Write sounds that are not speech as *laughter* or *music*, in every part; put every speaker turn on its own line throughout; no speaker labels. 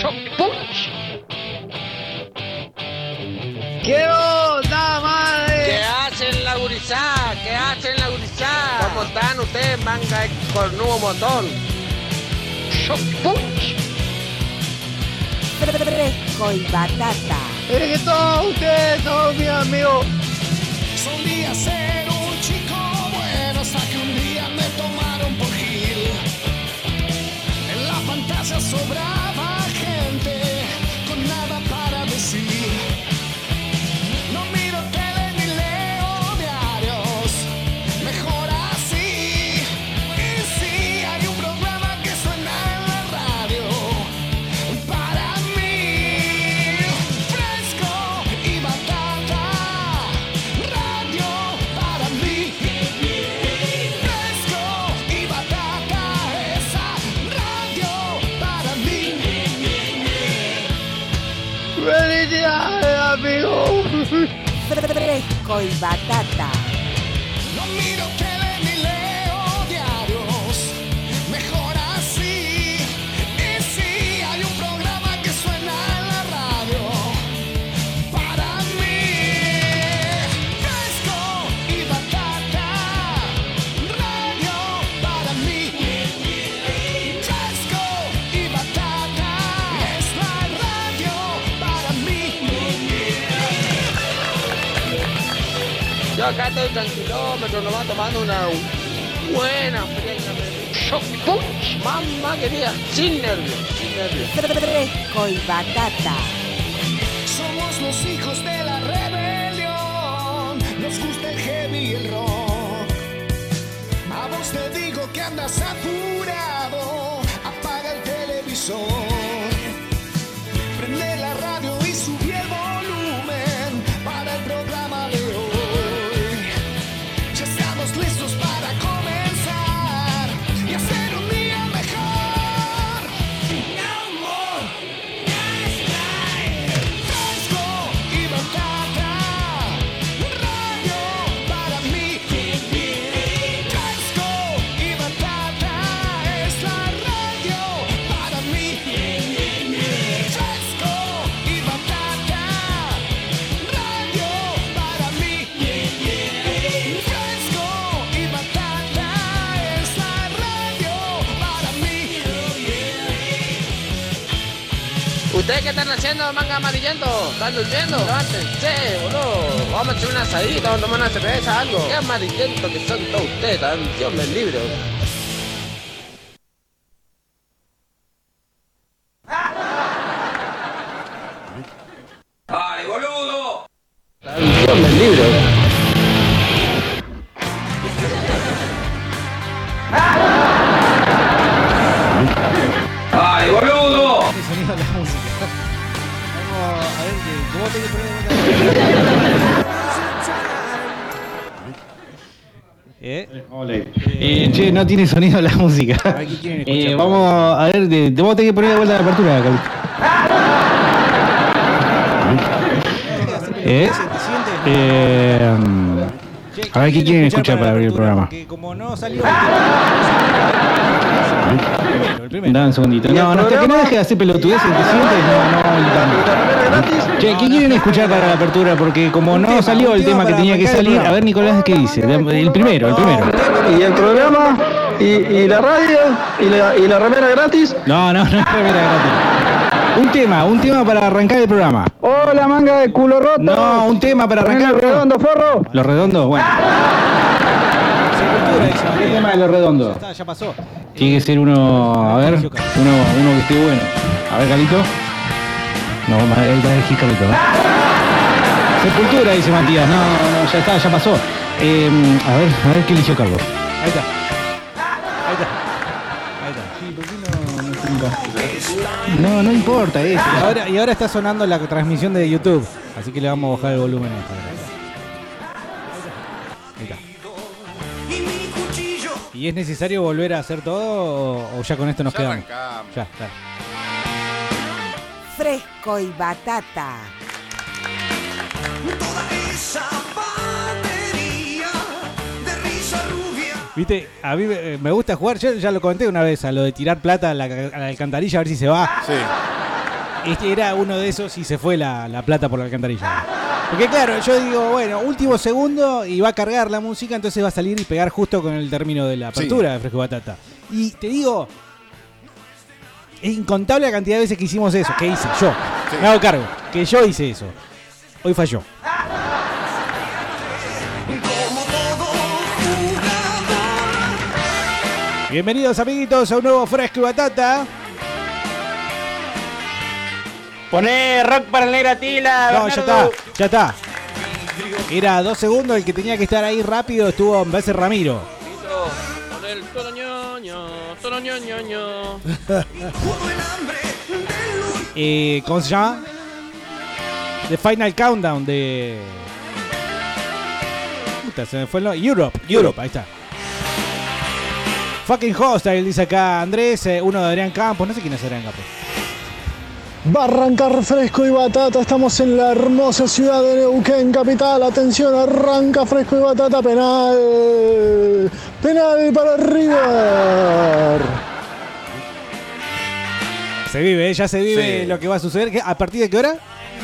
¿Qué onda, madre?
¿Qué hacen la gurizada? ¿Qué hacen la gurizada? ¿Cómo están ustedes, manga de cornudo montón?
Fresco y batata.
Es que todos ustedes son mis amigos.
Solía ser un chico bueno hasta que un día me tomaron por Gil. En la fantasía sobraba Fresco
acá estoy tranquilómetro, nomás tomando una buena fría. Mamá querida, sin nervios, sin nervios.
Fresco y batata.
Somos los hijos de la rebelión. Nos gusta el heavy y el rock. A vos te digo que andas apurado. Apaga el televisor.
Qué están haciendo, manga amarillento? ¿Están durmiendo? Levántense, boludo. Vamos a hacer una asadita, vamos a tomar una cerveza, algo. Qué amarillento que son todos ustedes, Dios me libre.
Tiene sonido la música.
Aquí quieren escuchar.
Eh, vamos a ver, te vamos a tener que poner de vuelta la apertura. ¿Eh? Eh,
Che,
a ver, ¿qué quieren escuchar para abrir el programa?
Porque como no salió.
Dame un segundito. No, no, hasta que no deje de hacer pelotudeces, te sientes, no, no. Che, ¿qué quieren escuchar para la apertura? Porque como no salió el
tema
que tenía que salir, a ver, Nicolás, ¿qué dice? El primero, el primero.
Y el programa, y, y la radio, y la, y la remera gratis.
No, no, *laughs* no, remera gratis. Un tema, un tema para arrancar el programa.
Hola, manga de culo roto.
No, un tema para arrancar el programa.
redondo, forro.
Los redondos, bueno.
María.
tema de los
Ya
redondos.
está, ya pasó.
Tiene que ser uno, a ver, uno, uno que esté bueno. A ver, Carlito. No, ahí va a elegir Carlito. ¿eh? Sepultura, dice Matías. No, no, ya está, ya pasó. Eh, a ver, a ver qué eligió Carlos.
Ahí está. Ahí está. Ahí está.
No, no importa eso.
Y ahora, y ahora está sonando la transmisión de YouTube. Así que le vamos a bajar el volumen a esta. Ahí está. ¿Y es necesario volver a hacer todo o, o ya con esto nos quedamos? Ya, ya.
Fresco y batata.
Viste, a mí me, me gusta jugar, yo ya lo comenté una vez, a lo de tirar plata a la, a la alcantarilla a ver si se va.
Sí.
este era uno de esos y se fue la, la plata por la alcantarilla. Porque claro, yo digo, bueno, último segundo y va a cargar la música, entonces va a salir y pegar justo con el término de la apertura de Fresco Batata. Y te digo, es incontable la cantidad de veces que hicimos eso, que hice yo. Me hago cargo, que yo hice eso. Hoy falló. Bienvenidos amiguitos a un nuevo Fresco y Batata.
Poné rock para el negra tila.
No, ya está, ya está. Era dos segundos, el que tenía que estar ahí rápido estuvo en vez de Ramiro.
Con el toroñoño, toroñoñoño. *laughs*
Eh, ¿Cómo se llama? The Final Countdown de. Puta, se me fue el nombre. Europe, Europe, ahí está. Fucking hostile, dice acá Andrés, eh, uno de Adrián Campos, no sé quién es Adrián Campos.
Va a arrancar fresco y batata. Estamos en la hermosa ciudad de Neuquén, capital. Atención, arranca fresco y batata. Penal. Penal para River.
Se vive, eh, ya se vive
Sí.
lo que va a suceder. ¿Qué? ¿A partir de qué hora?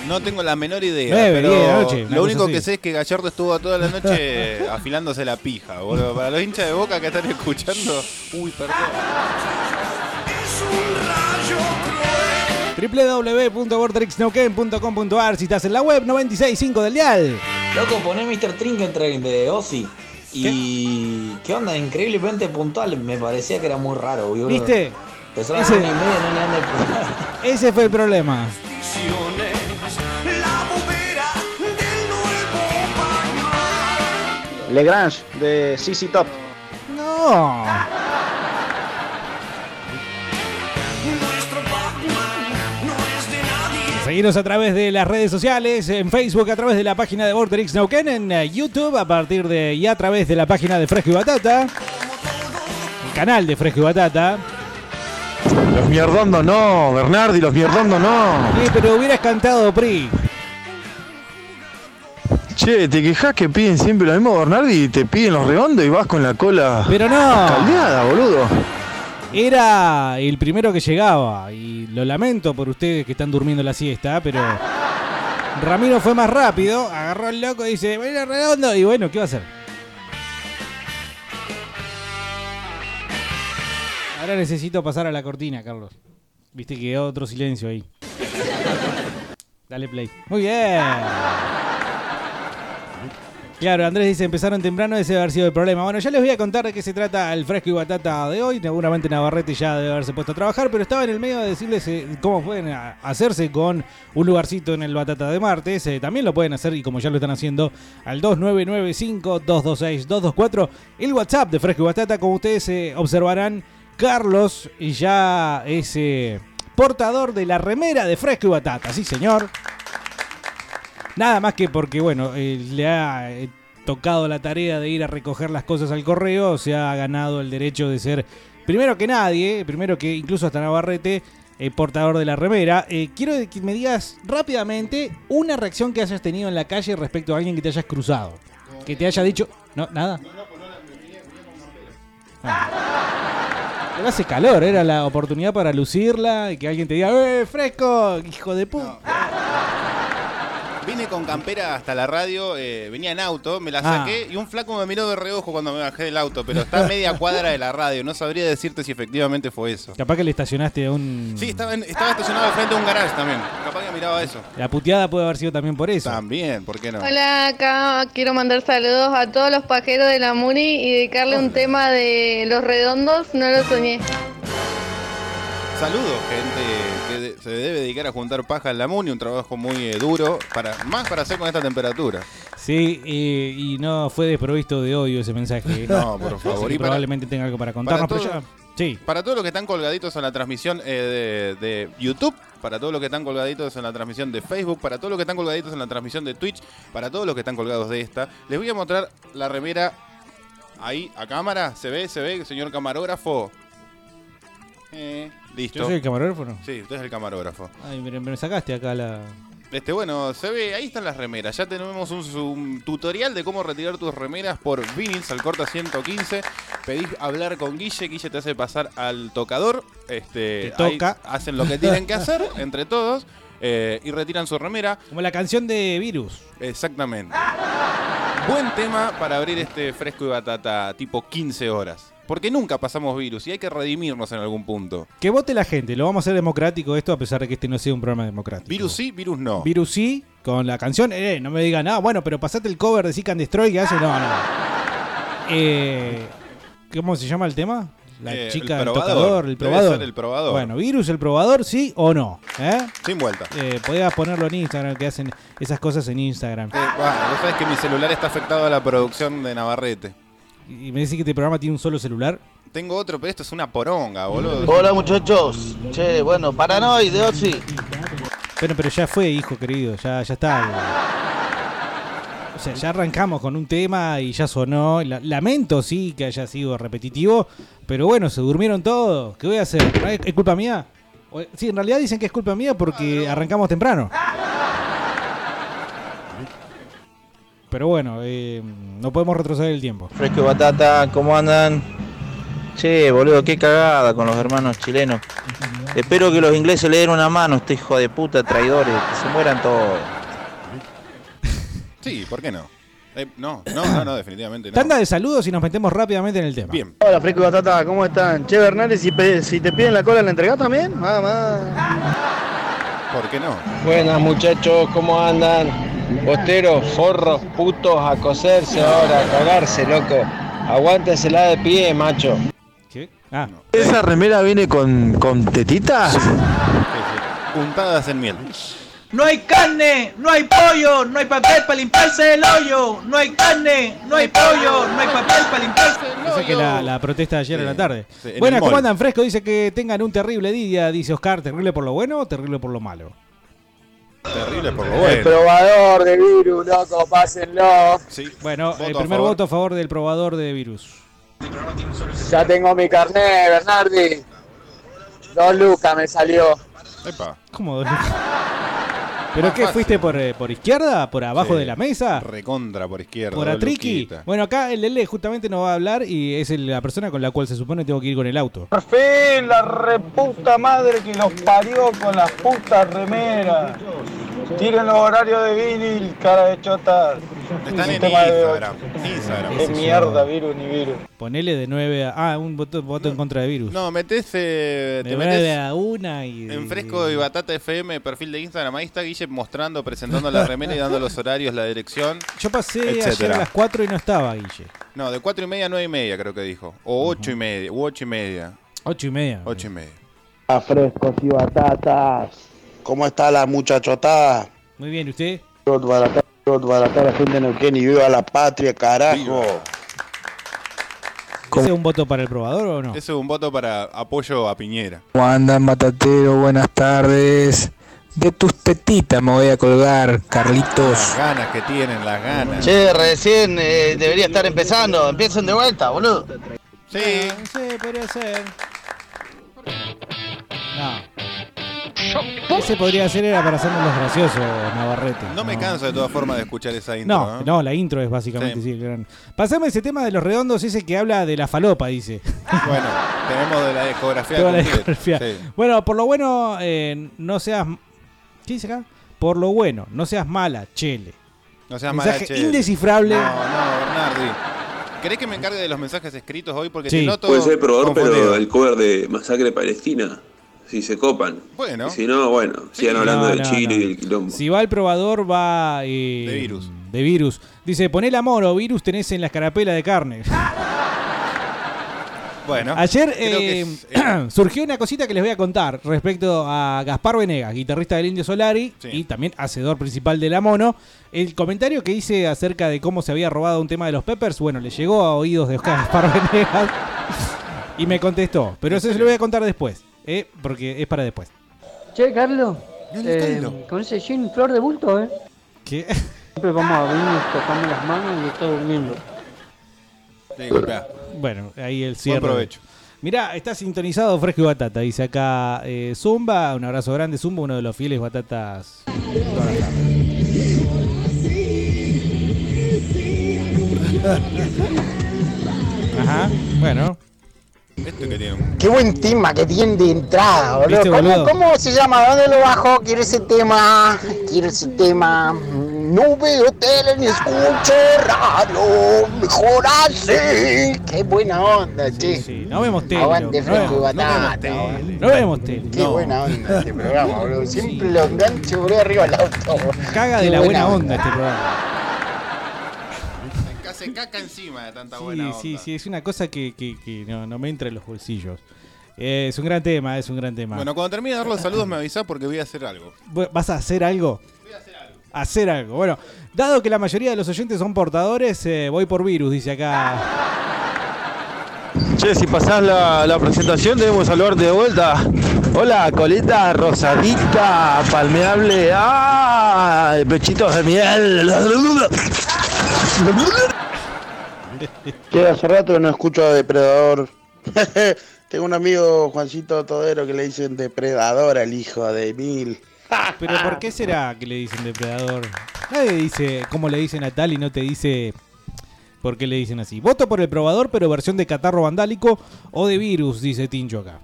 No tengo la menor idea. Pero
diez de la noche, una
lo único
así.
que sé es que Gallardo estuvo toda la noche *laughs* afilándose la pija, boludo. Para los hinchas de boca que están escuchando. Uy, perdón.
www.vortexneuquén.com.ar Si estás en la web 965 del dial.
Loco, poné Mr. Trinkentrain de Ozzy. Y. ¿Qué? onda? Increíblemente puntual. Me parecía que era muy raro, boludo.
¿Viste? Ese-
media, no le *laughs*
Ese fue el problema.
Legrange de CC Top.
No. Seguinos a través de las redes sociales, en Facebook, a través de la página de Vorterix Neuquén, en eh, YouTube, a partir de y a través de la página de Fresco y Batata, el canal de Fresco y Batata.
Los mierdondos no, Bernardi, los mierdondos no.
Sí, pero hubieras cantado PRI.
Che, te quejas que piden siempre lo mismo, Bernardi, y te piden los redondos y vas con la cola
Pero no,
caldeada, boludo.
era el primero que llegaba y lo lamento por ustedes que están durmiendo la siesta, pero Ramiro fue más rápido, agarró al loco y dice, bueno, redondo, y bueno, ¿qué va a hacer? Ahora necesito pasar a la cortina, Carlos. Viste que quedó otro silencio ahí. Dale play. Muy bien. Claro, Andrés dice, empezaron temprano, ese debe haber sido el problema. Bueno, ya les voy a contar de qué se trata el fresco y batata de hoy. Seguramente Navarrete ya debe haberse puesto a trabajar, pero estaba en el medio de decirles eh, cómo pueden hacerse con un lugarcito en el batata de martes. Eh, también lo pueden hacer, y como ya lo están haciendo, al 2995-226-224. El WhatsApp de fresco y batata, como ustedes eh, observarán, Carlos ya es eh, portador de la remera de fresco y batata. Sí, señor. Nada más que porque, bueno, eh, le ha eh, tocado la tarea de ir a recoger las cosas al correo, se ha ganado el derecho de ser, primero que nadie, primero que incluso hasta Navarrete, eh, portador de la remera. Eh, quiero que me digas rápidamente una reacción que hayas tenido en la calle respecto a alguien que te hayas cruzado. Que te haya dicho... No, nada. Ah. Hace calor, era la oportunidad para lucirla y que alguien te diga, ¡eh, fresco! ¡Hijo de puta!
Vine con campera hasta la radio, eh, venía en auto, me la
Ah.
saqué y un flaco me miró de reojo cuando me bajé del auto, pero está a media cuadra de la radio, no sabría decirte si efectivamente fue eso.
Capaz que le estacionaste a un...
Sí, estaba, en- estaba estacionado frente a un garage también, capaz que miraba eso.
La puteada puede haber sido también por eso.
También, ¿por qué no?
Hola, acá quiero mandar saludos a todos los pajeros de la Muni y dedicarle un tema de los redondos, no lo soñé.
Saludos, gente que se debe dedicar a juntar paja en la MUNI, un trabajo muy eh, duro, para más para hacer con esta temperatura.
Sí, eh, y no fue desprovisto de odio ese mensaje. *laughs*
No, por favor. Y para-
probablemente tenga algo para contarnos,
para
pero
todo-
ya- Sí.
Para todos los que están colgaditos en la transmisión eh, de, de YouTube, para todos los que están colgaditos en la transmisión de Facebook, para todos los que están colgaditos en la transmisión de Twitch, para todos los que están colgados de esta, les voy a mostrar la remera ahí a cámara. ¿Se ve? ¿Se ve, señor camarógrafo? Eh, listo.
¿Yo soy el camarógrafo? no?
Sí, usted es el camarógrafo.
Ay, me, me sacaste acá la...
Este, bueno, se ve, ahí están las remeras. Ya tenemos un, un tutorial de cómo retirar tus remeras por Vinils al corta 115. Pedís hablar con Guille, Guille te hace pasar al tocador. Este,
Te
ahí
toca.
hacen lo que tienen que *laughs* hacer entre todos eh, y retiran su remera.
Como la canción de Virus.
Exactamente. Buen tema para abrir este fresco y batata tipo 15 horas. Porque nunca pasamos virus y hay que redimirnos en algún punto.
Que vote la gente, lo vamos a hacer democrático esto a pesar de que este no sea un programa democrático.
Virus sí, virus no.
Virus sí, con la canción, eh, no me digan nada, bueno, pero pasate el cover de Seek and Destroy que hace, no, no. Eh, ¿Cómo se llama el tema? La
Eh,
chica,
el
el,
probador.
tocador, el
Debe
probador.
ser el probador.
Bueno, Virus, el probador, sí o no. ¿eh?
Sin vuelta.
Eh, podías ponerlo en Instagram, que hacen esas cosas en Instagram.
Bueno, vos sabés que mi celular está afectado a la producción de Navarrete.
Y me decís que este programa tiene un solo celular.
Tengo otro, pero esto es una poronga, boludo.
Hola muchachos. Che, bueno, Paranoid de Ozzy.
Pero, pero ya fue, hijo querido, ya, ya está. O sea, ya arrancamos con un tema y ya sonó. La- Lamento, sí, que haya sido repetitivo, pero bueno, se durmieron todos. ¿Qué voy a hacer? ¿Es culpa mía? Sí, en realidad dicen que es culpa mía porque arrancamos temprano. Pero bueno, eh, no podemos retroceder el tiempo.
Fresco y batata, ¿cómo andan? Che, boludo, qué cagada con los hermanos chilenos. Espero que los ingleses le den una mano a este hijo de puta traidores, que se mueran todos.
Sí, ¿por qué no? Eh, no, no, no, no, definitivamente no.
Tanda de saludos y nos metemos rápidamente en el tema.
Bien.
Hola, Fresco y Batata, ¿cómo están? Che, Bernales, si, si te piden la cola, ¿la entregás también? Mamá.
¿Por qué no?
Buenas muchachos, ¿cómo andan? Bosteros, forros, putos, a coserse ahora, a cagarse, loco. Aguántensela de pie, macho.
¿Qué? Ah.
¿Esa remera viene con, con tetitas?
Puntadas en miel.
No hay carne, no hay pollo, no hay papel para limpiarse el hoyo. No hay carne, no hay pollo, no hay papel para limpiarse el
Esa que la, la protesta de ayer a la tarde.
sí, en
¿cómo andan? Fresco dice que tengan un terrible día, dice Oscar. ¿Terrible por lo bueno o terrible por lo malo?
Terrible por lo
El
bueno.
probador de virus, loco, pásenlo.
Sí.
Bueno,
Voto
el primer
favor.
voto a favor del probador de virus.
Ya tengo mi carnet, Bernardi. Dos lucas me salió.
Epa.
¿Cómo? dos lucas? ¿Pero qué? *laughs*
fácil.
¿Fuiste por, eh, por izquierda? ¿Por abajo
Sí.
de la mesa?
Recontra por izquierda.
¿Por
dos
Atriqui? Bueno, acá el Lele justamente nos va a hablar y es el- la persona con la cual se supone tengo que ir con el auto.
Por fin, la reputa madre que los parió con las putas remeras. Tiren los horarios de vinil, cara de chotas.
Están en
Sistema de
Instagram. Instagram.
Es mierda, virus ni virus.
Ponele de 9 a... Ah, un voto, voto en contra de virus.
No, metés, eh,
de
te
9
metés
a 1 y...
en Fresco y Batata FM, perfil de Instagram. Ahí está Guille mostrando, presentando la remera y dando los *laughs* horarios, la dirección.
Yo pasé ayer a las 4 y no estaba, Guille.
No, de 4 y media a 9 y media creo que dijo. O 8 y media, u 8 y media.
8 y media.
8 y media.
A frescos y batatas. ¿Cómo está la muchachotada?
Muy bien, ¿y usted?
La gente de Neuquén y viva la patria, carajo.
¿Ese es un voto para el probador o no?
Ese es un voto para apoyo a Piñera.
¿Cómo andan, Matatero? Buenas tardes. De tus tetitas me voy a colgar, Carlitos.
Las ganas que tienen, las ganas.
Che, recién eh, debería estar empezando. Empiecen de vuelta, boludo.
Sí.
Sí, podría ser. No. Ese podría ser era para hacernos los graciosos, Navarrete.
No me canso de todas formas de escuchar esa intro.
No,
¿eh?
no, la intro es básicamente
Sí.
sí. el gran- Pasame ese tema de los redondos, ese que habla de la falopa, dice.
Bueno, tenemos de la discografía
Toda la
completa.
discografía.
Sí.
Bueno, por lo bueno, eh, no seas. ¿Qué dice acá? Por lo bueno, no seas mala, chele.
No seas
Mensaje
mala, che.
indescifrable.
No, no, Bernardi. ¿Querés que me encargue de los mensajes escritos hoy? Porque
Sí.
te noto
Puede ser probador, pero
confundido.
el cover de Masacre Palestina, si se copan.
Bueno.
Y si no, bueno, sigan hablando
No,
de
no,
Chile
no.
y del quilombo.
Si va el probador, va. eh,
De virus.
De virus. Dice, poné la moro, virus tenés en la escarapela de carne. *laughs*
Bueno.
Ayer eh,
es, eh, *clears throat*
surgió una cosita que les voy a contar respecto a Gaspar Venegas, guitarrista del Indio Solari
Sí.
y también hacedor principal de La Mono. El comentario que hice acerca de cómo se había robado un tema de los Peppers, bueno, le llegó a oídos de Oscar Gaspar *laughs* Venegas y me contestó. Pero eso se lo voy a contar después, ¿eh? porque es para después.
Che, Carlos, eh, con ese jean flor de bulto, ¿eh?
¿Qué?
Siempre vamos a venir, nos tocamos las manos y está durmiendo.
Bueno, ahí el cierre.
provecho.
Mirá, está sintonizado Fresco y Batata. Dice acá eh, Zumba. Un abrazo grande, Zumba, uno de los fieles batatas. todas las tardes. Ajá, bueno.
Este que tiene un...
Qué buen tema que tiene de entrada, boludo.
¿Viste,
¿Cómo,
boludo?
cómo se llama? ¿Dónde lo bajo? Quiero ese tema. Quiero ese tema. No veo tele ni escucho radio. Mejor así. Qué buena onda, che.
No vemos tele.
Aguante
no
fresco
no tele. No vemos tele.
Qué
no.
buena onda este programa, boludo. Siempre lo engancho, boludo, arriba del auto.
Caga
Qué
de la buena onda este programa.
Se caca encima de tanta
Sí,
buena onda.
sí, sí, es una cosa que, que- que no, no me entra en los bolsillos. Eh, es un gran tema, es un gran tema.
Bueno, cuando termine de dar los saludos me avisás porque voy a hacer algo.
¿Vas a hacer algo? Hacer algo. Bueno, dado que la mayoría de los oyentes son portadores, eh, voy por virus, dice acá.
Che, si pasás la, la presentación debemos saludar de vuelta. Hola, colita rosadita, palmeable. ¡Ah! Pechitos de miel.
Che, hace rato que no escucho a Depredador. *laughs* Tengo un amigo, Juancito Todero, que le dicen Depredador al hijo de Mil. *laughs*
Pero ¿por qué será que le dicen depredador? Nadie dice cómo le dicen a tal y no te dice por qué le dicen así. Voto por el probador, pero versión de catarro vandálico o de virus, dice Tincho acá.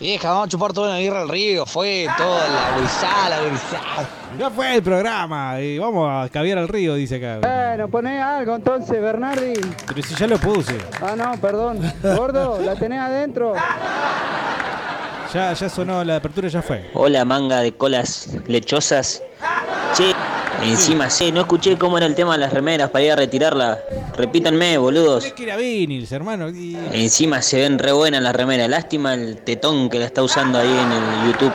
Vieja, vamos a chupar toda la guerra al río, fue toda la guisada, la guisada.
Ya fue el programa, y vamos a caviar al río, dice acá.
Bueno, poné algo entonces, Bernardi.
Pero si ya lo puse.
Ah, no, perdón. Gordo, la tenés adentro.
Ya, ya sonó, la apertura ya fue.
Hola, manga de colas lechosas. Che, encima sí, no escuché cómo era el tema de las remeras para ir a retirarla. Repítanme, boludos.
Es que era Vinils, hermano. y-
Encima se ven re buenas las remeras. Lástima el tetón que la está usando ahí en el YouTube.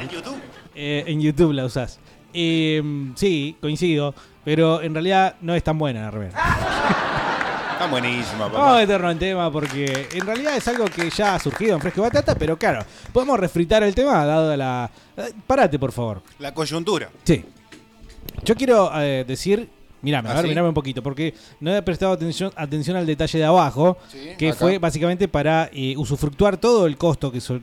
¿En YouTube?
Eh, en YouTube la usás. Eh, sí, coincido. Pero en realidad no es tan buena la remera. *laughs*
Está buenísima,
Vamos a
papá.
meternos en tema porque en realidad es algo que ya ha surgido en Fresco y Batata, pero claro, podemos refritar el tema dado la... eh, Parate, por favor.
La coyuntura.
Sí. Yo quiero eh, decir... Mirame, a
¿Ah,
ver,
sí?
mirame un poquito, porque no he prestado atención, atención al detalle de abajo,
Sí,
que
acá.
fue básicamente para eh, usufructuar todo el costo que... sol-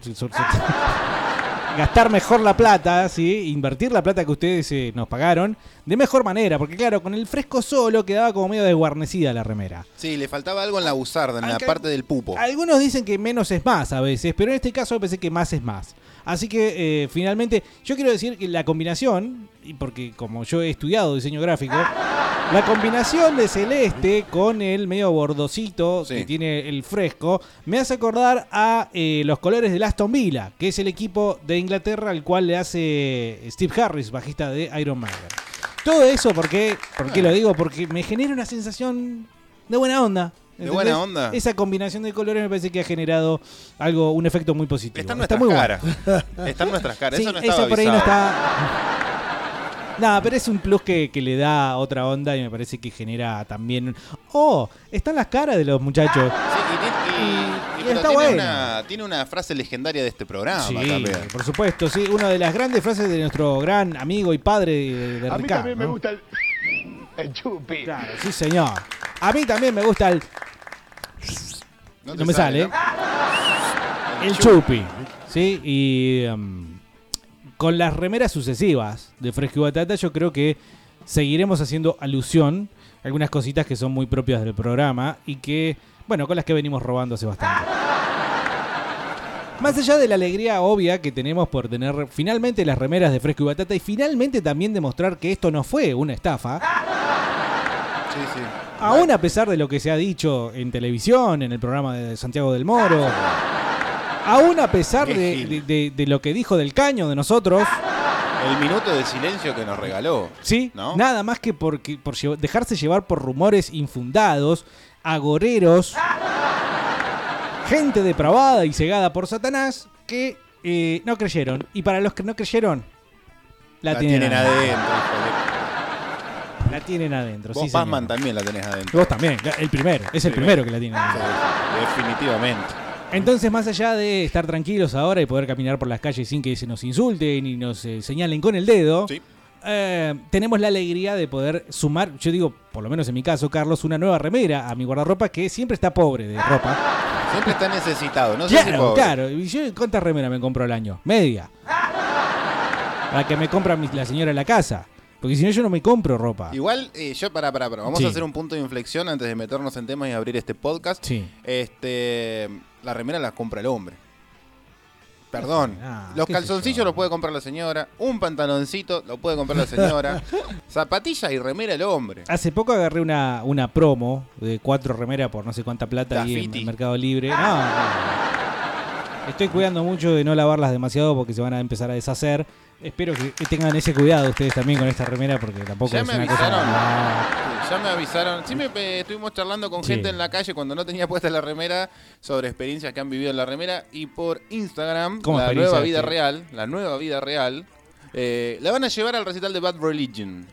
gastar mejor la plata, ¿sí? invertir la plata que ustedes eh, nos pagaron de mejor manera, porque claro, con el fresco solo quedaba como medio desguarnecida la remera.
Sí, le faltaba algo en la buzarda, en la parte del pupo.
Algunos dicen que menos es más a veces, pero en este caso pensé que más es más. Así que eh, finalmente, yo quiero decir que la combinación, y porque como yo he estudiado diseño gráfico, la combinación de celeste con el medio bordocito que tiene el fresco me hace acordar a eh, los colores del Aston Villa, que es el equipo de Inglaterra al cual le hace Steve Harris, bajista de Iron Maiden. Todo eso, ¿por qué, ¿por qué lo digo? Porque me genera una sensación de buena onda.
¿De buena onda?
Esa combinación de colores me parece que ha generado algo, un efecto muy positivo.
Está en
Está
nuestras
muy
caras.
bueno.
Está en nuestras caras.
Sí,
Eso no estaba
eso por ahí no está. Nada, pero es un plus que, que le da otra onda y me parece que genera también. ¡Oh! Están las caras de los muchachos.
Y, pero
está
tiene,
bueno.
una, tiene una frase legendaria de este programa
Sí,
también.
por supuesto, sí. Una de las grandes frases de nuestro gran amigo y padre de, de
A mí
Ricardo.
también me gusta el, *laughs* el chupi.
Claro, sí, señor. A mí también me gusta el. No,
te
me
sale.
El chupi. Sí, y. um, con las remeras sucesivas de Fresco y Batata, yo creo que seguiremos haciendo alusión a algunas cositas que son muy propias del programa y que, bueno, con las que venimos robando hace bastante. Más allá de la alegría obvia que tenemos por tener finalmente las remeras de Fresco y Batata y finalmente también demostrar que esto no fue una estafa,
Sí, sí.
Aún a pesar de lo que se ha dicho en televisión, en el programa de Santiago del Moro, aún a pesar de,
gil.
de- de- de lo que dijo del caño de nosotros,
El minuto de silencio que nos regaló.
sí,
¿No?
nada más que porque, por dejarse llevar por rumores infundados, agoreros, gente depravada y cegada por Satanás, que eh, no creyeron. Y para los que no creyeron, la,
La
tienen,
tienen
adentro. Tienen adentro.
Vos,
sí.
Batman, también la tenés adentro.
Vos también, el primero, es el primero que la tiene adentro.
Definitivamente.
Entonces, más allá de estar tranquilos ahora y poder caminar por las calles sin que se nos insulten y nos eh, señalen con el dedo, eh, tenemos la alegría de poder sumar, yo digo, por lo menos en mi caso, Carlos, una nueva remera a mi guardarropa que siempre está pobre de ropa.
Siempre está necesitado, no sé si
Claro,
pobre.
claro. ¿Y yo cuántas remeras me compro al año? Media. La que me compra mi- la señora en la casa. Porque si no, yo no me compro ropa.
Igual, eh, yo, para, para, para. Vamos
Sí.
a hacer un punto de inflexión antes de meternos en temas y abrir este podcast.
Sí.
Este, la remera la compra el hombre. Perdón.
Ah,
los calzoncillos los puede comprar la señora. Un pantaloncito lo puede comprar la señora. *laughs* Zapatillas y remera el hombre.
Hace poco agarré una, una promo de cuatro remeras por no sé cuánta plata ahí en el Mercado Libre. No, no. Estoy cuidando mucho de no lavarlas demasiado porque se van a empezar a deshacer. Espero que tengan ese cuidado ustedes también con esta remera porque tampoco
Ya
es
me
una
avisaron. Ya me avisaron. Sí, me, eh, estuvimos charlando con
Sí.
gente en la calle cuando no tenía puesta la remera sobre experiencias que han vivido en la remera. Y por Instagram,
¿Cómo
la nueva vida real, la nueva vida real, eh, la van a llevar al recital de Bad Religion.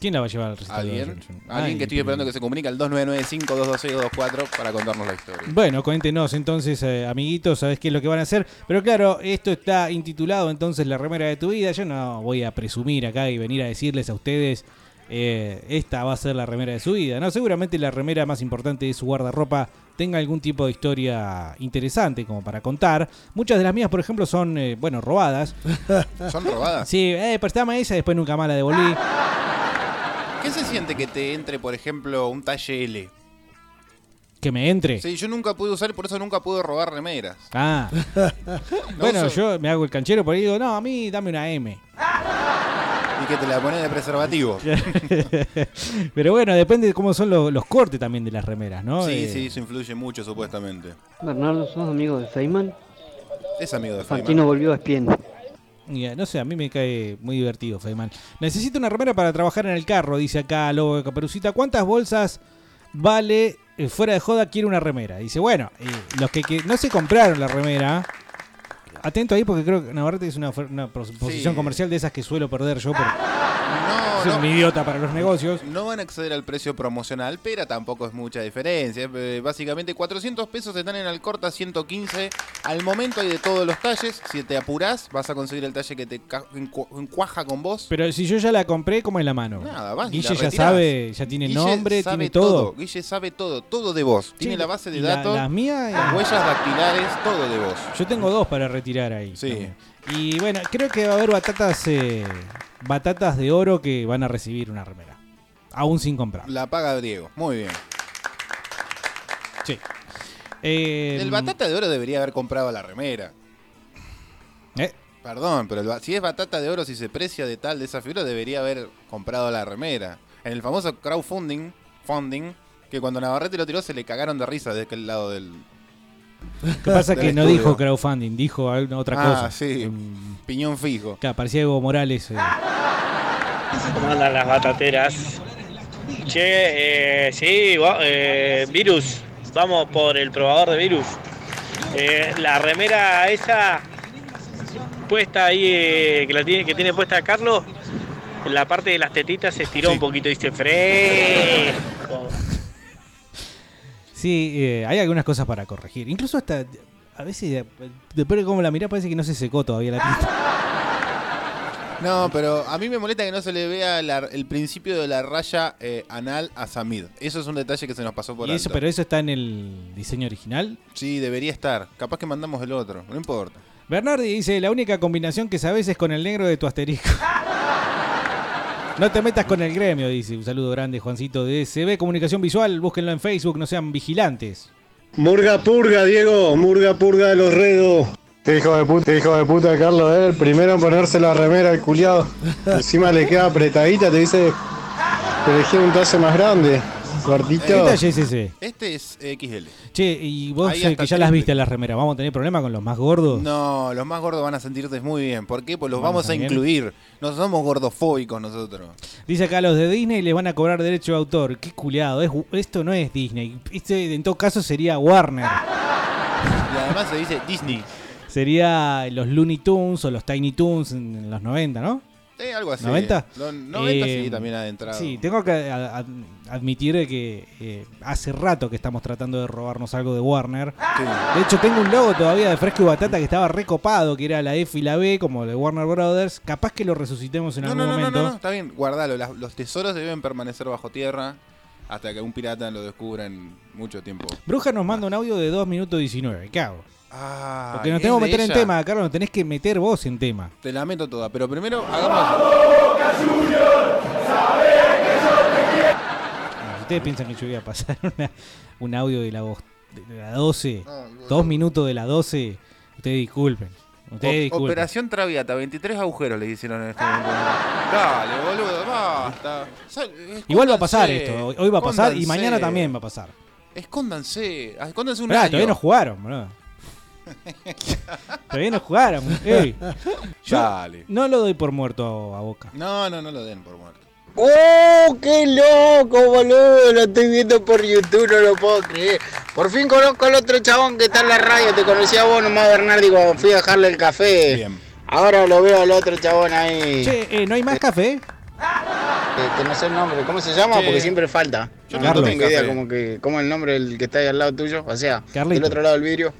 ¿Quién la va a llevar al recital
¿Alguien? Alguien que estoy esperando que se comunique al 2995-226-224 para contarnos la historia.
Bueno, cuéntenos entonces, eh, amiguitos, sabes qué es lo que van a hacer. Pero claro, esto está intitulado entonces La remera de tu vida. Yo no voy a presumir acá y venir a decirles a ustedes, eh, esta va a ser la remera de su vida. No, seguramente la remera más importante de su guardarropa tenga algún tipo de historia interesante como para contar. Muchas de las mías, por ejemplo, son, eh, bueno, robadas. *laughs*
¿Son robadas?
Sí, eh, prestame esa, después nunca más la devolví.
¿Qué se siente que te entre, por ejemplo, un talle L?
Que me entre.
Sí, yo nunca pude usar y por eso nunca pude robar remeras.
Ah. *laughs* *laughs* bueno,
uso-
yo me hago el canchero por ahí y digo, no, a mí dame una M.
Y que te la pones de preservativo. *laughs*
Pero bueno, depende de cómo son los, los cortes también de las remeras, ¿no?
Sí,
Eh,
sí, eso influye mucho supuestamente.
Bernardo, ¿sos amigo de Feynman?
Es amigo de
Fantino
Feynman.
volvió a Spien.
Eh, no sé, a mí me cae muy divertido, Feynman. Necesito una remera para trabajar en el carro, dice acá Lobo de Caperucita. ¿Cuántas bolsas vale? eh, fuera de joda, quiero una remera. Dice, bueno, eh, los que, que no se compraron la remera, atento ahí porque creo que Navarrete es una, una pos- posición
Sí.
comercial de esas que suelo perder yo por
No, no.
un idiota para los negocios.
No van a acceder al precio promocional, pero tampoco es mucha diferencia. Eh, Básicamente 400 pesos están en Alcorta 115. Al momento hay de todos los talles. Si te apurás, vas a conseguir el talle que te encuaja con vos.
Pero si yo ya la compré, ¿cómo es la mano?
Nada, vas
Guille
la
ya sabe, ya tiene
Guille
nombre, tiene todo.
Guille sabe todo, todo de vos. Tiene la base de
la-
datos,
las mías
las huellas dactilares, todo de vos.
Yo tengo dos para retirar ahí.
Sí.
también. Y bueno, creo que va a haber batatas eh, batatas de oro que van a recibir una remera. Aún sin comprar.
La paga Diego. Muy bien.
Sí. Eh,
El batata de oro debería haber comprado la remera.
¿Eh?
Perdón, pero el si es batata de oro, si se precia de tal, de esa figura, debería haber comprado la remera. En el famoso crowdfunding, funding, que cuando Navarrete lo tiró se le cagaron de risa de aquel lado del.
Lo que pasa que no
estudio.
dijo crowdfunding, dijo alguna otra
Ah,
cosa.
sí. Piñón fijo.
Claro, parecía Evo Morales. eh.
¿Cómo andan las batateras? Che, eh, sí, eh, virus. Vamos por el probador de virus. Eh, la remera esa puesta ahí, eh, que, la tiene, que tiene puesta Carlos, en la parte de las tetitas se estiró un poquito, dice fresco. *laughs*
Sí, eh, hay algunas cosas para corregir. Incluso hasta, a veces, eh, depende de cómo la mirás, parece que no se secó todavía la pinta. *laughs*
No, pero a mí me molesta que no se le vea la- el principio de la raya eh, anal a Samid. Eso es un detalle que se nos pasó por
Y eso,
alto.
pero eso está en el diseño original.
Sí, debería estar. Capaz que mandamos el otro. No importa.
Bernardi dice, la única combinación que sabes es con el negro de tu asterisco. *laughs* No te metas con el gremio, dice. Un saludo grande, Juancito de CB Comunicación Visual. Búsquenlo en Facebook, no sean vigilantes.
Murga purga, Diego, murga purga de los redos. Qué hijo de puta, qué hijo de puta, Carlos, eh. El primero en ponerse la remera al culiado. Encima le queda apretadita, te dice que elegí un talle más grande. Cortito.
¿Qué talle es ese?
Este es XL.
Che, y vos
Ahí
eh,
hasta
que ya las
triple.
viste las remeras, ¿vamos a tener problema con los más gordos?
No, los más gordos van a sentirse muy bien. ¿Por qué? Pues los
Bueno,
vamos a
también.
incluir. No somos gordofóbicos nosotros.
Dice acá, los de Disney les van a cobrar derecho de autor. Qué culiado, es- esto no es Disney. Este, en todo caso sería Warner.
Y además se dice Disney.
Sería los Looney Tunes o los Tiny Toons en, en los 90, ¿no?
Eh, algo así.
¿90?
Los 90
Eh,
sí, también ha entrado.
Sí, tengo que a- a- admitir que eh, hace rato que estamos tratando de robarnos algo de Warner. De hecho, tengo un logo todavía de Fresco y Batata que estaba recopado, que era la F y la B, como de Warner Brothers. Capaz que lo resucitemos en
No,
algún
no,
momento.
no, no, está bien, guardalo. Las- los tesoros deben permanecer bajo tierra. hasta que un pirata lo descubra en mucho tiempo.
Bruja nos manda un audio de 2 minutos 19. ¿Qué hago?
Ah,
Porque nos
¿es
tenemos que meter en
ella?
tema, Carlos. Nos tenés que meter vos en tema.
Te la meto toda, pero primero hagamos.
Si ustedes piensan que yo voy a pasar *laughs* una- un audio de la, voz- de la 12, dos minutos de la 12, ustedes disculpen. Ustedes
O-
disculpen.
Operación Traviata, 23 agujeros le hicieron en este momento. Dale, boludo, basta. Sal-
Igual va a pasar
escóndanse,
esto. Hoy va a pasar y
escóndanse.
mañana también va a pasar.
Escóndanse, escóndanse un
Mirá,
año.
todavía no jugaron, boludo. *laughs* todavía no jugaron. ey. Yo
Dale.
no lo doy por muerto a, Boca.
No, no, no lo den por muerto.
¡Oh, qué loco, boludo! Lo estoy viendo por YouTube, no lo puedo creer. Por fin conozco al otro chabón que está en la radio. Te conocí a vos nomás, Bernardi, cuando fui a dejarle el café. Ahora lo veo al otro chabón ahí.
Che, eh, ¿no hay más café?
Eh, que no sé el nombre. ¿Cómo se llama?
Che.
Porque siempre falta.
Yo
no,
Carlos.
tengo idea
Café.
como que, cómo el nombre del que está ahí al lado tuyo. O sea,
Carlito.
del otro lado del vidrio.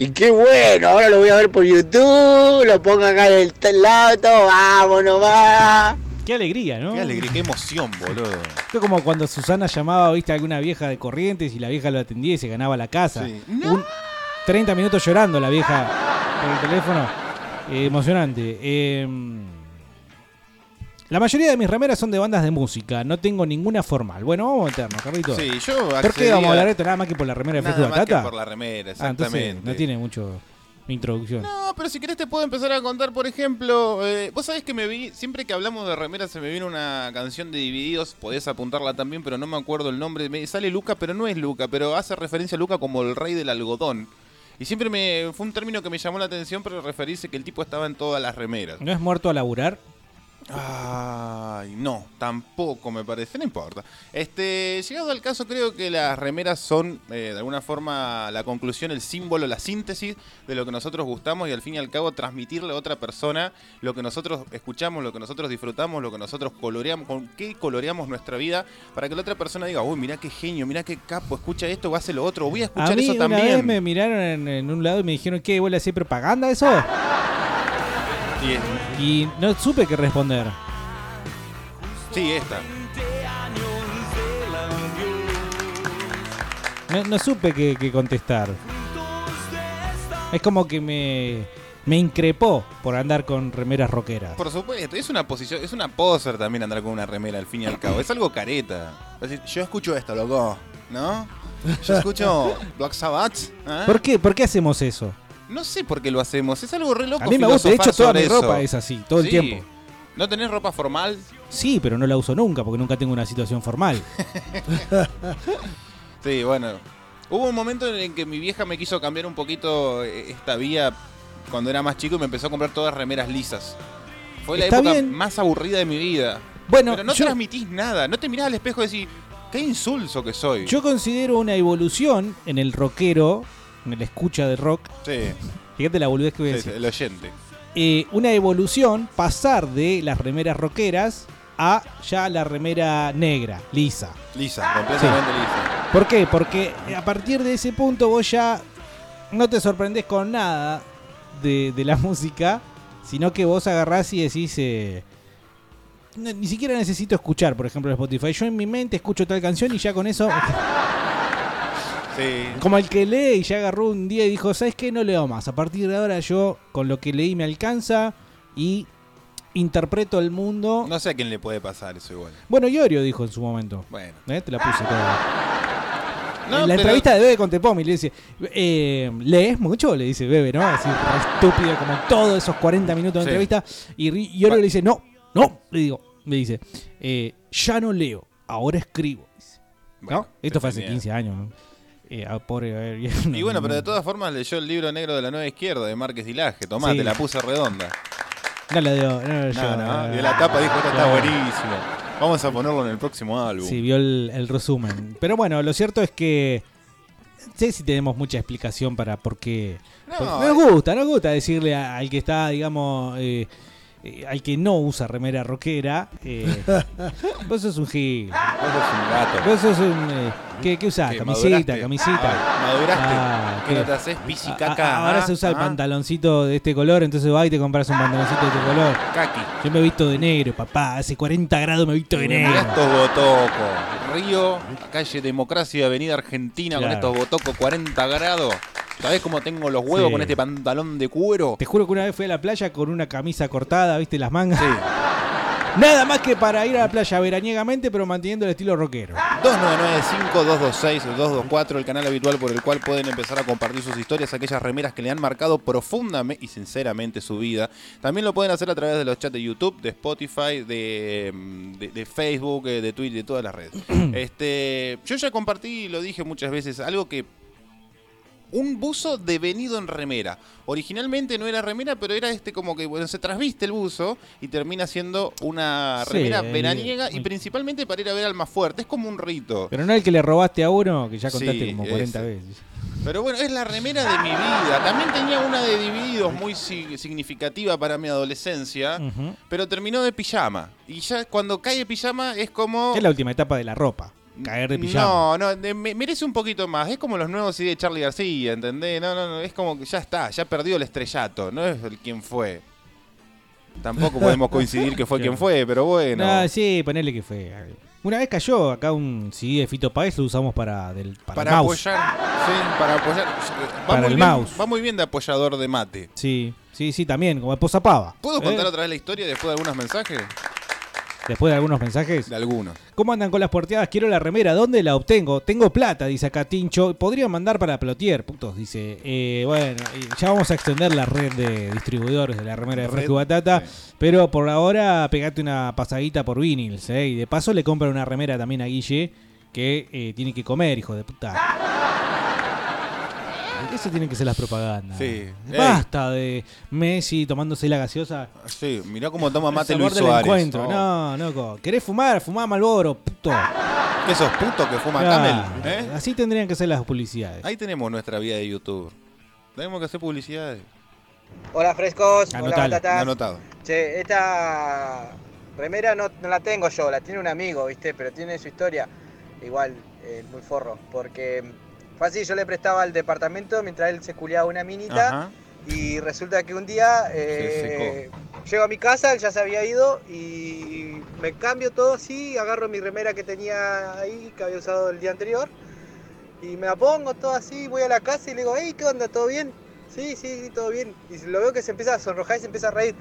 Y qué bueno, ahora lo voy a ver por YouTube, lo pongo acá en el lado, todo, vámonos, va.
Qué alegría, ¿no?
Qué alegría, qué emoción, boludo.
Fue como cuando Susana llamaba, viste, a alguna vieja de Corrientes y la vieja lo atendía y se ganaba la casa.
Sí.
Un- 30 minutos llorando la vieja por el teléfono. Eh, emocionante. Eh, la mayoría de mis remeras son de bandas de música. No tengo ninguna formal. Bueno, vamos a meternos, Carlito.
Sí, yo
¿Por qué vamos a hablar de esto nada más que por la remera de
Nada
Fresco
más que por la remera,
Ah, entonces
exactamente.
no tiene mucho introducción.
No, pero si querés te puedo empezar a contar, por ejemplo, eh, vos sabés que me vi, siempre que hablamos de remeras se me viene una canción de Divididos, podés apuntarla también, pero no me acuerdo el nombre, me sale Luca, pero no es Luca, pero hace referencia a Luca como el rey del algodón. Y siempre me fue un término que me llamó la atención, pero referirse que el tipo estaba en todas las remeras.
¿No es muerto a laburar?
Ay, no, tampoco me parece, no importa. Este, llegado al caso, creo que las remeras son eh, de alguna forma la conclusión, el símbolo, la síntesis de lo que nosotros gustamos y al fin y al cabo transmitirle a otra persona lo que nosotros escuchamos, lo que nosotros disfrutamos, lo que nosotros coloreamos, con qué coloreamos nuestra vida, para que la otra persona diga, uy, mirá qué genio, mirá qué capo, escucha esto, hace lo otro, voy a escuchar
a mí
eso
una
también.
vez me miraron en, en un lado y me dijeron, ¿qué? ¿Vos le hacés propaganda a eso? *laughs*
Y
no supe qué responder.
sí, esta.
No, no supe qué, qué contestar. Es como que me, me increpó por andar con remeras rockeras.
Por supuesto, es una posición, es una poser también andar con una remera al fin y al cabo. Es algo careta. Es decir, yo escucho esto, loco, ¿no? Yo escucho *laughs* Black Sabbath. ¿eh?
¿Por qué? ¿Por qué hacemos eso?
No sé por qué lo hacemos, es algo re loco.
A mí me gusta, de hecho toda mi ropa es así, todo el tiempo.
¿No tenés ropa formal?
Sí, pero no la uso nunca porque nunca tengo una situación formal. *laughs*
Sí, bueno. Hubo un momento en el que mi vieja me quiso cambiar un poquito eh, esta vía cuando era más chico y me empezó a comprar todas remeras lisas. Fue la
Está
época
bien.
más aburrida de mi vida.
Bueno,
pero no
yo-
transmitís nada, no te mirás al espejo y decís, qué insulso que soy.
Yo considero una evolución en el rockero, en el escucha de rock.
Sí.
Fíjate la boludez que voy a
Sí,
decir.
sí, el oyente.
Eh, una evolución, pasar de las remeras rockeras a ya la remera negra, lisa.
Lisa, completamente lisa.
¿Por qué? Porque a partir de ese punto vos ya no te sorprendés con nada de, de la *laughs* música, sino que vos agarrás y decís... eh, no, ni siquiera necesito escuchar, por ejemplo, Spotify. Yo en mi mente escucho tal canción y ya con eso...
Sí.
Como el que lee y ya agarró un día y dijo, ¿sabes qué? No leo más. A partir de ahora yo con lo que leí me alcanza y interpreto el mundo.
No sé a quién le puede pasar eso igual.
Bueno, Iorio dijo en su momento.
Bueno.
¿Eh? Te la puse toda.
No,
en la
pero-
entrevista de Bebe con Tepomi le dice, eh, ¿lees mucho? Le dice Bebe, ¿no? Así, estúpido, como todos esos 40 minutos de
Sí.
entrevista. Y Ri- Iorio le dice, no, no, le digo, le dice, eh, ya no leo, ahora escribo. ¿No? Esto fue hace
tenía.
15 años, ¿no? Eh, pobre, a ver, *laughs*
Y bueno, pero de todas formas leyó el libro negro de la nueva izquierda de Márquez Dilaje. Tomá,
Sí.
te la puse redonda.
No la dio, no.
Y de la tapa dijo, esto está
No.
buenísimo. Vamos a ponerlo en el próximo álbum.
Sí, vio el, el resumen. Pero bueno, lo cierto es que. No sé si tenemos mucha explicación para por qué.
No,
nos gusta, nos gusta decirle al que está, digamos, eh, eh, al que no usa remera rockera, eh, *laughs* vos sos un gil.
Vos sos un gato.
Vos sos un. eh, ¿Qué, qué usás?
¿Qué,
Camisita,
maduraste?
camisita.
Ay, maduraste.
Ah,
¿Qué
¿qué?
no te haces pisi
A-
caca?
a- ahora
ah?
se usa el
Ah.
pantaloncito de este color, entonces vas y te compras un pantaloncito de este color.
Kaki.
Yo me he visto de negro, papá. Hace 40 grados me he visto de negro.
Estos botocos. Río, calle Democracia, Avenida Argentina, con estos botocos 40 grados. ¿Sabés cómo tengo los huevos
Sí.
con este pantalón de cuero?
Te juro que una vez fui a la playa con una camisa cortada, ¿viste? Las mangas. *laughs* Nada más que para ir a la playa veraniegamente, pero manteniendo el estilo rockero.
2995-226-224, el canal habitual por el cual pueden empezar a compartir sus historias, aquellas remeras que le han marcado profundamente y sinceramente su vida. También lo pueden hacer a través de los chats de YouTube, de Spotify, de, mm, de- de Facebook, eh, de Twitter, de todas las redes. *clears throat* este, yo ya compartí, y lo dije muchas veces, algo que un buzo devenido en remera. Originalmente no era remera, pero era este como que bueno, se trasviste el buzo y termina siendo una
Sí,
remera
eh,
veraniega y principalmente para ir a ver al más fuerte. Es como un rito.
Pero no el que le robaste a uno, que ya contaste
Sí,
como 40
ese.
veces.
Pero bueno, es la remera de mi vida. También tenía una de Divididos muy si- significativa para mi adolescencia, pero terminó de pijama. Y ya cuando cae pijama es como...
Es la última etapa de la ropa. Caer de pijama.
No, no, de- me- merece un poquito más. Es como los nuevos CD de Charlie García, ¿entendés? No, no, no, es como que ya está, ya perdió el estrellato, no es el quien fue. Tampoco podemos coincidir que fue *laughs* quien fue, pero bueno.
No, sí, ponele que fue. Una vez cayó acá un CD de Fito Páez, lo usamos para, del, para,
para
el mouse.
apoyar, sí, para apoyar. Va
Para
muy
el
bien,
mouse.
Va muy bien de apoyador de mate.
Sí, sí, sí, también, como esposa pava.
¿Puedo
¿Eh?
contar otra vez la historia después de algunos mensajes?
Después de algunos mensajes.
De algunos.
¿Cómo andan con las porteadas? Quiero la remera. ¿Dónde la obtengo? Tengo plata, dice acá Tincho. Podría mandar para Plotier, putos, dice. Eh, bueno, ya vamos a extender la red de distribuidores de la remera de Fresco y Batata. Pero por ahora, pegate una pasadita por Vinils, ¿eh? Y de paso le compran una remera también a Guille, que eh, tiene que comer, hijo de puta. Eso tienen que ser las propagandas.
Sí.
Basta de Messi tomándose la gaseosa.
Sí, mirá cómo toma mate Luis
del
Suárez.
encuentro. No, no, co- ¿Querés fumar? Fumá Malboro, puto.
¿Qué sos puto que fuma
Claro,
Camel? ¿eh?
Así tendrían que ser las publicidades.
Ahí tenemos nuestra vía de YouTube. Tenemos que hacer publicidades.
Hola frescos, hola
Anotalo,
batatas.
anotado.
Che, esta remera no, no la tengo yo, la tiene un amigo, ¿viste? Pero tiene su historia. Igual, eh, muy forro. Porque fue así, yo le prestaba al departamento mientras él se culiaba una minita.
Ajá.
Y resulta que un día eh, llego a mi casa, él ya se había ido y me cambio todo así, agarro mi remera que tenía ahí, que había usado el día anterior, y me la pongo todo así, voy a la casa y le digo, hey, ¿qué onda? ¿Todo bien? Sí, sí, sí, todo bien. Y lo veo que se empieza a sonrojar y se empieza a reír.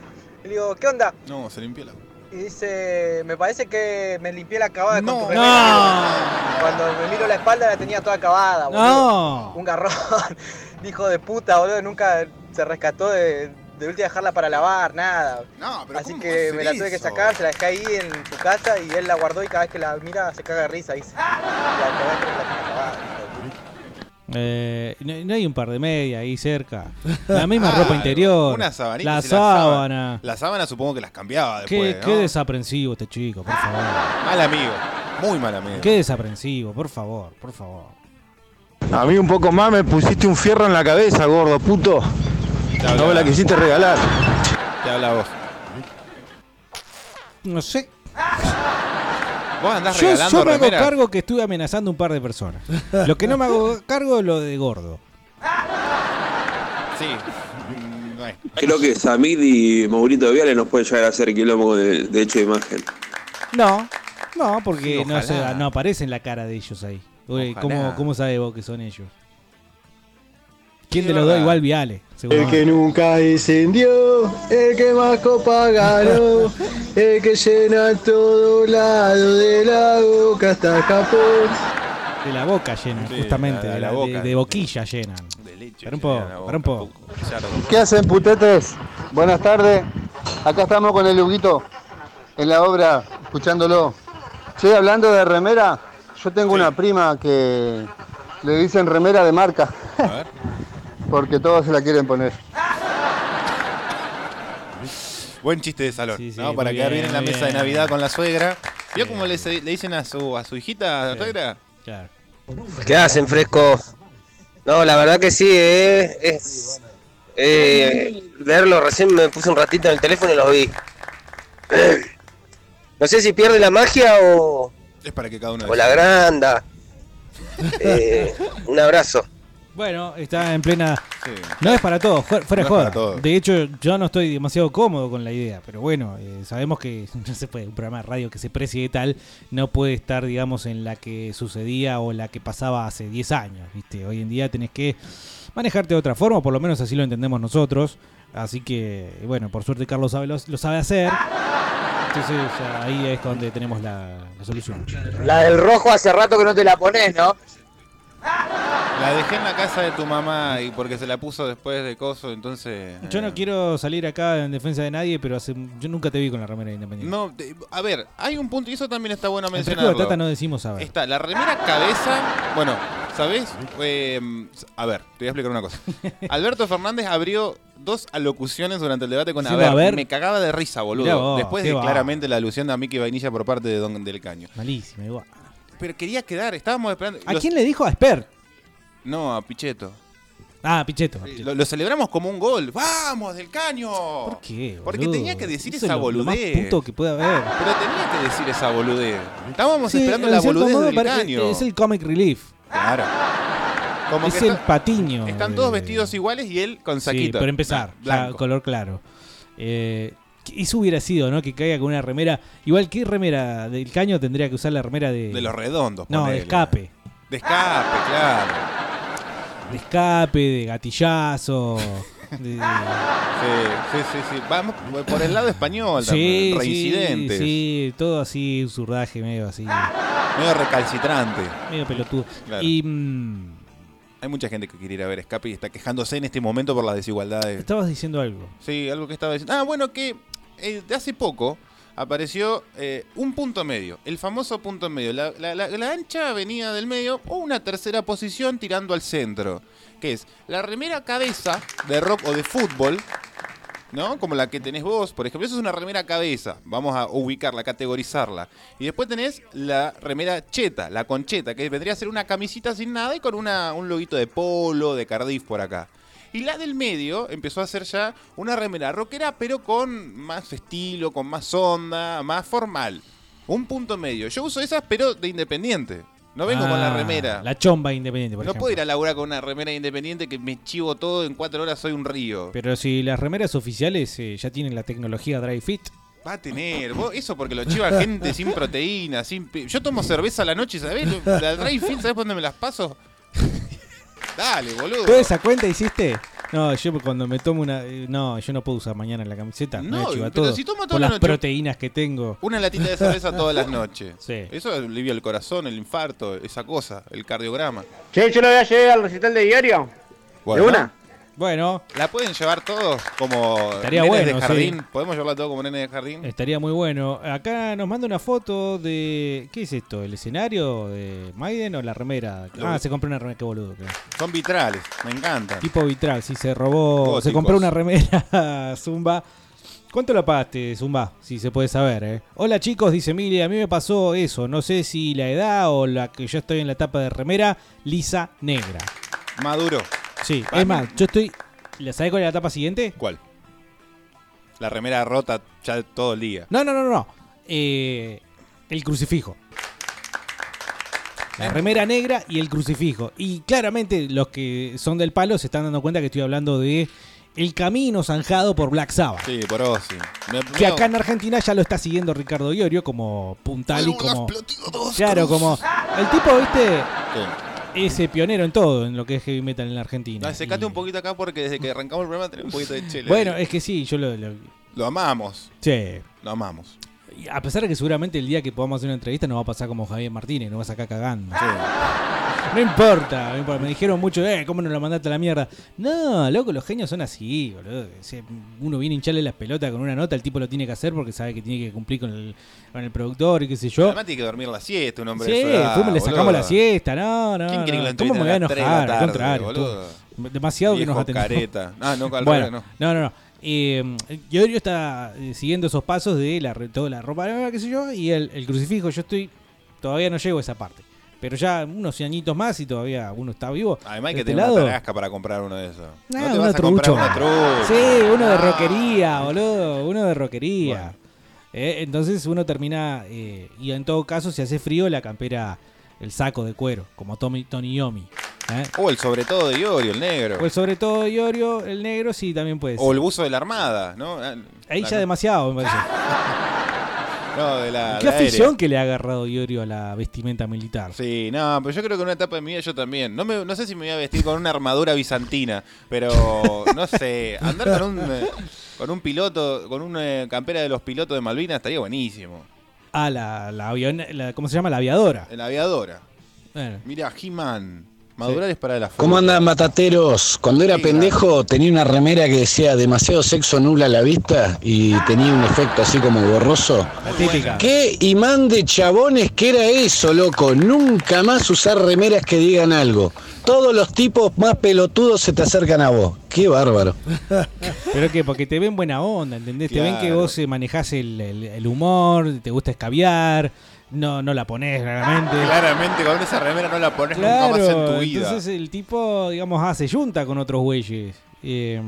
Y le digo, ¿qué onda?
No, se limpió la.
Y dice, me parece que me limpié la acabada con tu
No.
remera. Cuando me miro la espalda la tenía toda acabada, boludo.
No.
Un garrón. *laughs* Hijo de puta, boludo. Nunca se rescató de, de última dejarla para lavar, nada.
No, pero
Así
¿cómo
que me la tuve que sacar, se la dejé ahí en su casa y él la guardó y cada vez que la mira se caga de risa. Dice, *laughs* la tenía acabada. hijo de puta".
Eh, no, no hay un par de medias ahí cerca. *laughs* La misma
Ah,
ropa interior.
Una sabanita.
La sábana.
La sábana supongo que las cambiaba
Qué,
después.
qué
¿no?
desaprensivo este chico, por favor.
Mal amigo. Muy mal amigo.
Qué desaprensivo, por favor, por favor.
A mí un poco más me pusiste un fierro en la cabeza, gordo puto. No me la quisiste regalar.
Te habla vos.
No sé.
Vos andás
Yo,
regalando
yo me hago cargo que estuve amenazando a un par de personas. Lo que no me hago cargo es lo de gordo.
Sí. Mm.
Creo que Samid y Maurito Viale nos pueden llegar a hacer quilombo de, de hecho de imagen.
No, no, porque
Sí,
no, se, no aparece en la cara de ellos ahí. ¿cómo, ¿Cómo sabes vos que son ellos? ¿Quién de los dos igual Viale?
El que nunca descendió, el que más copa ganó, *laughs* el que llena todo lado de la boca hasta el capón.
De la boca llenan,
Sí,
justamente.
la-
De,
la
la- de-
boca.
de boquilla llenan. Para un poco, para un poco.
¿Qué hacen, putetes? Buenas tardes. Acá estamos con el Huguito en la obra, escuchándolo. Che, hablando de remera, yo tengo una prima que le dicen remera de marca. *laughs* Porque todos se la quieren poner.
Buen chiste de salón,
sí,
¿no? Para quedar
bien,
bien en la
muy
mesa de
bien.
Navidad con la suegra. ¿Vio cómo le, le dicen a su, a su hijita, a la suegra?
Claro.
¿Qué hacen, fresco? No, la verdad que sí, eh, es. eh, verlo, recién me puse un ratito en el teléfono y los vi. *clears throat*
No sé si pierde la magia o,
Es para que cada uno
o la agranda. *laughs* Eh, un abrazo.
Bueno, está en plena. No es para todos, fuera fuera de
No es
joda.
para todos.
De hecho, yo no estoy demasiado cómodo con la idea, pero bueno, eh, sabemos que *laughs* no se puede, un programa de radio que se precie de tal, no puede estar, digamos, en la que sucedía o la que pasaba hace 10 años, ¿viste? Hoy en día tenés que manejarte de otra forma, por lo menos así lo entendemos nosotros. Así que, bueno, por suerte Carlos sabe, lo, lo sabe hacer. Entonces, ahí es donde tenemos la, la solución.
La del rojo hace rato que no te la pones, ¿no?
La dejé en la casa de tu mamá y porque se la puso después de coso, entonces.
Yo
eh,
no quiero salir acá en defensa de nadie, pero hace, yo nunca te vi con la remera independiente.
No, a ver, hay un punto, y eso también está bueno
En Fresco de
mencionarlo.
Batata no decimos saber.
Está la remera cabeza. Bueno, ¿sabés? Eh, a ver, te voy a explicar una cosa. *laughs* Alberto Fernández abrió dos alocuciones durante el debate con
Diciendo,
a ver,
"A ver".
Me cagaba de risa,
Mirá
boludo.
vos,
Después
qué
de
va.
claramente la alusión a Mickey Vainilla por parte de Don del Caño.
Malísima, igual.
Pero quería quedar, estábamos esperando.
¿A
los-
quién le dijo? A Esper.
No, a Pichetto.
Ah, Picheto.
Lo, lo celebramos como un gol. ¡Vamos, del caño!
¿Por qué?
Porque tenía que decir
Eso
esa
es lo- lo más
boludez.
puto que puede haber.
Pero tenía que decir esa boludez. Estábamos
Sí,
esperando la boludez del caño.
Es el comic relief.
Claro. Como
es
que
el
está-
patiño.
Están todos vestidos iguales y él con
Sí,
saquito.
para empezar, color claro. Eh, eso hubiera sido, ¿no? Que caiga con una remera. Igual, ¿qué remera del caño tendría que usar la remera de.
De los redondos,
No, de escape.
De escape, claro.
De escape, de gatillazo. de-
Sí, sí, sí, sí. Vamos por el lado español
Sí,
también.
sí,
Reincidentes.
sí, todo así, un zurdaje medio así.
Medio recalcitrante.
Medio pelotudo.
Claro.
Y mm,
Hay mucha gente que quiere ir a ver escape y está quejándose en este momento por las desigualdades.
estabas diciendo algo.
Sí, algo que estaba diciendo. Ah, bueno, que eh, de hace poco apareció eh, un punto medio, el famoso punto medio, la, la- ancha avenida del medio o una tercera posición tirando al centro, que es la remera cabeza de rock o de fútbol, ¿no? Como la que tenés vos, por ejemplo, eso es una remera cabeza, vamos a ubicarla, categorizarla. Y después tenés la remera cheta, la concheta, que vendría a ser una camisita sin nada y con una, un loguito de polo, de Cardiff por acá. Y la del medio empezó a ser ya una remera rockera, pero con más estilo, con más onda, más formal. Un punto medio. Yo uso esas, pero de independiente. No vengo con la
Ah,
remera.
La chomba independiente, por
no
ejemplo.
puedo ir a laburar con una remera independiente que me chivo todo, en cuatro horas soy un río.
Pero si las remeras oficiales eh, ya tienen la tecnología Dry Fit.
Va a tener, vos, eso porque lo chiva gente *laughs* sin proteína, sin... Yo tomo cerveza a la noche, ¿sabés? La dry fit, ¿sabés por dónde me las paso? Dale, boludo.
¿Toda esa cuenta hiciste? No, yo cuando me tomo una. eh, No, yo no puedo usar mañana la camiseta. No,
No,
me chiva
pero
todo.
si tomo toda
por
la
las
noche-
proteínas que tengo.
Una latita de cerveza todas las *laughs* noches.
Sí.
Eso alivia el corazón, el infarto, esa cosa, el cardiograma.
Che, yo lo voy a llevar al recital de diario.
Bueno,
¿De una?
Bueno,
¿La pueden llevar todos como
Estaría
nenes
bueno,
de jardín?
sí.
¿Podemos llevarla todo como nenes de jardín?
estaría muy bueno. Acá nos manda una foto de. ¿Qué es esto? ¿El escenario de Maiden o la remera?
Lo-
Ah, se compró una remera, qué boludo. creo.
Son vitrales, me encantan.
Tipo vitral, si se robó. Se compró una remera *laughs* Zumba. ¿Cuánto la pagaste, Zumba? Si se puede saber, ¿eh? Hola chicos, dice Emilia, a mí me pasó eso. No sé si la edad o la que yo estoy en la etapa de remera lisa negra.
Maduro.
Sí, es más, yo estoy. ¿La sabés cuál es la etapa siguiente?
¿Cuál? La remera rota ya todo el día.
No, no, no, no. Eh, el crucifijo. La remera negra y el crucifijo. Y claramente los que son del palo se están dando cuenta que estoy hablando de el camino zanjado por Black Sabbath.
Sí, por Ozzy. Me-
Que
me-
acá en Argentina ya lo está siguiendo Ricardo Iorio como puntal y como. Claro, como. El tipo, viste, eh, pionero en todo, en lo que es heavy metal en la Argentina.
No, secate un poquito acá porque desde que arrancamos el programa tenemos un poquito de chile.
Bueno, es que sí, yo lo. lo-
Lo amamos.
sí.
Lo amamos.
A pesar de que seguramente el día que podamos hacer una entrevista no va a pasar como Javier Martínez, no va a sacar cagando. *laughs* No importa, no importa. me dijeron mucho, eh, ¿cómo no lo mandaste a la mierda? No, loco, los genios son así, boludo. Uno viene a hincharle las pelotas con una nota, el tipo lo tiene que hacer porque sabe que tiene que cumplir con el, con el productor y qué sé yo.
Además tiene que dormir la siesta, un hombre
Sí,
de edad,
le sacamos
boludo.
la siesta, no, no.
¿Quién quiere
no. ¿Cómo me voy a enojar? Al contrario, tú- demasiado que nos atendió.
careta. Ah, no,
bueno,
revés,
no, no, no. Eh, Yorio está siguiendo esos pasos de la, toda la ropa nueva, qué sé yo, y el, el crucifijo. Yo estoy. Todavía no llego a esa parte. Pero ya unos añitos más y todavía uno está vivo.
Además hay que
este
tener
lado,
una tarasca para comprar uno de esos. No te
uno
vas a comprar trucha.
Sí, uno de rockería, *laughs* boludo. Uno de rockería. Eh, entonces uno termina, eh, y en todo caso, si hace frío, la campera, el saco de cuero, como Tommy, Tony Yomi. ¿eh?
O el sobre todo de Iorio, el negro.
O el sobre todo de Iorio, el negro, sí, también puede ser.
O el buzo de la Armada, ¿no? Ah,
Ahí
la-
ya demasiado, me parece. *laughs*
No, de la.
Qué afición que le ha agarrado Iorio a la vestimenta militar.
Sí, no, pero yo creo que en una etapa de mi vida yo también. No, me, no sé si me voy a vestir con una armadura bizantina, pero no sé, andar con un, eh, con un piloto, con una eh, campera de los pilotos de Malvinas estaría buenísimo.
Ah, la, la, avion- la- ¿cómo se llama? La aviadora.
La aviadora.
Bueno.
Mira, He-Man. Madurales para la
¿Cómo andan, matateros? Cuando era pendejo tenía una remera que decía demasiado sexo nubla la vista y tenía un efecto así como borroso.
típica.
¿Qué imán de chabones que era eso, loco? Nunca más usar remeras que digan algo. Todos los tipos más pelotudos se te acercan a vos. Qué bárbaro. *laughs*
¿Pero qué? Porque te ven buena onda, ¿entendés? Te ven que vos eh, manejás el, el- el humor, te gusta escabiar, no, no la ponés claramente. *laughs*
Claramente con esa remera no la pones nunca más en tu
Claro,
vida.
entonces el tipo, digamos, hace junta con otros güeyes. Eh,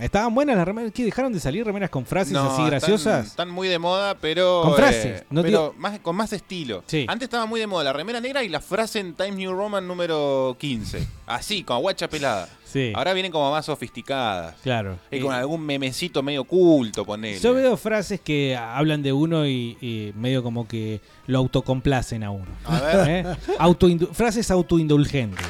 estaban buenas las remeras, ¿qué? ¿Dejaron de salir remeras con frases
No,
así graciosas?
Están, están muy de moda, pero.
Con frases,
eh,
no
pero
digo-
más, con más estilo.
Sí.
Antes estaba muy de moda la remera negra y la frase en Times New Roman número 15. Así, con guacha pelada.
Sí.
Ahora vienen como más sofisticadas.
Claro.
Y con
Eh,
algún memecito medio oculto, ponele.
Yo veo frases que hablan de uno y, y medio como que lo autocomplacen a uno.
A ver. *laughs*
Autoindu- frases autoindulgentes.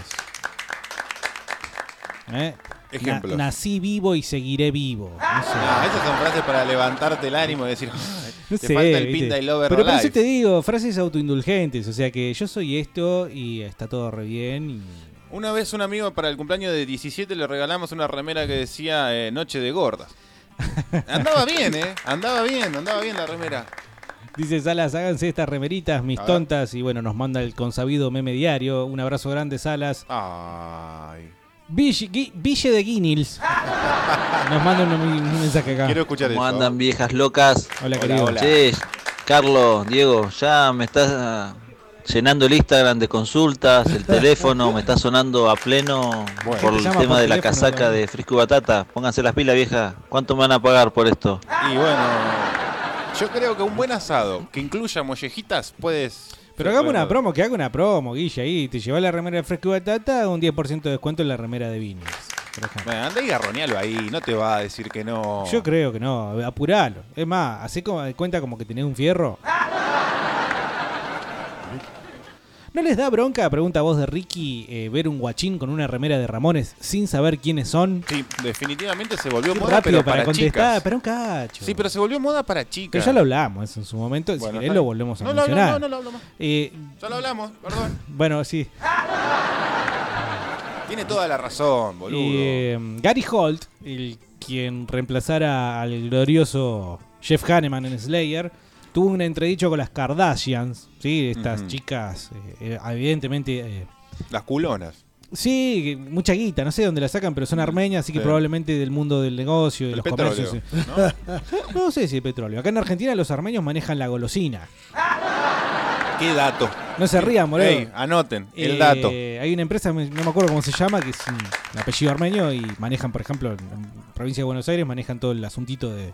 ¿Eh?
Ejemplos.
Na- nací vivo y seguiré vivo. No sé.
Ah, esas son frases para levantarte el ánimo y decir, "Ay, *laughs*
No
te
sé,
falta el pinta y lover
Pero por eso
life".
te digo, frases autoindulgentes. O sea que yo soy esto y está todo re bien. Y...
Una vez un amigo para el cumpleaños de 17 le regalamos una remera que decía eh, Noche de Gordas. *laughs* Andaba bien, ¿eh? Andaba bien, andaba bien la remera.
Dice Salas, háganse estas remeritas, mis tontas. Y bueno, nos manda el consabido meme diario. Un abrazo grande, Salas.
Ay.
Ville, Gui- Ville de Guinils. Nos manda un, un mensaje acá.
¿Cómo andan viejas locas?
Hola, querido. Hola.
Che, Carlos, Diego, ya me estás ah, llenando el Instagram de consultas, el teléfono me está sonando a pleno por
Te
el tema
por
de la casaca de Frisco y Batata. Pónganse las pilas, vieja. ¿Cuánto me van a pagar por esto?
Y bueno, yo creo que un buen asado que incluya mollejitas puedes.
Pero hagamos una promo, que haga una promo, Guille, ahí. Te lleva la remera de Fresco y Batata, un 10% de descuento en la remera de Vinis. por ejemplo.
Bueno, anda y garronealo ahí, no te va a decir que no.
Yo creo que no, apuralo. Es más, hacé como, cuenta como que tenés un fierro. ¿No les da bronca, pregunta vos de Ricky, eh, ver un guachín con una remera de Ramones sin saber quiénes son?
Sí, definitivamente se volvió
Qué
moda,
rápido
pero
para,
para,
contestar,
chicas.
pero un cacho.
Sí, pero se volvió moda para chicas.
Pero ya lo hablamos eso en su momento,
Bueno,
si querés lo volvemos a
No, no,
mencionar.
no, no, no, hablamos.
Eh,
Ya lo hablamos, perdón. *laughs*
bueno, sí.
Tiene toda la razón, boludo.
Eh, Gary Holt, el quien reemplazara al glorioso Jeff Hanneman en Slayer, tuvo un entredicho con las Kardashians, ¿sí? Estas chicas, eh, eh, evidentemente... eh,
Las culonas.
Sí, mucha guita, no sé de dónde la sacan, pero son armenias, así que
Sí.
probablemente del mundo del negocio, de
El
los
petróleo,
comercios. *laughs* ¿no? sé si el petróleo. Acá en Argentina los armenios manejan la golosina.
Qué dato.
No se rían, boludo.
Ey, anoten, el
Eh,
dato.
Hay una empresa, no me acuerdo cómo se llama, que es un, un apellido armenio y manejan, por ejemplo, en, en provincia de Buenos Aires, manejan todo el asuntito de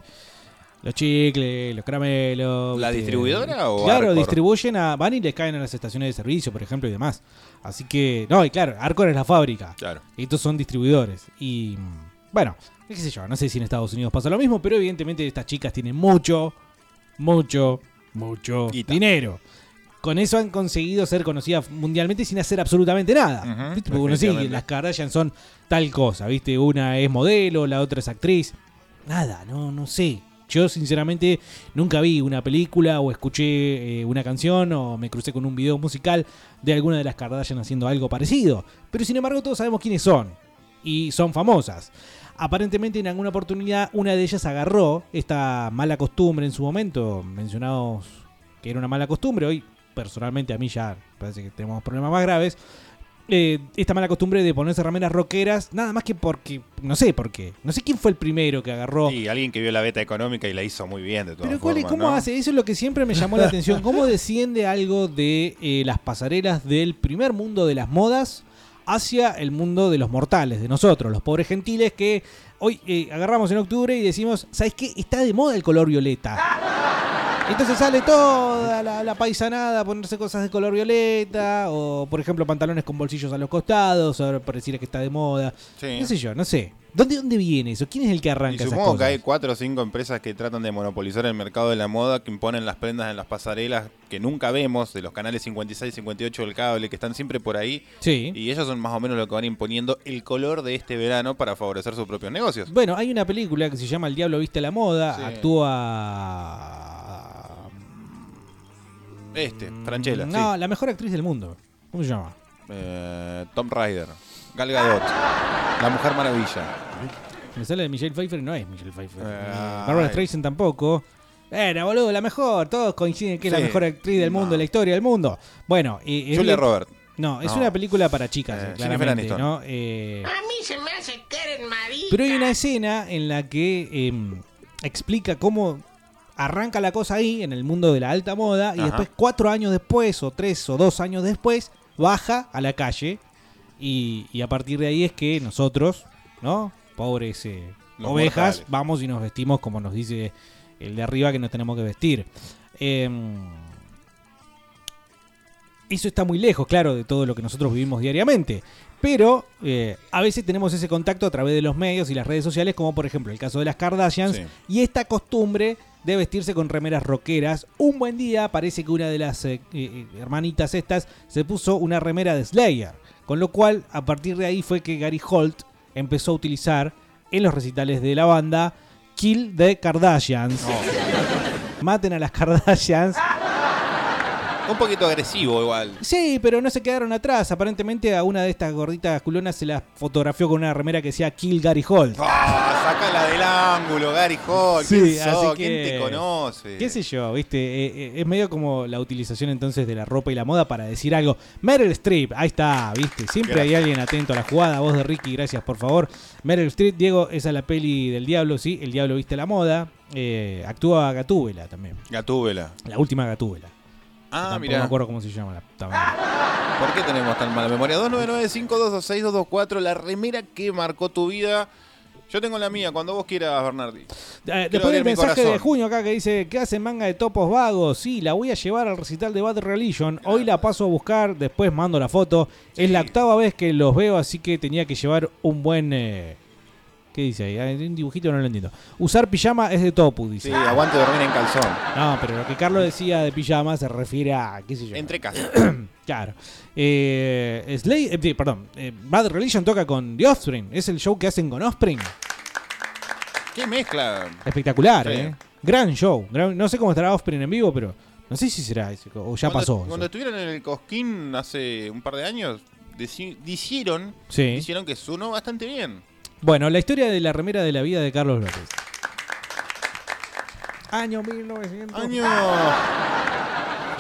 los chicles, los caramelos.
¿La distribuidora o
Claro,
Arcor?
distribuyen a. Van y les caen a las estaciones de servicio, por ejemplo, y demás. Así que. No, y claro, Arcor es la fábrica.
Claro.
Estos son distribuidores. Y. Bueno, qué sé yo, no sé si en Estados Unidos pasa lo mismo, pero evidentemente estas chicas tienen mucho, mucho, mucho dinero. Con eso han conseguido ser conocidas mundialmente sin hacer absolutamente nada. Porque uno sí, las Kardashian son tal cosa, ¿viste? Una es modelo, la otra es actriz. Nada, no, no sé. Yo sinceramente nunca vi una película o escuché eh, una canción o me crucé con un video musical de alguna de las Kardashian haciendo algo parecido. Pero sin embargo todos sabemos quiénes son. Y son famosas. Aparentemente en alguna oportunidad una de ellas agarró esta mala costumbre en su momento. Mencionados que era una mala costumbre. Hoy personalmente a mí ya parece que tenemos problemas más graves. Eh, esta mala costumbre de ponerse remeras rockeras, nada más que porque, no sé por qué, no sé quién fue el primero que agarró.
Y alguien que vio la beta económica y la hizo muy bien de todas
Pero ¿cuál es-
formas,
¿cómo
¿no?
hace? Eso es lo que siempre me llamó la atención. *laughs* ¿Cómo desciende algo de eh, las pasarelas del primer mundo de las modas hacia el mundo de los mortales, de nosotros, los pobres gentiles que hoy eh, agarramos en octubre y decimos, ¿sabes qué? Está de moda el color violeta. Entonces sale toda la, la paisanada a ponerse cosas de color violeta, o por ejemplo pantalones con bolsillos a los costados, ahora pareciera que está de moda.
Sí.
No sé yo, no sé. ¿Dónde, ¿Dónde viene eso? ¿Quién es el que
Y
arranca esas
supongo que hay cuatro o cinco empresas que tratan de monopolizar el mercado de la moda, que imponen las prendas en las pasarelas que nunca vemos, de los canales 56 y 58 del cable, que están siempre por ahí.
Sí.
Y ellos son más o menos lo que van imponiendo el color de este verano para favorecer sus propios negocios.
Bueno, hay una película que se llama El Diablo Viste la Moda,
Sí.
actúa...
Este, Franchella.
No,
sí.
la mejor actriz del mundo. ¿Cómo se llama?
Eh, Tom Rider, Gal Gadot, La Mujer Maravilla.
Me sale de Michelle Pfeiffer y no es Michelle Pfeiffer.
Ah,
Barbara. Streisand tampoco. Era, boludo, la mejor. Todos coinciden que es
Sí.
la mejor actriz del mundo, de la historia del mundo. Bueno, y, es
Julia Robert.
No, es
No.
una película para chicas,
Eh,
claramente. ¿no? Eh,
A mí se me hace Karen María.
pero hay una escena en la que em, explica cómo arranca la cosa ahí, en el mundo de la alta moda, y
Ajá.
después, cuatro años después, o tres o dos años después, baja a la calle. Y, y a partir de ahí es que nosotros, ¿no? Pobres eh, ovejas,
mortales.
vamos y nos vestimos como nos dice el de arriba que nos tenemos que vestir. Em, eso está muy lejos, claro, de todo lo que nosotros vivimos diariamente. Pero eh, a veces tenemos ese contacto a través de los medios y las redes sociales, como por ejemplo el caso de las Kardashians,
Sí.
y esta costumbre de vestirse con remeras rockeras. Un buen día parece que una de las eh, eh, hermanitas estas se puso una remera de Slayer, con lo cual a partir de ahí fue que Gary Holt empezó a utilizar en los recitales de la banda Kill the Kardashians. Maten a las Kardashians.
Un poquito agresivo igual.
Sí, pero no se quedaron atrás. Aparentemente a una de estas gorditas culonas se la fotografió con una remera que decía Kill Gary Holt.
Ah, sacala del ángulo, Gary Hall.
Sí,
¿Quién sos?
así que-
¿Quién te conoce?
¿Qué sé yo? ¿Viste? Eh, eh, es medio como la utilización entonces de la ropa y la moda para decir algo. Meryl Streep, ahí está, ¿viste? Siempre hay alguien atento a la jugada. Voz de Ricky, gracias por favor. Meryl Streep, Diego, esa es la peli del diablo, sí. El diablo viste la moda. Eh, actúa Gatúbela también.
Gatúbela.
La última Gatúbela.
Ah,
Tampoco
mirá.
me acuerdo cómo se llama la puta madre.
¿Por qué tenemos tan mala memoria? 299-526-224, la remera que marcó tu vida. Yo tengo la mía, cuando vos quieras, Bernardi.
Eh, Después del mensaje de junio acá que dice, ¿qué hace manga de topos vagos? Sí, la voy a llevar al recital de Bad Religion. Hoy la paso a buscar, después mando la foto. Es la octava vez que los veo, así que tenía que llevar un buen... eh, ¿Qué dice ahí? Hay un dibujito, no lo entiendo. Usar pijama es de topu, dice.
Sí, aguante dormir en calzón.
No, pero lo que Carlos decía de pijama se refiere a, qué sé yo.
Entre *clears throat* casas.
claro. Eh, Slay- eh, perdón, eh, Bad Religion toca con The Offspring. Es el show que hacen con Offspring.
¿Qué mezcla?
Espectacular,
Sí.
¿eh? Gran show. Gran- no sé cómo estará Offspring en vivo, pero no sé si será ese, o ya
Cuando-
pasó.
Cuando estuvieron en el Cosquín hace un par de años, deci- dijeron,
Sí.
dijeron que sonó bastante bien.
Bueno, la historia de la remera de la vida de Carlos López. Año 1900.
Año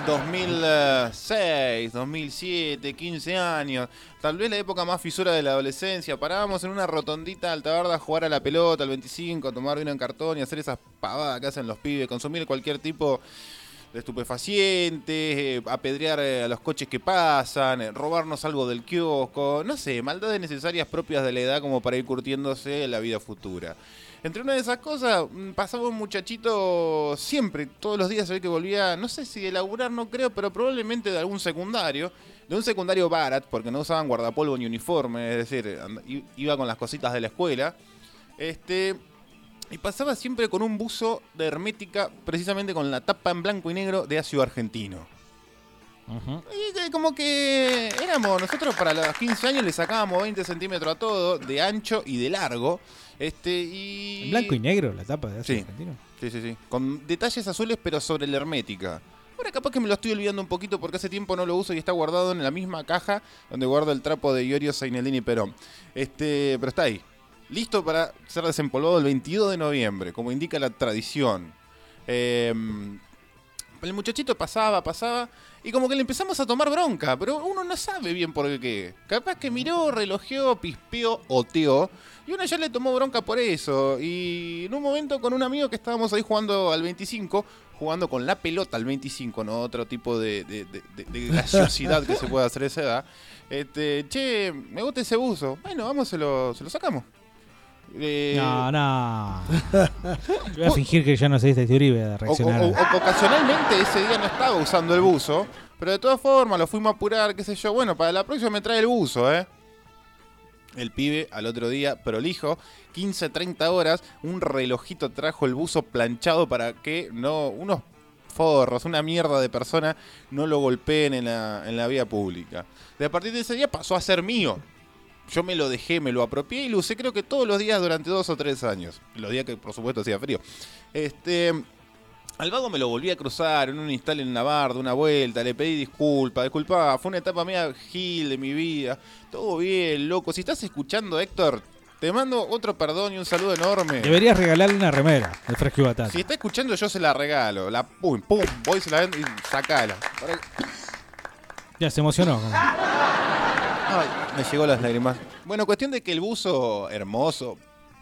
2006, 2007, 15 años. Tal vez la época más fisura de la adolescencia. Parábamos en una rotondita de Altabarda a jugar a la pelota, al 25, a tomar vino en cartón y hacer esas pavadas que hacen los pibes, consumir cualquier tipo de estupefacientes, eh, apedrear eh, a los coches que pasan, eh, robarnos algo del kiosco, no sé, maldades necesarias propias de la edad como para ir curtiéndose la vida futura. Entre una de esas cosas, mm, pasaba un muchachito siempre, todos los días se ve que volvía, no sé si de laburar, no creo, pero probablemente de algún secundario, de un secundario barat, porque no usaban guardapolvo ni uniforme, es decir, iba con las cositas de la escuela. Este, y pasaba siempre con un buzo de hermética, precisamente con la tapa en blanco y negro de ácido argentino. Y que como que éramos, nosotros para los 15 años le sacábamos 20 centímetros a todo, de ancho y de largo. Este, y.
En blanco y negro la tapa de
Sí.
Ácido Argentino.
Sí, sí, sí. Con detalles azules, pero sobre la hermética. Ahora capaz que me lo estoy olvidando un poquito porque hace tiempo no lo uso y está guardado en la misma caja donde guardo el trapo de Iorio Seinelini Perón. Este, pero está ahí. Listo para ser desempolvado el 22 de noviembre, como indica la tradición. Eh, el muchachito pasaba, pasaba, y como que le empezamos a tomar bronca, pero uno no sabe bien por qué. Capaz que miró, relojeó, pispeó, oteó, y uno ya le tomó bronca por eso. Y en un momento con un amigo que estábamos ahí jugando al 25, jugando con la pelota al 25, no otro tipo de, de, de- de- graciosidad que se puede hacer a esa edad. Este, che, me gusta ese buzo. Bueno, vamos, se lo sacamos. Eh,
No, no. *laughs* Voy a fingir que ya no sé este Uribe
o-
reaccionar.
o- o- ocasionalmente ese día no estaba usando el buzo, pero de todas formas lo fuimos a apurar, qué sé yo. Bueno, para la próxima me trae el buzo, ¿eh? El pibe al otro día, prolijo, 15, 30 horas, un relojito trajo el buzo planchado para que no unos forros, una mierda de persona no lo golpeen en la, en la vía pública. De a partir de ese día pasó a ser mío. Yo me lo dejé, me lo apropié y lo usé creo que todos los días durante dos o tres años. Los días que por supuesto hacía frío. Este, al vago me lo volví a cruzar en un install en Navarra, una vuelta, le pedí disculpas, disculpa, fue una etapa media gil de mi vida. Todo bien, loco. Si estás escuchando, Héctor, te mando otro perdón y un saludo enorme.
Deberías regalarle una remera de fresco y.
Si está escuchando, yo se la regalo. La pum, pum, voy, se la vendo y sacala.
Ya se emocionó.
Ay, me llegó las lágrimas. Bueno, cuestión de que el buzo, hermoso,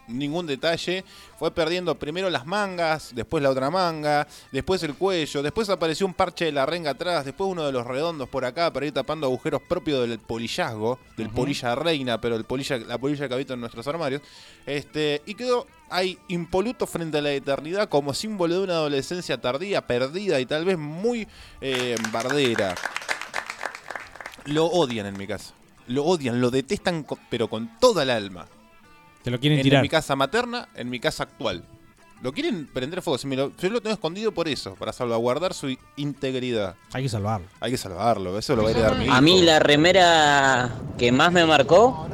ningún detalle, fue perdiendo primero las mangas, después la otra manga, después el cuello, después apareció un parche de la renga atrás, después uno de los redondos por acá para ir tapando agujeros propios del polillazgo, del polilla reina, pero el polilla, la polilla que habita en nuestros armarios. Este, y quedó ahí impoluto frente a la eternidad como símbolo de una adolescencia tardía, perdida y tal vez muy eh, bardera. Lo odian en mi casa. Lo odian, lo detestan, pero con toda el alma.
Te lo quieren
en,
tirar.
mi casa materna, en mi casa actual. Lo quieren prender fuego. Si me lo- yo lo tengo escondido por eso, para salvaguardar su integridad.
Hay que salvarlo.
Hay que salvarlo, eso lo va a heredar mi hijo.
A mí la remera que más me marcó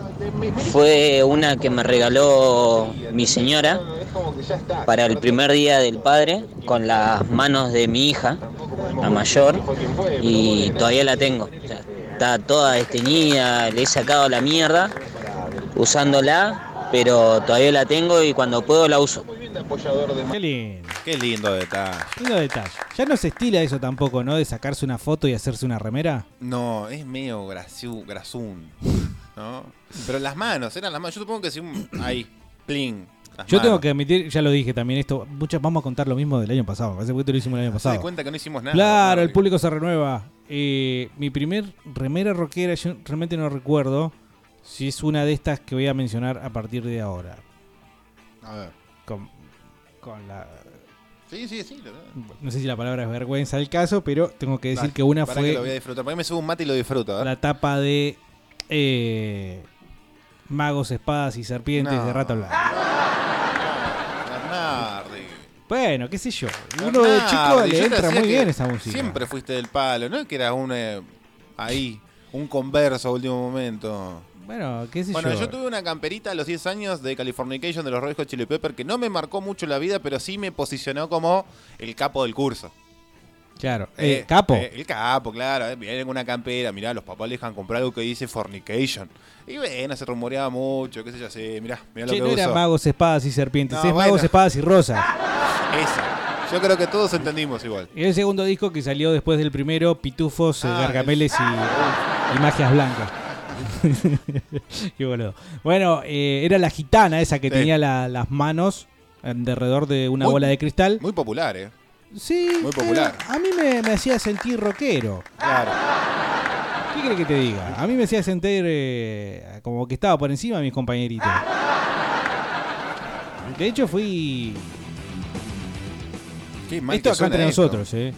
fue una que me regaló mi señora para el primer día del padre con las manos de mi hija, la mayor, y todavía la tengo. O sea, está toda desteñida, le he sacado la mierda usándola, pero todavía la tengo y cuando puedo la uso.
Qué lindo.
Qué lindo detalle.
Lindo detalle. Ya no se estila eso tampoco, ¿no? De sacarse una foto y hacerse una remera.
No, es medio graciu, grasún. ¿No? Pero las manos, eran las manos. Yo supongo que si un. Ahí, pling. Las
Yo tengo que admitir, ya lo dije también esto, muchas vamos a contar lo mismo del año pasado. Parece que lo hicimos el año
Se
pasado.
cuenta que no hicimos nada.
Claro, el público se renueva. Eh, mi primer remera rockera, yo realmente no recuerdo si es una de estas que voy a mencionar a partir de ahora.
A ver.
Con, con la.
Sí, sí, sí.
No sé si la palabra es vergüenza del caso, pero tengo que decir que una fue
que lo voy a disfrutar. Para que me subo un mate y lo disfruto. ¿eh?
la tapa de eh, Magos, Espadas y Serpientes
No.
de Rata Blanca. *laughs* Bueno, qué sé yo. Uno de chico le
yo te
entra
decía
muy
que
bien esa música.
Siempre fuiste del palo, no que eras un. eh, ahí, un converso a último momento.
Bueno, qué sé
Bueno,
yo.
yo tuve una camperita a los 10 años de Californication de los Red Hot Chili Pepper que no me marcó mucho la vida, pero sí me posicionó como el capo del curso.
Claro.
Eh,
Eh, capo.
eh, el capo, claro. eh, vienen con una campera, mirá, los papás le dejan comprar algo que dice Fornication. Y bueno, se rumoreaba mucho, qué sé yo, sí, mirá, mirá lo que
no era
uso.
Magos, Espadas y Serpientes,
No,
es
bueno.
Magos, Espadas y Rosas.
Esa. Yo creo que todos entendimos igual.
Y el segundo disco que salió después del primero, Pitufos, eh,
Ah,
Gargameles y, y Magias Blancas. *laughs* Qué boludo. Bueno, eh, era la gitana esa que
Sí.
tenía la- las manos alrededor de una
Muy-
bola de cristal.
Muy popular, ¿eh?
Sí.
Muy popular.
a mí me, me hacía sentir rockero.
Claro.
¿Qué crees que te diga? A mí me hacía sentir eh, como que estaba por encima de mis compañeritos. De hecho, fui.
Qué mal
Esto
que
acá entre
esto.
nosotros, ¿eh?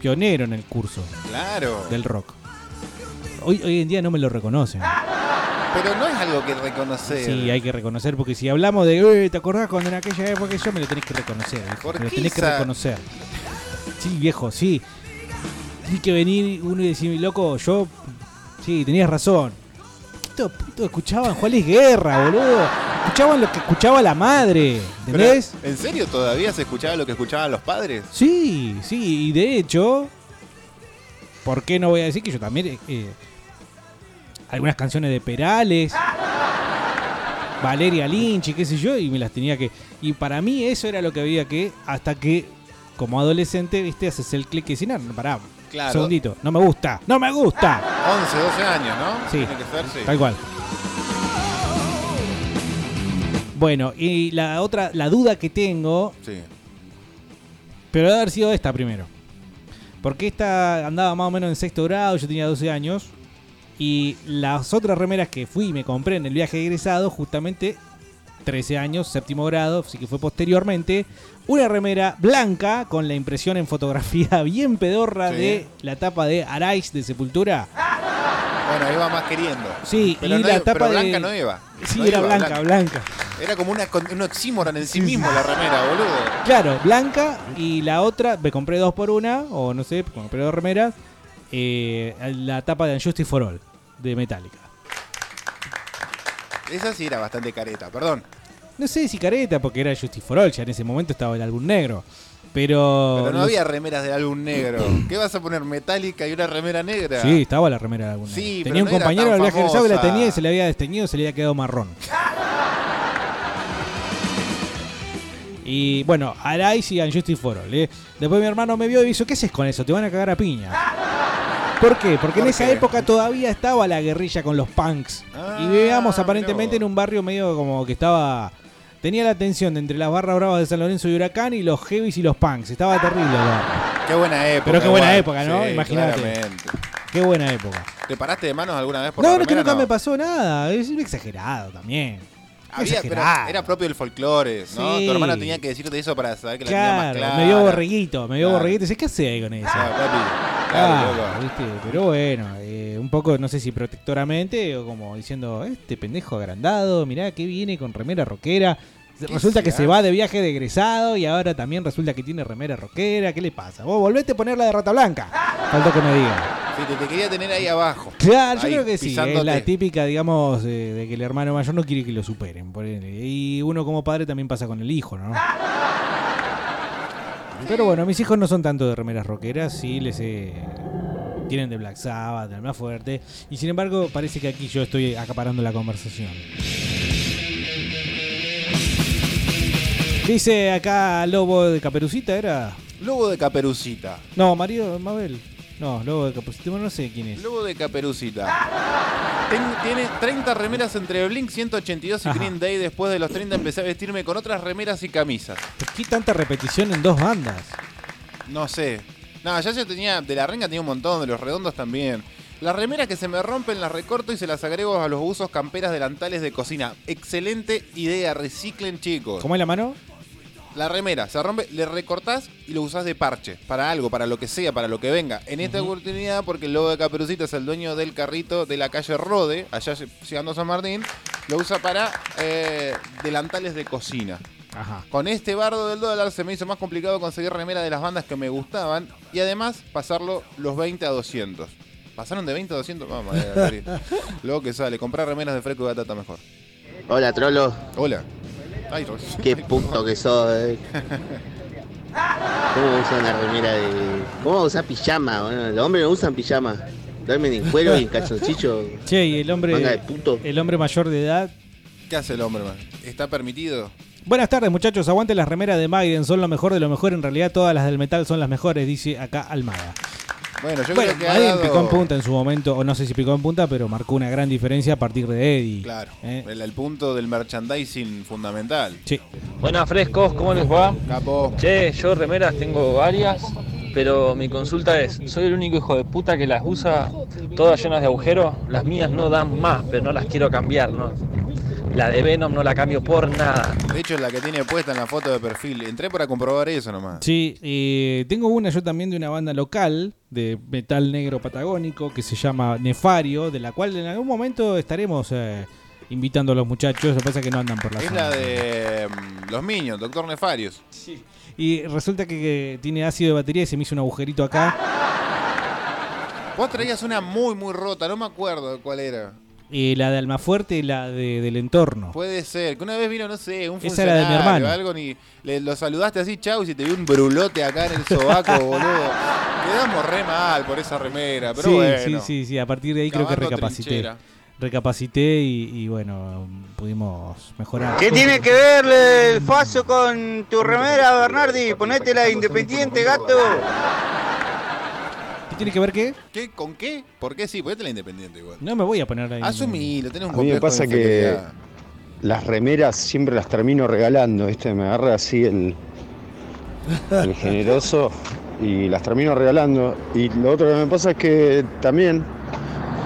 Pionero en el curso
Claro.
del rock. Hoy, hoy en día no me lo reconocen.
Pero no es algo que reconocer.
Sí, hay que reconocer, porque si hablamos de, "Eh, ¿te acordás cuando en aquella época yo me lo tenés que reconocer? viejo,
¿Por
me lo tenés que reconocer. Sí, viejo, sí. Tiene que venir uno y decirme, loco, yo. Sí, tenías razón. Estos putos escuchaban Juárez Guerra, boludo. Escuchaban lo que escuchaba la madre. ¿Entendés?
¿En serio todavía se escuchaba lo que escuchaban los padres?
Sí, sí, y de hecho, ¿por qué no voy a decir que yo también... eh, eh, algunas canciones de Perales, Valeria Lynch y qué sé yo, y me las tenía que... Y para mí eso era lo que había que, hasta que como adolescente, viste, haces el clic y no, no, pará,
Claro.
segundito, no me gusta, no me gusta.
11, 12 años, ¿no?
Sí,
Tiene que ser, sí.
tal cual. Bueno, y la otra, la duda que tengo,
Sí.
pero debe haber sido esta primero. Porque esta andaba más o menos en sexto grado, yo tenía 12 años. Y las otras remeras que fui y me compré en el viaje de egresado, justamente 13 años, séptimo grado, así que fue posteriormente. Una remera blanca con la impresión en fotografía *laughs* bien pedorra
Sí.
de la tapa de Araiz de Sepultura.
Bueno, iba más queriendo.
Sí,
pero
y
no
la tapa
pero
de-
blanca no iba.
Sí,
No
era
iba
blanca, blanca.
Era como una, un oxímoron en sí mismo la remera, boludo.
Claro, blanca y la otra, me compré dos por una, o no sé, compré dos remeras. eh, la tapa de Unjustice for All, de Metallica.
Esa sí era bastante careta, perdón.
No sé si careta, porque era Justice for All, ya en ese momento estaba el álbum negro. Pero.
Pero no
los-
había remeras de álbum negro. *clears throat* ¿Qué vas a poner metálica y una remera negra?
Sí, estaba la remera de álbum negro.
Sí,
Tenía
pero
un
no
compañero del viaje egresado que la
famosa.
tenía y se le había desteñido, se le había quedado marrón. *laughs* Y bueno, Arais y Unjustice for All. ¿eh? Después mi hermano me vio y me dijo, ¿qué haces con eso? Te van a cagar a piña. ¿Por qué? Porque en
¿Por
esa
qué?
época todavía estaba la guerrilla con los punks.
Ah,
y vivíamos aparentemente en un barrio medio como que estaba... Tenía la tensión de entre las barras bravas de San Lorenzo y Huracán y los heavies y los punks. Estaba terrible.
Qué buena época.
Pero qué buena
igual.
época, ¿no?
Sí,
Imagínate.
claramente.
Qué buena época.
¿Te paraste de manos alguna vez por
No,
la
no, que nunca
No.
me pasó nada. Es exagerado también.
Había, pero
Exagerado.
era propio del folclore, ¿no?
Sí.
Tu hermano tenía que decirte eso para saber que la tenía más
Claro,
clara.
me vio borreguito, me vio
Claro.
borreguito. ¿qué hace con eso?
Ah, papi.
Claro,
Claro, loco.
¿viste? Pero bueno, eh, un poco, no sé si protectoramente o como diciendo, este pendejo agrandado, mirá que viene con remera rockera. Resulta que
se
va de viaje de egresado y ahora también resulta que tiene remera rockera. ¿Qué le pasa? Vos volvete a ponerla de rata blanca. Faltó que me diga.
Sí, te, te quería tener ahí abajo.
Claro, yo creo que sí. Es la típica, digamos, de que el hermano mayor no quiere que lo superen. Y uno como padre también pasa con el hijo, ¿no? Pero bueno, mis hijos no son tanto de remeras rockeras, sí les eh, tienen de Black Sabbath, del más fuerte. Y sin embargo, parece que aquí yo estoy acaparando la conversación. Dice acá Lobo de Caperucita, ¿era?
Lobo de Caperucita.
No, Mario Mabel. No, Lobo de Caperucita, bueno, no sé quién es.
Lobo de Caperucita. Ten- tiene 30 remeras entre Blink 182 y
Ajá.
Green Day. Después de los 30 empecé a vestirme con otras remeras y camisas.
¿Por qué tanta repetición en dos bandas?
No sé. No, ya yo tenía. De la renga tenía un montón, de los redondos también. Las remeras que se me rompen las recorto y se las agrego a los usos camperas delantales de cocina. Excelente idea, reciclen chicos.
¿Cómo es la mano?
La remera se rompe, le recortás y lo usás de parche. Para algo, para lo que sea, para lo que venga. En esta oportunidad, porque el lobo de Caperucita es el dueño del carrito de la calle Rode, allá lle- llegando a San Martín, lo usa para eh, delantales de cocina.
Ajá.
Con este bardo del dólar se me hizo más complicado conseguir remera de las bandas que me gustaban y además pasarlo los 20 a 200. ¿Pasaron de 20 a 200? Vamos, a ver, *laughs* Luego que sale, comprar remeras de fresco y batata mejor.
Hola, trolo.
Hola.
Qué puto que sos, eh. ¿Cómo usa una remera de. ¿Cómo usa pijama? Bueno, los hombres no usan pijama. Duermen en cuero y en calzoncillo.
Che, y el hombre.
Manga de puto.
El hombre mayor de edad.
¿Qué hace el hombre, man? ¿Está permitido?
Buenas tardes, muchachos. Aguante las remeras de Maiden. Son lo mejor de lo mejor. En realidad, todas las del metal son las mejores, dice acá Almada.
Bueno, yo
bueno,
creo que dado-
picó en punta en su momento, o no sé si picó en punta, pero marcó una gran diferencia a partir de Eddie.
Claro.
¿eh?
El, el punto del merchandising fundamental.
Sí.
Buenas frescos, ¿cómo les va?
Capo.
Che, yo remeras tengo varias, pero mi consulta es, ¿soy el único hijo de puta que las usa todas llenas de agujeros? Las mías no dan más, pero no las quiero cambiar, ¿no? La de Venom no la cambio por nada.
De hecho, es la que tiene puesta en la foto de perfil. Entré para comprobar eso nomás.
Sí, eh, tengo una yo también de una banda local de metal negro patagónico que se llama Nefario, de la cual en algún momento estaremos eh, invitando a los muchachos. Lo que pasa es que no andan por la
Es
zona.
la de mm, los Minions, Doctor Nefarios.
Y resulta que, que tiene ácido de batería y se me hizo un agujerito acá.
Vos traías una muy, muy rota, no me acuerdo cuál era.
Y la de Almafuerte y la de, del entorno.
Puede ser, que una vez vino, no sé, un
Esa era de mi hermano.
algo, ni le, lo saludaste así, chau, y se te vio un brulote acá en el sobaco, *laughs* boludo. Quedamos re mal por esa remera, pero
sí,
bueno.
sí, sí, sí. A partir de ahí creo que recapacité.
trinchera.
Recapacité y, y bueno, pudimos mejorar.
¿Qué tiene que ver el Faso con tu remera, Bernardi? Ponete de Independiente, gato.
¿Qué tiene que ver qué?
¿Qué? ¿Con qué? ¿Por qué sí? Ponete la independiente igual.
No me voy a poner ahí.
Asumilo, tenés un
A mí me
complejo
pasa
de
que
inferioridad.
las remeras siempre las termino regalando, ¿viste? Me agarra así el, el *laughs* generoso y las termino regalando. Y lo otro que me pasa es que también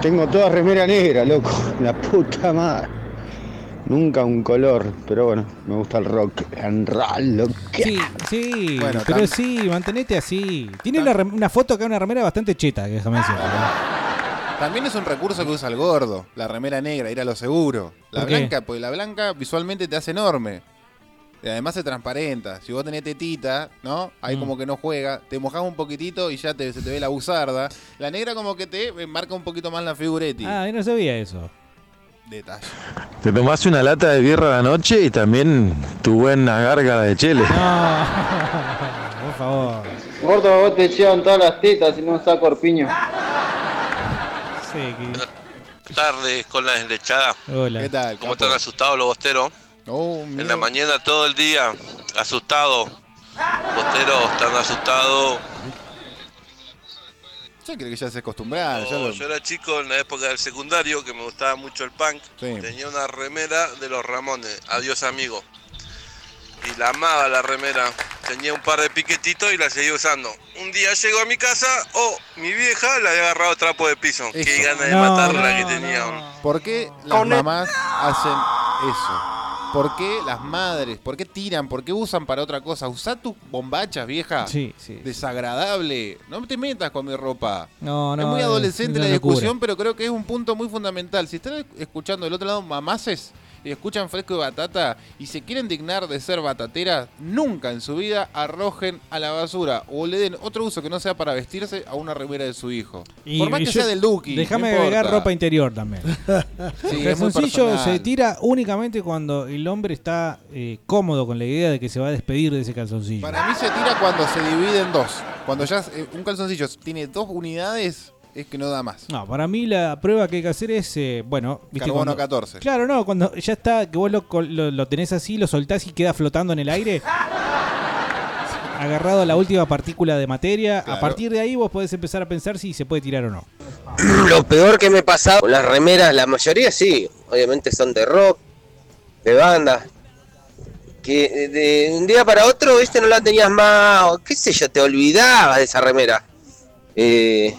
tengo toda remera negra, loco. *laughs* La puta madre. Nunca un color, pero bueno, me gusta el rock and roll. lo que-
Sí, sí,
Bueno,
pero
tam-
sí, mantenete así. Tiene una, una foto acá, una remera bastante cheta, que déjame decir.
También es un recurso que usa el gordo, la remera negra, ir a lo seguro. La
¿Por qué?
blanca, pues la blanca visualmente te hace enorme. Y además se transparenta. Si vos tenés tetita, ¿no? Ahí
Mm.
como que no juega. Te mojás un poquitito y ya te, se te ve la buzarda. La negra como que te eh, marca un poquito más la figuretti.
Ah, yo no sabía eso.
Detalle.
Te tomás una lata de birra a la noche y también tu buena gárgara de chele. *laughs*
Por favor.
Gordo, vos te echaron todas las tetas y no usás corpiño.
Sí,
tardes con la deslechada.
Hola.
¿Qué tal?
¿Cómo están asustados los bosteros? en la mañana todo el día, asustados. Bosteros están asustados.
Yo creo que ya se acostumbraron. ya
No,
lo-
Yo era chico en la época del secundario que me gustaba mucho el punk. Tenía una remera de los Ramones, adiós amigo. Y la amaba la remera. Tenía un par de piquetitos y la seguía usando. Un día llego a mi casa, oh, mi vieja le había agarrado trapo de piso. Qué ganas de matarla
no,
que tenía.
¿Por qué las
Con el-
mamás hacen eso? ¿Por qué las madres? ¿Por qué tiran? ¿Por qué usan para otra cosa? Usá tus bombachas, vieja.
Sí, sí.
Desagradable. No te metas con mi ropa.
No, no.
es muy
es
adolescente la discusión, pero creo que es un punto muy fundamental. Si están escuchando del otro lado mamaces y escuchan fresco de batata y se quieren dignar de ser batateras, nunca en su vida arrojen a la basura o le den otro uso que no sea para vestirse a una remera de su hijo.
Y-
Por más
y
que
yo-
sea del Duki.
Déjame
no
agregar ropa interior también. *laughs*
Sí,
el calzoncillo se tira únicamente cuando el hombre está eh, cómodo con la idea de que se va a despedir de ese calzoncillo.
Para mí se tira cuando se divide en dos. Cuando ya eh, un calzoncillo tiene dos unidades, es que no da más.
No, para mí la prueba que hay que hacer es, eh, bueno, ¿viste?
Carbono
Cuando-
14.
Claro, no, cuando ya está, que vos lo, col- lo- lo tenés así, lo soltás y queda flotando en el aire. *laughs* Agarrado a la última partícula de materia. A
Claro.
partir de ahí vos podés empezar a pensar si se puede tirar o no.
Lo peor que me pasaba con las remeras, la mayoría sí, obviamente son de rock, de banda. Que de un día para otro, viste, no la tenías más, o qué sé yo, te olvidabas de esa remera. Eh,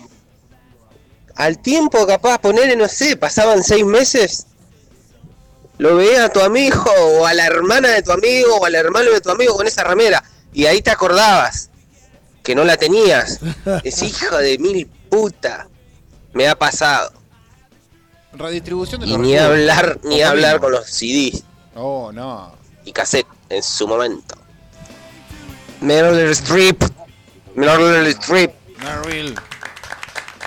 al tiempo, capaz, ponerle, no sé, pasaban seis meses, lo veías a tu amigo, *laughs* o a la hermana de tu amigo, o al hermano de tu amigo con esa remera, y ahí te acordabas que no la tenías. *laughs* Es hijo de mil puta. Me ha pasado.
Redistribución de
Y
los
ni hablar, ni hablar
mismo.
con los CDs
Oh, no.
y cassette en su momento. Meryl Streep. Meryl Streep.
Meryl.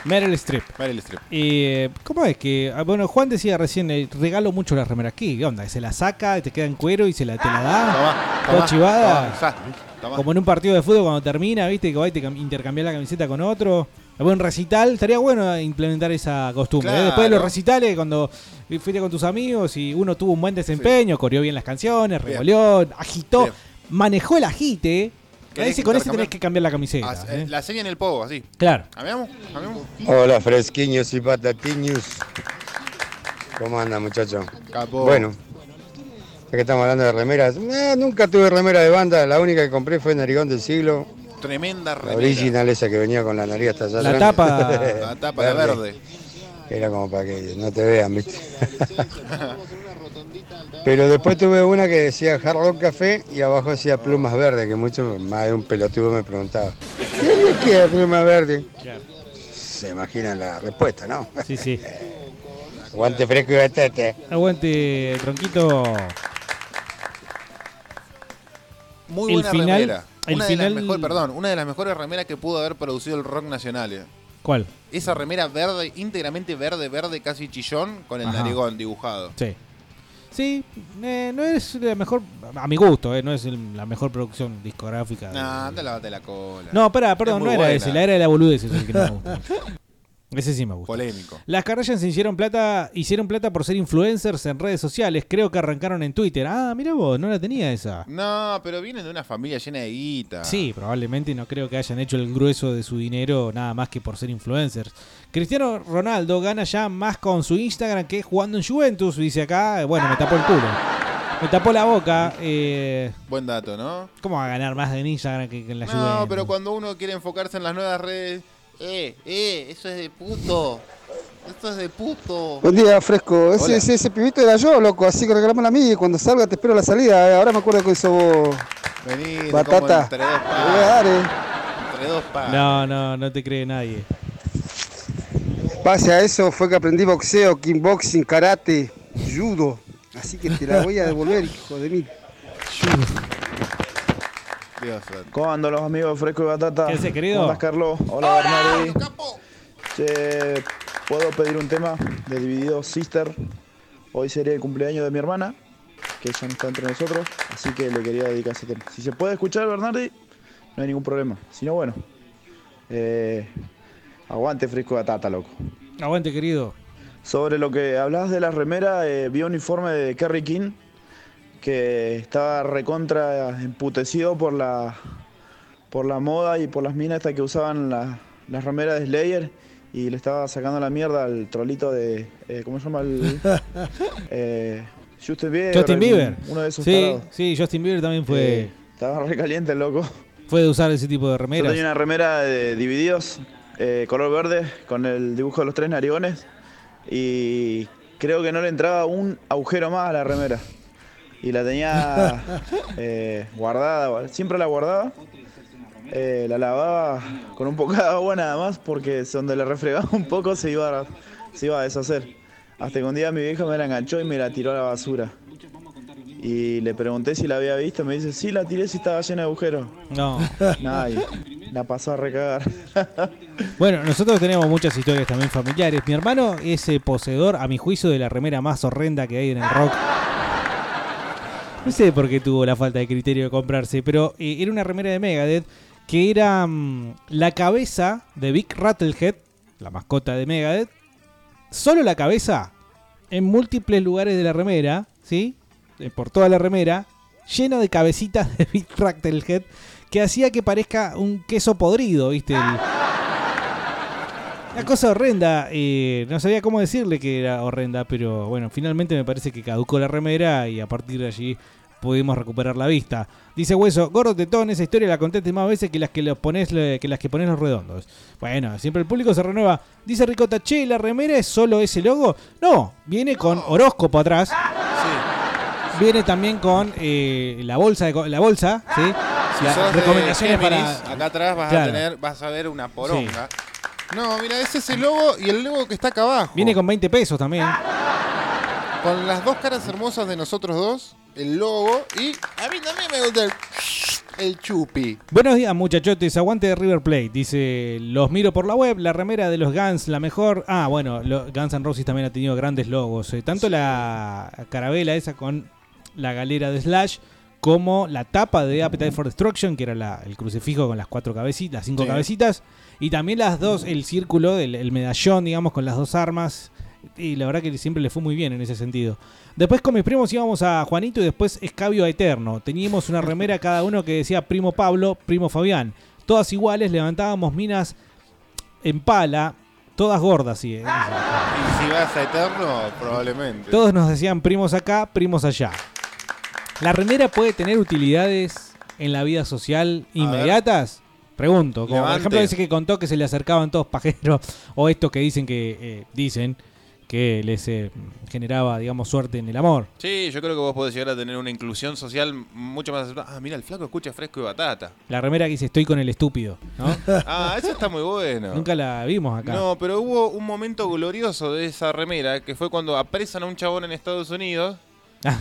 Meryl Streep.
Meryl Streep.
Y, eh, ¿Cómo es que.? ah, Bueno, Juan decía recién, eh, regalo mucho las remeras. ¿Qué? ¿Qué onda? ¿Se la saca te queda en cuero y se la, te la da?
Tomá,
¿Toda
tomá,
chivada?
tomá, ya, tomá.
Como en un partido de fútbol cuando termina, ¿viste? Que va y te intercambias la camiseta con otro. Un recital, estaría bueno implementar esa costumbre. ¿eh? Después de los recitales, cuando fuiste con tus amigos y uno tuvo un buen desempeño, corrió bien las canciones, revolvió, agitó,
Bien.
manejó el agite.
¿Querés
Ese, con ese tenés que cambiar la camiseta.
Ah,
¿eh?
eh, La seña en el pogo, así.
Claro.
¿Cambiamos? ¿Cambiamos?
Hola, fresquiños y patatiños. ¿Cómo andan, muchachos?
Capo.
Bueno, ya que estamos hablando de remeras, eh, nunca tuve remera de banda. La única que compré fue Narigón del Siglo.
Tremenda
La
remera.
original esa que venía con la nariz hasta allá.
La
atrás.
tapa-
La tapa de verde.
Era como para que no te vean, ¿viste? *laughs* Pero después tuve una que decía Hard Rock Café y abajo decía Plumas Verdes, que mucho más de un pelotudo me preguntaba. ¿Qué queda Pluma Verde? Se imaginan la respuesta, ¿no?
Sí, sí. *laughs*
Guante fresco y batete.
Aguante, tronquito.
Muy
El
buena
final-
remera.
el
una de
final-
las mejores, perdón, una de las mejores remeras que pudo haber producido el rock nacional. eh.
¿Cuál?
Esa remera verde, íntegramente verde, verde, casi chillón, con el
Ajá.
narigón dibujado.
Sí. Sí, eh, no es la mejor, a mi gusto, eh, no es el- la mejor producción discográfica. de-
Nah, anda lavate la cola.
No, espera,
Es
perdón,
muy
no era
buena.
ese, la era de la boludez es el que no me gusta. *laughs* Ese sí me gusta.
Polémico.
Las Kardashian se hicieron plata, hicieron plata por ser influencers en redes sociales. Creo que arrancaron en Twitter. Ah, mira vos, no la tenía esa.
No, pero vienen de una familia llena de guita.
Sí, probablemente no creo que hayan hecho el grueso de su dinero nada más que por ser influencers. Cristiano Ronaldo gana ya más con su Instagram que jugando en Juventus, dice acá. Bueno, me tapó el culo. Me tapó la boca. eh,
Buen dato, ¿no?
¿Cómo va a ganar más en Instagram que, que en la
No,
Juventus?
pero cuando uno quiere enfocarse en las nuevas redes, eh, eh, eso es de puto. Esto es de puto.
Buen día, fresco. Ese,
Hola.
ese, ese pibito era yo, loco, así que regalame a mí y cuando salga te espero a la salida. eh. Ahora me acuerdo que hizo vos.
Vení,
Batata.
como entre dos
Te voy a dar, eh.
Entre dos palos.
No, no, no te cree nadie.
Pase a eso fue que aprendí boxeo, kickboxing, karate, judo. Así que te la voy a devolver, hijo de mí.
Dios,
¿Cómo andan los amigos de Fresco y Batata?
¿Qué querido?
¿Cómo Carlos? Hola, Bernardi. Che, ¿puedo pedir un tema de Dividido Sister? Hoy sería el cumpleaños de mi hermana, que ya no está entre nosotros, así que le quería dedicar ese tema. Si se puede escuchar, Bernardi, no hay ningún problema. Si no, bueno. Eh, aguante Fresco y Batata, loco.
Aguante, querido.
Sobre lo que hablabas de la remera, eh, vi un informe de Kerry King que estaba recontra emputecido por la, por la moda y por las minas estas que usaban la- las remeras de Slayer y le estaba sacando la mierda al trolito de. eh, ¿Cómo se llama el.? *laughs* eh, Justin Bieber.
Justin Bieber.
Uno de esos
Sí,
tarados.
sí, Justin Bieber también fue,
Eh, estaba re caliente el loco.
fue de usar ese tipo de
Yo
remeras.
tenía una remera de divididos, eh, color verde, con el dibujo de los tres narigones. Y creo que no le entraba un agujero más a la remera. Y la tenía *laughs* eh, guardada, siempre la guardaba. Eh, la lavaba con un poco de agua nada más, porque donde le refregaba un poco se iba, a- se iba a deshacer. Hasta que un día mi vieja me la enganchó y me la tiró a la basura. Y le pregunté si la había visto, me dice, sí, la tiré si estaba llena de agujeros.
No. *laughs*
Nada, la pasó a recagar. *laughs*
Bueno, nosotros tenemos muchas historias también familiares. Mi hermano es eh, poseedor, a mi juicio, de la remera más horrenda que hay en el rock. No sé por qué tuvo la falta de criterio de comprarse, pero eh, era una remera de Megadeth que era mm, la cabeza de Big Rattlehead, la mascota de Megadeth, solo la cabeza en múltiples lugares de la remera, ¿sí? Eh, Por toda la remera, lleno de cabecitas de Big Rattlehead que hacía que parezca un queso podrido, ¿viste? Una cosa horrenda, eh, no sabía cómo decirle que era horrenda, pero bueno, finalmente me parece que caducó la remera y a partir de allí pudimos recuperar la vista. Dice Hueso, gordo tetón, esa historia la contaste más veces que las que los pones que las que pones los redondos. Bueno, siempre el público se renueva. Dice Ricota, che, ¿la remera es solo ese logo? No, viene con horóscopo atrás. Viene también con eh, la bolsa, de la bolsa, ¿sí?
Si
Las recomendaciones
Géminis,
para
acá atrás vas
Claro.
a tener, vas a ver una poronga. No, mira, ese es el logo y el logo que está acá abajo.
Viene con 20 pesos también.
Con las dos caras hermosas de nosotros dos, el logo y a mí también me gusta el, el chupi.
Buenos días, muchachotes. Aguante de River Plate. Dice: Los miro por la web. La remera de los Guns, la mejor. Ah, bueno, Guns N' Roses también ha tenido grandes logos. eh, tanto la carabela esa con la galera de Slash, como la tapa de Appetite for Destruction, que era la- el crucifijo con las cuatro cabecitas, las cinco
Sí.
cabecitas. Y también las dos, el círculo, el, el medallón, digamos, con las dos armas. Y la verdad que siempre le fue muy bien en ese sentido. Después con mis primos íbamos a Juanito y después Escabio a Eterno. Teníamos una remera cada uno que decía primo Pablo, primo Fabián. Todas iguales, levantábamos minas en pala, todas gordas, sí. eh.
Y si vas a Eterno, probablemente.
Todos nos decían primos acá, primos allá. ¿La remera puede tener utilidades en la vida social inmediatas? Pregunto, como por ejemplo ese que contó que se le acercaban todos pajeros, *laughs* o estos que dicen que eh, dicen que les eh, generaba, digamos, suerte en el amor.
Sí, yo creo que vos podés llegar a tener una inclusión social mucho más. Ah, mira, el flaco escucha fresco y batata.
La remera que dice estoy con el estúpido, ¿no? *laughs*
Ah, eso está muy bueno.
Nunca la vimos acá.
No, pero hubo un momento glorioso de esa remera que fue cuando apresan a un chabón en Estados Unidos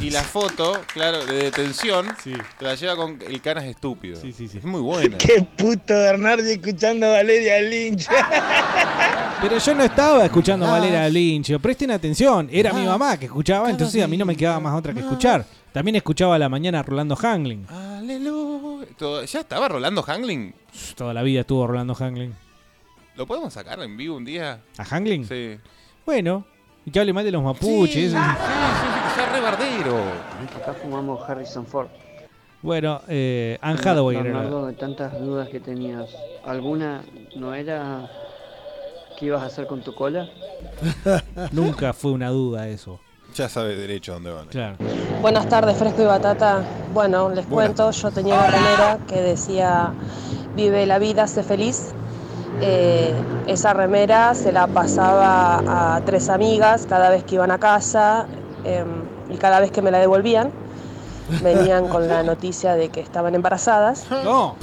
y la *laughs* foto, claro, de detención, te la lleva con el canas estúpido. Sí,
sí, sí.
Es muy buena.
Qué puto Bernardi escuchando a Valeria Lynch. *laughs*
Pero yo no estaba escuchando a Valera Lynch. Presten atención. Era mi mamá que escuchaba, entonces a mí no me quedaba más otra que escuchar. También escuchaba a la mañana Rolando Hangling.
Aleluya. ¿Ya estaba Rolando Hangling?
Toda la vida estuvo Rolando Hangling.
¿Lo podemos sacar en vivo un día?
¿A Hangling?
Sí.
Bueno, y que hable mal de los mapuches.
Sí, sí, que sea re bardero.
Acá fumamos Harrison Ford.
Bueno, eh, Anne Hathaway era la-
Bernardo, de tantas dudas que tenías, ¿alguna no era qué ibas a hacer con tu cola? *laughs*
Nunca fue una duda eso.
Ya sabes derecho a dónde van.
Claro.
Buenas tardes, Fresco y Batata. Bueno, les cuento, yo tenía una remera que decía Vive la vida, sé feliz. Eh, esa remera se la pasaba a tres amigas cada vez que iban a casa em, y cada vez que me la devolvían venían con la noticia de que estaban embarazadas.
No,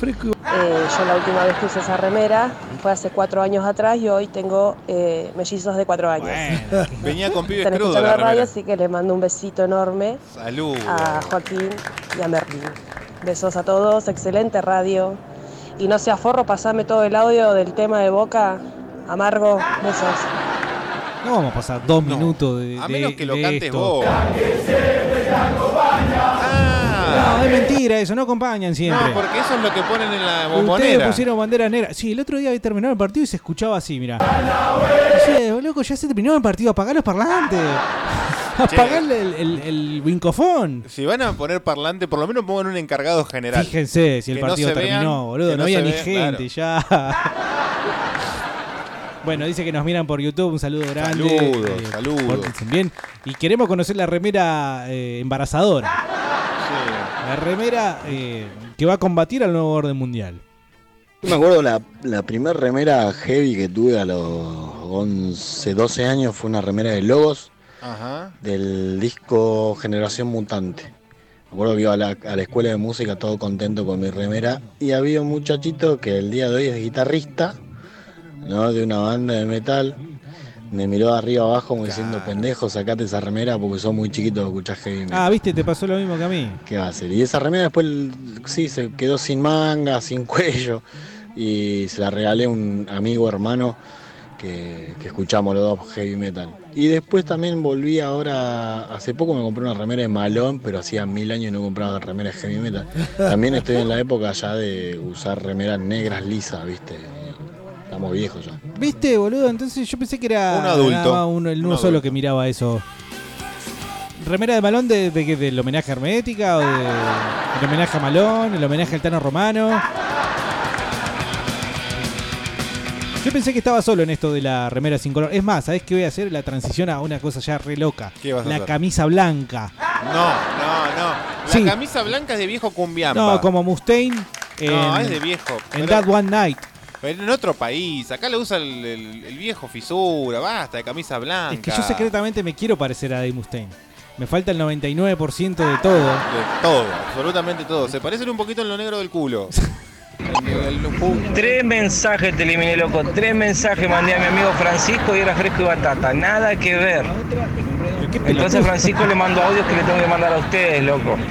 Eh, yo la última vez que usé esa remera fue hace cuatro años atrás y hoy tengo eh, mellizos de cuatro años. *laughs*
Venía con pibes
Están
la
la radio, así que les mando un besito enorme
Salud.
a Joaquín y a Merlin. Besos a todos, excelente radio. Y no sea forro, pasame todo el audio del tema de Boca. Amargo, besos.
No vamos a pasar dos minutos de.
A
de-
menos que lo cantes
esto.
vos.
No, es mentira eso, no acompañan siempre.
No, porque eso es lo que ponen en la
Ustedes
bombonera.
pusieron bandera negra. Sí, el otro día había terminado el partido y se escuchaba así, mira. Dice, loco, ya se terminó el partido, apagá los parlantes. *laughs* Apagá el, el, el, wincofón.
Si van a poner parlante, por lo menos pongan un encargado general.
Fíjense si el
Que no
partido
vean,
terminó, boludo. No,
no
había ni gente ya. *laughs* Bueno, dice que nos miran por YouTube, un saludo grande.
Saludos,
eh,
saludos.
bien. Y queremos conocer la remera eh, embarazadora. La remera eh, que va a combatir al nuevo orden mundial.
Yo me acuerdo la, la primera remera heavy que tuve a los 11, 12 años fue una remera de Logos
Ajá.
del disco Generación Mutante. Me acuerdo que iba a la, a la escuela de música todo contento con mi remera y había un muchachito que el día de hoy es guitarrista ¿no? de una banda de metal. Me miró de arriba abajo como diciendo, pendejo, sacate esa remera porque sos muy chiquito de escuchar heavy metal.
Ah, viste, te pasó lo mismo que a mí.
¿Qué va a hacer? Y esa remera después sí se quedó sin manga, sin *laughs* cuello. Y se la regalé a un amigo hermano que, que escuchamos los dos heavy metal. Y después también volví ahora, hace poco me compré una remera de malón, pero hacía mil años no compraba remeras heavy metal. También estoy en la época ya de usar remeras negras lisas, viste. Estamos viejos ya.
¿Viste, boludo? Entonces yo pensé que era
Un adulto.
más uno, el
Un
uno solo
adulto.
que miraba eso. ¿Remera de Malón de, de qué? del homenaje a Hermética o de, el homenaje a Malón, el homenaje al Tano Romano? Yo pensé que estaba solo en esto de la remera sin color. Es más, ¿sabés qué voy a hacer? La transición a una cosa ya re loca.
¿Qué vas a
la
hacer?
camisa blanca.
No, no, no. La
Sí.
camisa blanca es de viejo cumbiamba.
No, como Mustaine en,
No, es de viejo.
en
Pero-
That One Night.
Pero en otro país. Acá le usa el, el- el viejo fisura. Basta, de camisa blanca.
Es que yo secretamente me quiero parecer a Dave Mustaine. Me falta el 99% de todo.
De todo, absolutamente todo. Se parecen un poquito en lo negro del culo. *laughs*
Tres mensajes te eliminé, loco. Tres mensajes mandé a mi amigo Francisco y era fresco y batata. Nada que ver. Entonces Francisco le mando audios que le tengo que mandar a ustedes, loco. *laughs*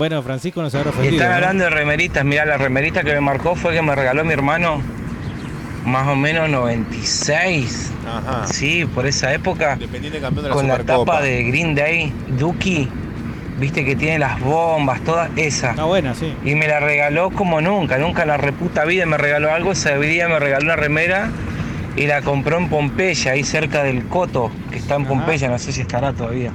Bueno, Francisco nos habrá
Y
ofendido.
están
¿no?
hablando de remeritas. Mirá, la remerita que me marcó fue que me regaló mi hermano. Más o menos 96.
Ajá.
Sí, por esa época.
Dependiente campeón de la
Con la tapa de Green Day, Dookie. Viste que tiene las bombas, todas esas.
Está buena, sí.
Y me la regaló como nunca, nunca en la reputa vida me regaló algo. Ese día me regaló una remera y la compró en Pompeya, ahí cerca del Coto, que está en Pompeya, no sé si estará todavía.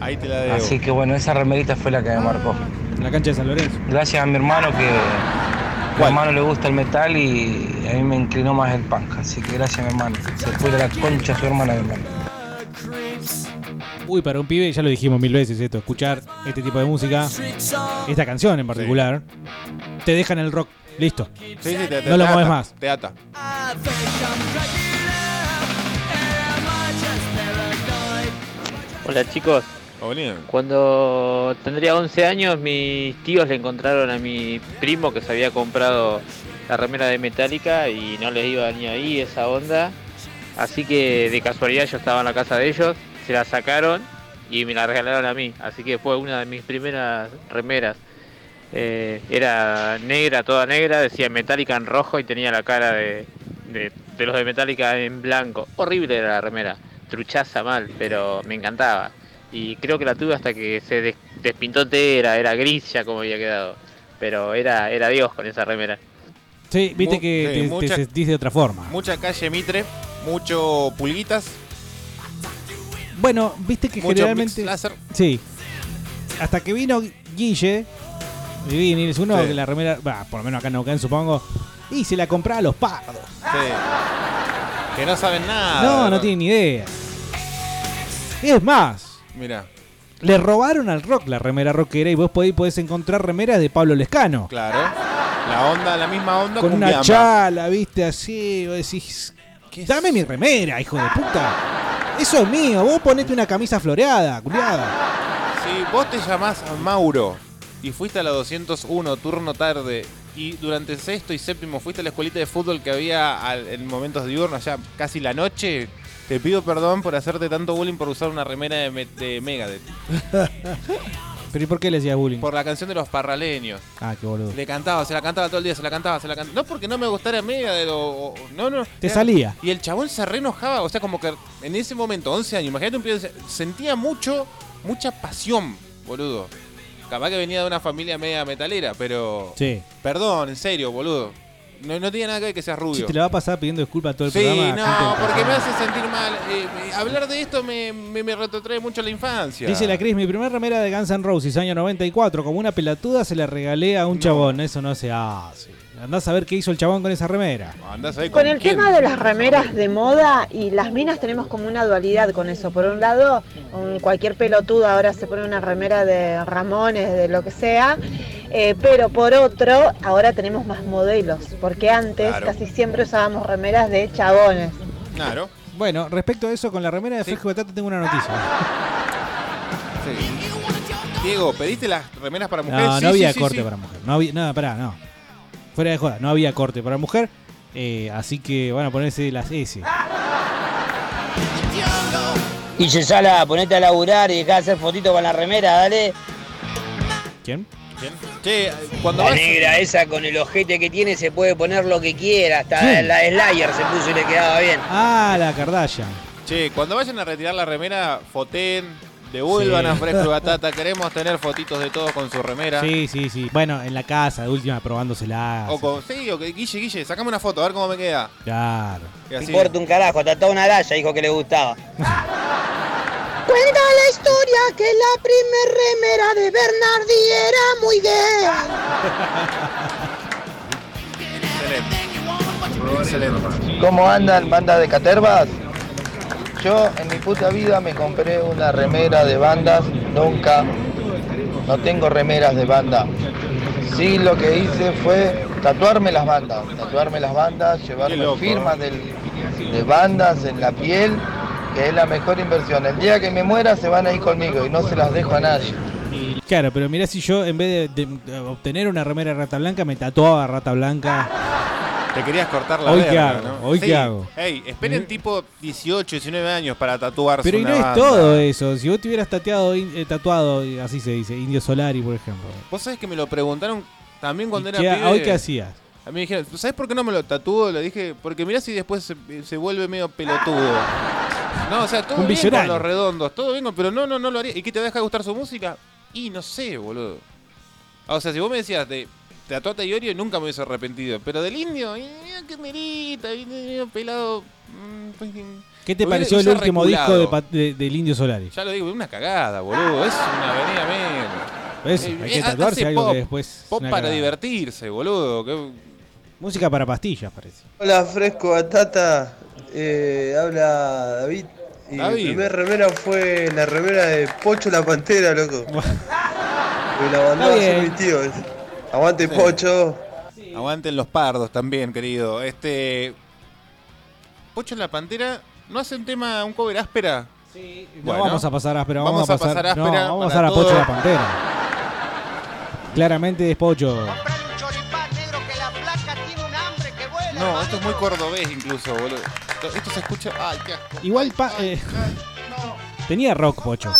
Ahí te la debo.
Así que bueno, esa remerita fue la que me marcó.
La cancha de San Lorenzo.
Gracias a mi hermano que a mi hermano le gusta el metal y a mí me inclinó más el punk. Así que gracias a mi hermano. Se fue de la concha a su hermana mi hermano.
Uy, para un pibe, ya lo dijimos mil veces esto, escuchar este tipo de música, esta canción en particular, te deja en el rock. Listo.
Sí, sí, te, te-
no lo mueves más.
Te ata.
Hola chicos. Cuando tendría 11 años, mis tíos le encontraron a mi primo que se había comprado la remera de Metallica y no les iba ni ahí esa onda. Así que de casualidad yo estaba en la casa de ellos, se la sacaron y me la regalaron a mí. Así que fue una de mis primeras remeras. Eh, era negra, toda negra, decía Metallica en rojo y tenía la cara de, de- de los de Metallica en blanco. Horrible era la remera, truchaza mal, pero me encantaba. Y creo que la tuve hasta que se des- despintó entera, era gris ya como había quedado. Pero era, era Dios con esa remera.
Sí, viste
Mu-
que
sí,
te- te,
mucha-
sentís de otra forma.
Mucha calle Mitre, mucho pulguitas.
Bueno, viste que
Mucho
generalmente.
mix láser.
Sí. Hasta que vino Guille, y Vinils, uno
Sí.
que la remera, bah, por lo menos acá en Neuquén supongo, y se la compraba a los pardos.
Sí. Que no saben nada.
no, no tienen ni idea. Es más,
Mira,
le robaron al rock la remera rockera y vos podés, podés encontrar remeras de Pablo Lescano.
claro. La onda, la misma onda
con una
cumbiamba.
chala, viste, así, vos decís, dame mi remera, hijo de puta. Eso es mío, vos ponete una camisa floreada, culiada.
Si vos te llamás Mauro y fuiste a la 201 turno tarde y durante sexto y séptimo fuiste a la escuelita de fútbol que había al- en momentos diurnos, ya casi la noche, te pido perdón por hacerte tanto bullying por usar una remera de, Me- de Megadeth. *laughs*
Pero ¿y por qué le decías bullying?
Por la canción de los parraleños.
Ah, qué boludo.
Le cantaba, se la cantaba todo el día, se la cantaba, se la cantaba. No porque no me gustara Megadeth o, o- no, no.
Te salía.
Y el chabón se re enojaba, o sea, como que en ese momento, 11 años, imagínate un pibe, se- sentía mucho, mucha pasión, boludo. Capaz que venía de una familia media metalera, pero...
Sí.
Perdón, en serio, boludo. No, no tiene nada que ver que seas
Sí,
rubio.
te le va a pasar pidiendo disculpas a todo el
Sí,
programa.
no, porque me hace sentir mal. Eh, hablar de esto me, me, me retrotrae mucho la infancia.
Dice la Cris, mi primer remera de Guns N' Roses, año 94, como una pelatuda se la regalé a un chabón. Eso no se hace. Andás a ver qué hizo el chabón con esa remera.
Andás ahí
Con el tema de las remeras de moda y las minas tenemos como una dualidad con eso. Por un lado, un- cualquier pelotudo ahora se pone una remera de Ramones, de lo que sea. eh, pero por otro, ahora tenemos más modelos. Porque antes
Claro.
casi siempre usábamos remeras de chabones.
Claro.
Bueno, respecto a eso, con la remera de Fresco Batata tengo una noticia.
Sí. Diego, ¿pediste las remeras para mujeres?
No,
Sí,
no había
sí, sí,
corte
sí.
para mujer. No había, nada, pará, no. Fuera de joda, no había corte para mujer. eh, así que van a ponerse las S.
Y Sala, ponete a laburar y dejá de hacer fotito con la remera, dale.
¿Quién?
¿Quién? Che, cuando
La
vas...
negra esa con el ojete que tiene se puede poner lo que quiera. Hasta
¿Quién?
la Slayer se puso y le quedaba bien.
Ah, la Kardashian.
Che, cuando vayan a retirar la remera, foten, devuelvan
Sí.
a Fresco y Batata. Queremos tener fotitos de todos con su remera.
Sí, sí, sí. Bueno, en la casa, de última, probándosela.
O con, sí, o que Guille, Guille, sacame una foto, a ver cómo me queda.
Claro.
No importa un carajo, hasta toda una galla dijo que le gustaba. *laughs*
Cuenta la historia que la primer remera de Bernardi era muy gay. *laughs*
Excelente. Excelente.
¿Cómo andan, banda de caterbas? Yo en mi puta vida me compré una remera de bandas, nunca. No tengo remeras de banda. Sí, lo que hice fue tatuarme las bandas, tatuarme las bandas, llevarme
loco,
firmas del- de bandas en la piel, que es la mejor inversión. El día que me muera se van a ir conmigo y no se las dejo a nadie.
Claro, pero mirá si yo en vez de, de- de obtener una remera de rata blanca me tatuaba rata blanca.
Te querías cortar la
¿Hoy
verga,
qué hago?
¿no?
¿Hoy
Sí.
qué hago?
Ey, esperen tipo 18, 19 años para tatuarse
Pero y no es todo eso. Si vos te hubieras tateado, in- eh, tatuado, eh, así se dice, Indio Solari, por ejemplo.
Vos sabés que me lo preguntaron también cuando era
¿Qué-
pibe.
¿Hoy qué hacías?
A mí me dijeron, ¿sabes por qué no me lo tatúo? Le dije, porque mirá si después se, se vuelve medio pelotudo. No, o sea, todo
Un
bien
visionario.
con los redondos, todo bien, con- pero no, no, no lo haría. ¿Y qué te deja de gustar su música? Y no sé, boludo. O sea, si vos me decías de tatuate a Iorio, nunca me hubiese arrepentido. Pero del indio, qué merita, pelado. mm, pues,
¿Qué te pareció el último disco de del Indio Solari?
Ya lo digo, una cagada, boludo. Es una avenida menos.
Eso,
Eh,
hay que
eh,
tatuarse algo
pop,
que después es
Pop para
cagada.
divertirse, boludo. que-
Música para pastillas, parece.
Hola, Fresco Batata. Eh, habla David. Y
David.
mi primer remera fue la remera de Pocho la Pantera, loco. *laughs* Me la mandó a
Está
hacer
bien.
mi tío. Aguante,
Sí.
Pocho.
Aguanten los pardos también, querido. Este. Pocho la Pantera. ¿No hace un tema, un cover áspera? Sí.
No vamos a pasar áspera, vamos,
Vamos
a pasar,
pasar
no,
áspera
vamos a pasar a Pocho
todo.
la Pantera. Claramente es Pocho.
No, esto es muy cordobés incluso, boludo. Esto, se escucha. Ay, qué asco.
Igual pa- eh, *laughs* tenía rock Pocho.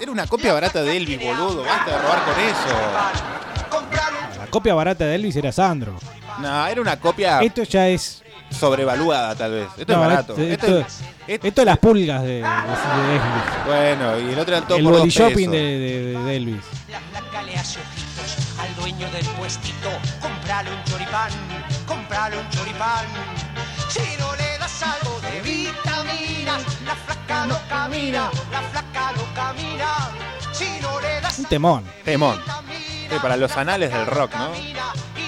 Era una copia barata de Elvis, boludo. Basta de robar con eso.
La copia barata de Elvis era Sandro.
No, era una copia
Esto ya es.
sobrevaluada, tal vez. Esto
no,
es barato.
Esto,
Esto
esto- esto es las pulgas de, de- de Elvis.
Bueno, y el otro era el todo
El
por
body shopping de, de- de Elvis.
Al dueño del puestito, comprale un choripán, comprale un choripán. Si no le flaca no camina, la flaca no camina. Si no le das
Un temón.
Temón. Sí, para los anales del rock, ¿no?
y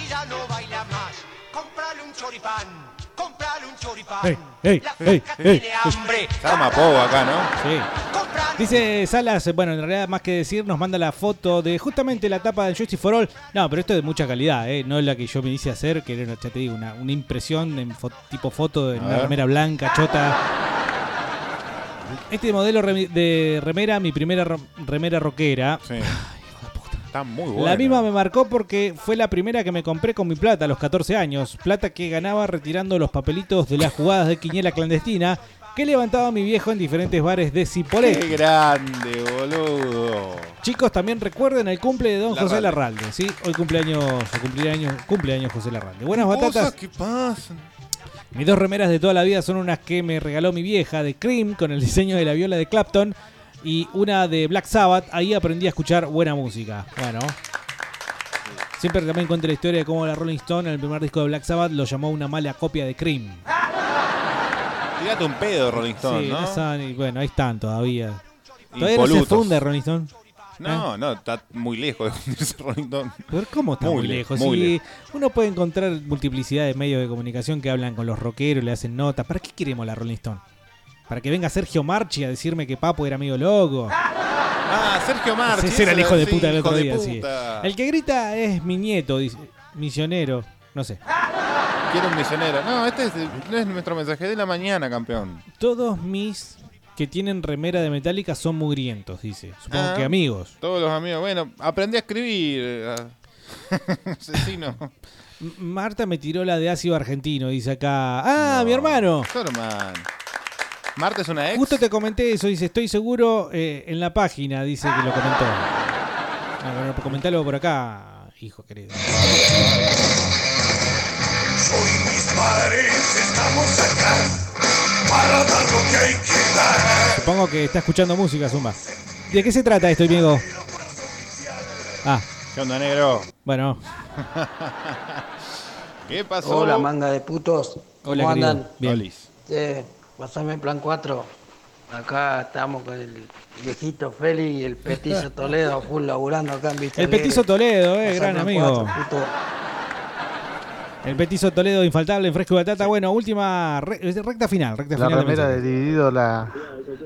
ya no baila más, comprale un choripán. comprale un choripán.
Ey, ey,
La
ey,
flaca
ey.
tiene hambre.
Se arma poco acá, ¿no?
Sí. Dice Salas, bueno, en realidad más que decir, nos manda la foto de justamente la tapa del Justice for All. No, pero esto es de mucha calidad, ¿eh? No es la que yo me hice hacer, que era, ya te digo, una, una impresión en fo- tipo foto de una remera blanca, chota. Este modelo de remera, mi primera remera rockera.
Sí. Está muy bueno.
La misma me marcó porque fue la primera que me compré con mi plata a los 14 años. Plata que ganaba retirando los papelitos de las jugadas de quiniela clandestina que levantaba mi viejo en diferentes bares de Cipolletti.
Qué grande, boludo.
Chicos, también recuerden el cumple de don José
Larralde.
¿sí? Hoy cumpleaños, cumpleaños, cumpleaños José Larralde. Buenas
Cosas
batatas.
que pasan.
Mis dos remeras de toda la vida son unas que me regaló mi vieja de Cream con el diseño de la viola de Clapton y una de Black Sabbath. Ahí aprendí a escuchar buena música. Bueno. Siempre también cuento la historia de cómo la Rolling Stone en el primer disco de Black Sabbath lo llamó una mala copia de Cream.
Tírate un pedo, Rolling Stone,
Sí,
¿no?
saben, y bueno, ahí están todavía. Todavía no se funde Rolling Stone.
No, no, está muy lejos de hundirse Rolling Stone.
Pero ¿cómo está muy, lejos?
muy lejos.
uno puede encontrar multiplicidad de medios de comunicación que hablan con los rockeros, le hacen notas. ¿Para qué queremos la Rolling Stone? ¿Para que venga Sergio Marchi a decirme que Papo era medio loco?
Ah, Sergio Marchi.
Ese era el hijo de
sí,
puta del otro
de
día, sí. El que grita es mi nieto, dice. Misionero. No sé.
Quiero un misionero. No, este es, no es nuestro mensaje de la mañana, campeón.
Todos mis que tienen remera de Metallica son mugrientos, dice. Supongo
Ah,
que amigos.
Todos los amigos. Bueno, aprendí a escribir. eh, *laughs* Asesino.
Marta me tiró la de ácido argentino, dice acá. Ah, mi hermano.
Hermano. Marta es una ex.
Justo te comenté eso, dice, estoy seguro eh, en la página, dice que lo comentó. Ah, bueno, comentalo por acá, hijo querido.
Hoy mis padres estamos acá para dar lo que hay que dar.
Supongo que está escuchando música, Zumba. ¿De qué se trata esto, amigo? Ah,
¿Qué onda, negro?
bueno. *laughs*
¿Qué pasó?
Hola, manga de putos. ¿Cómo
Hola, querido.
andan?
Bien.
Pasame el plan 4. Acá estamos con el viejito Feli y el petizo *laughs* Toledo full laburando acá en Vista
El
Alegre.
Petizo Toledo, eh,
Pasame
gran
el
amigo.
puto.
El Petizo Toledo infaltable en fresco y batata. Bueno, última re- recta final, recta
La
final.
remera de dividido la,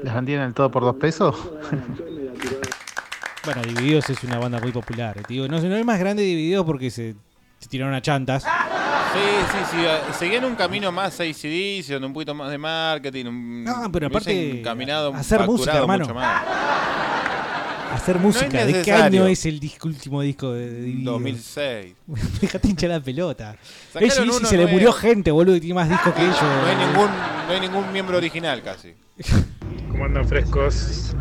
las vendían en el todo por dos pesos. *laughs*
Bueno, Divididos es una banda muy popular. eh, te digo. No, no es más grande Divididos porque se, se tiraron a chantas.
Sí, sí, sí. eh, Seguían un camino más ACDC, donde un poquito más de marketing. Un,
No, pero aparte,
caminado,
hacer música, hermano.
mucho más.
Hacer
No
música. ¿De qué año es el disco, último disco de, de Divididos?
2006.
Déjate hinchar la pelota. AC/DC
uno
se le murió gente, boludo, y tiene más discos que ellos.
No hay ningún, no hay ningún miembro original casi. *laughs*
¿Cómo andan frescos?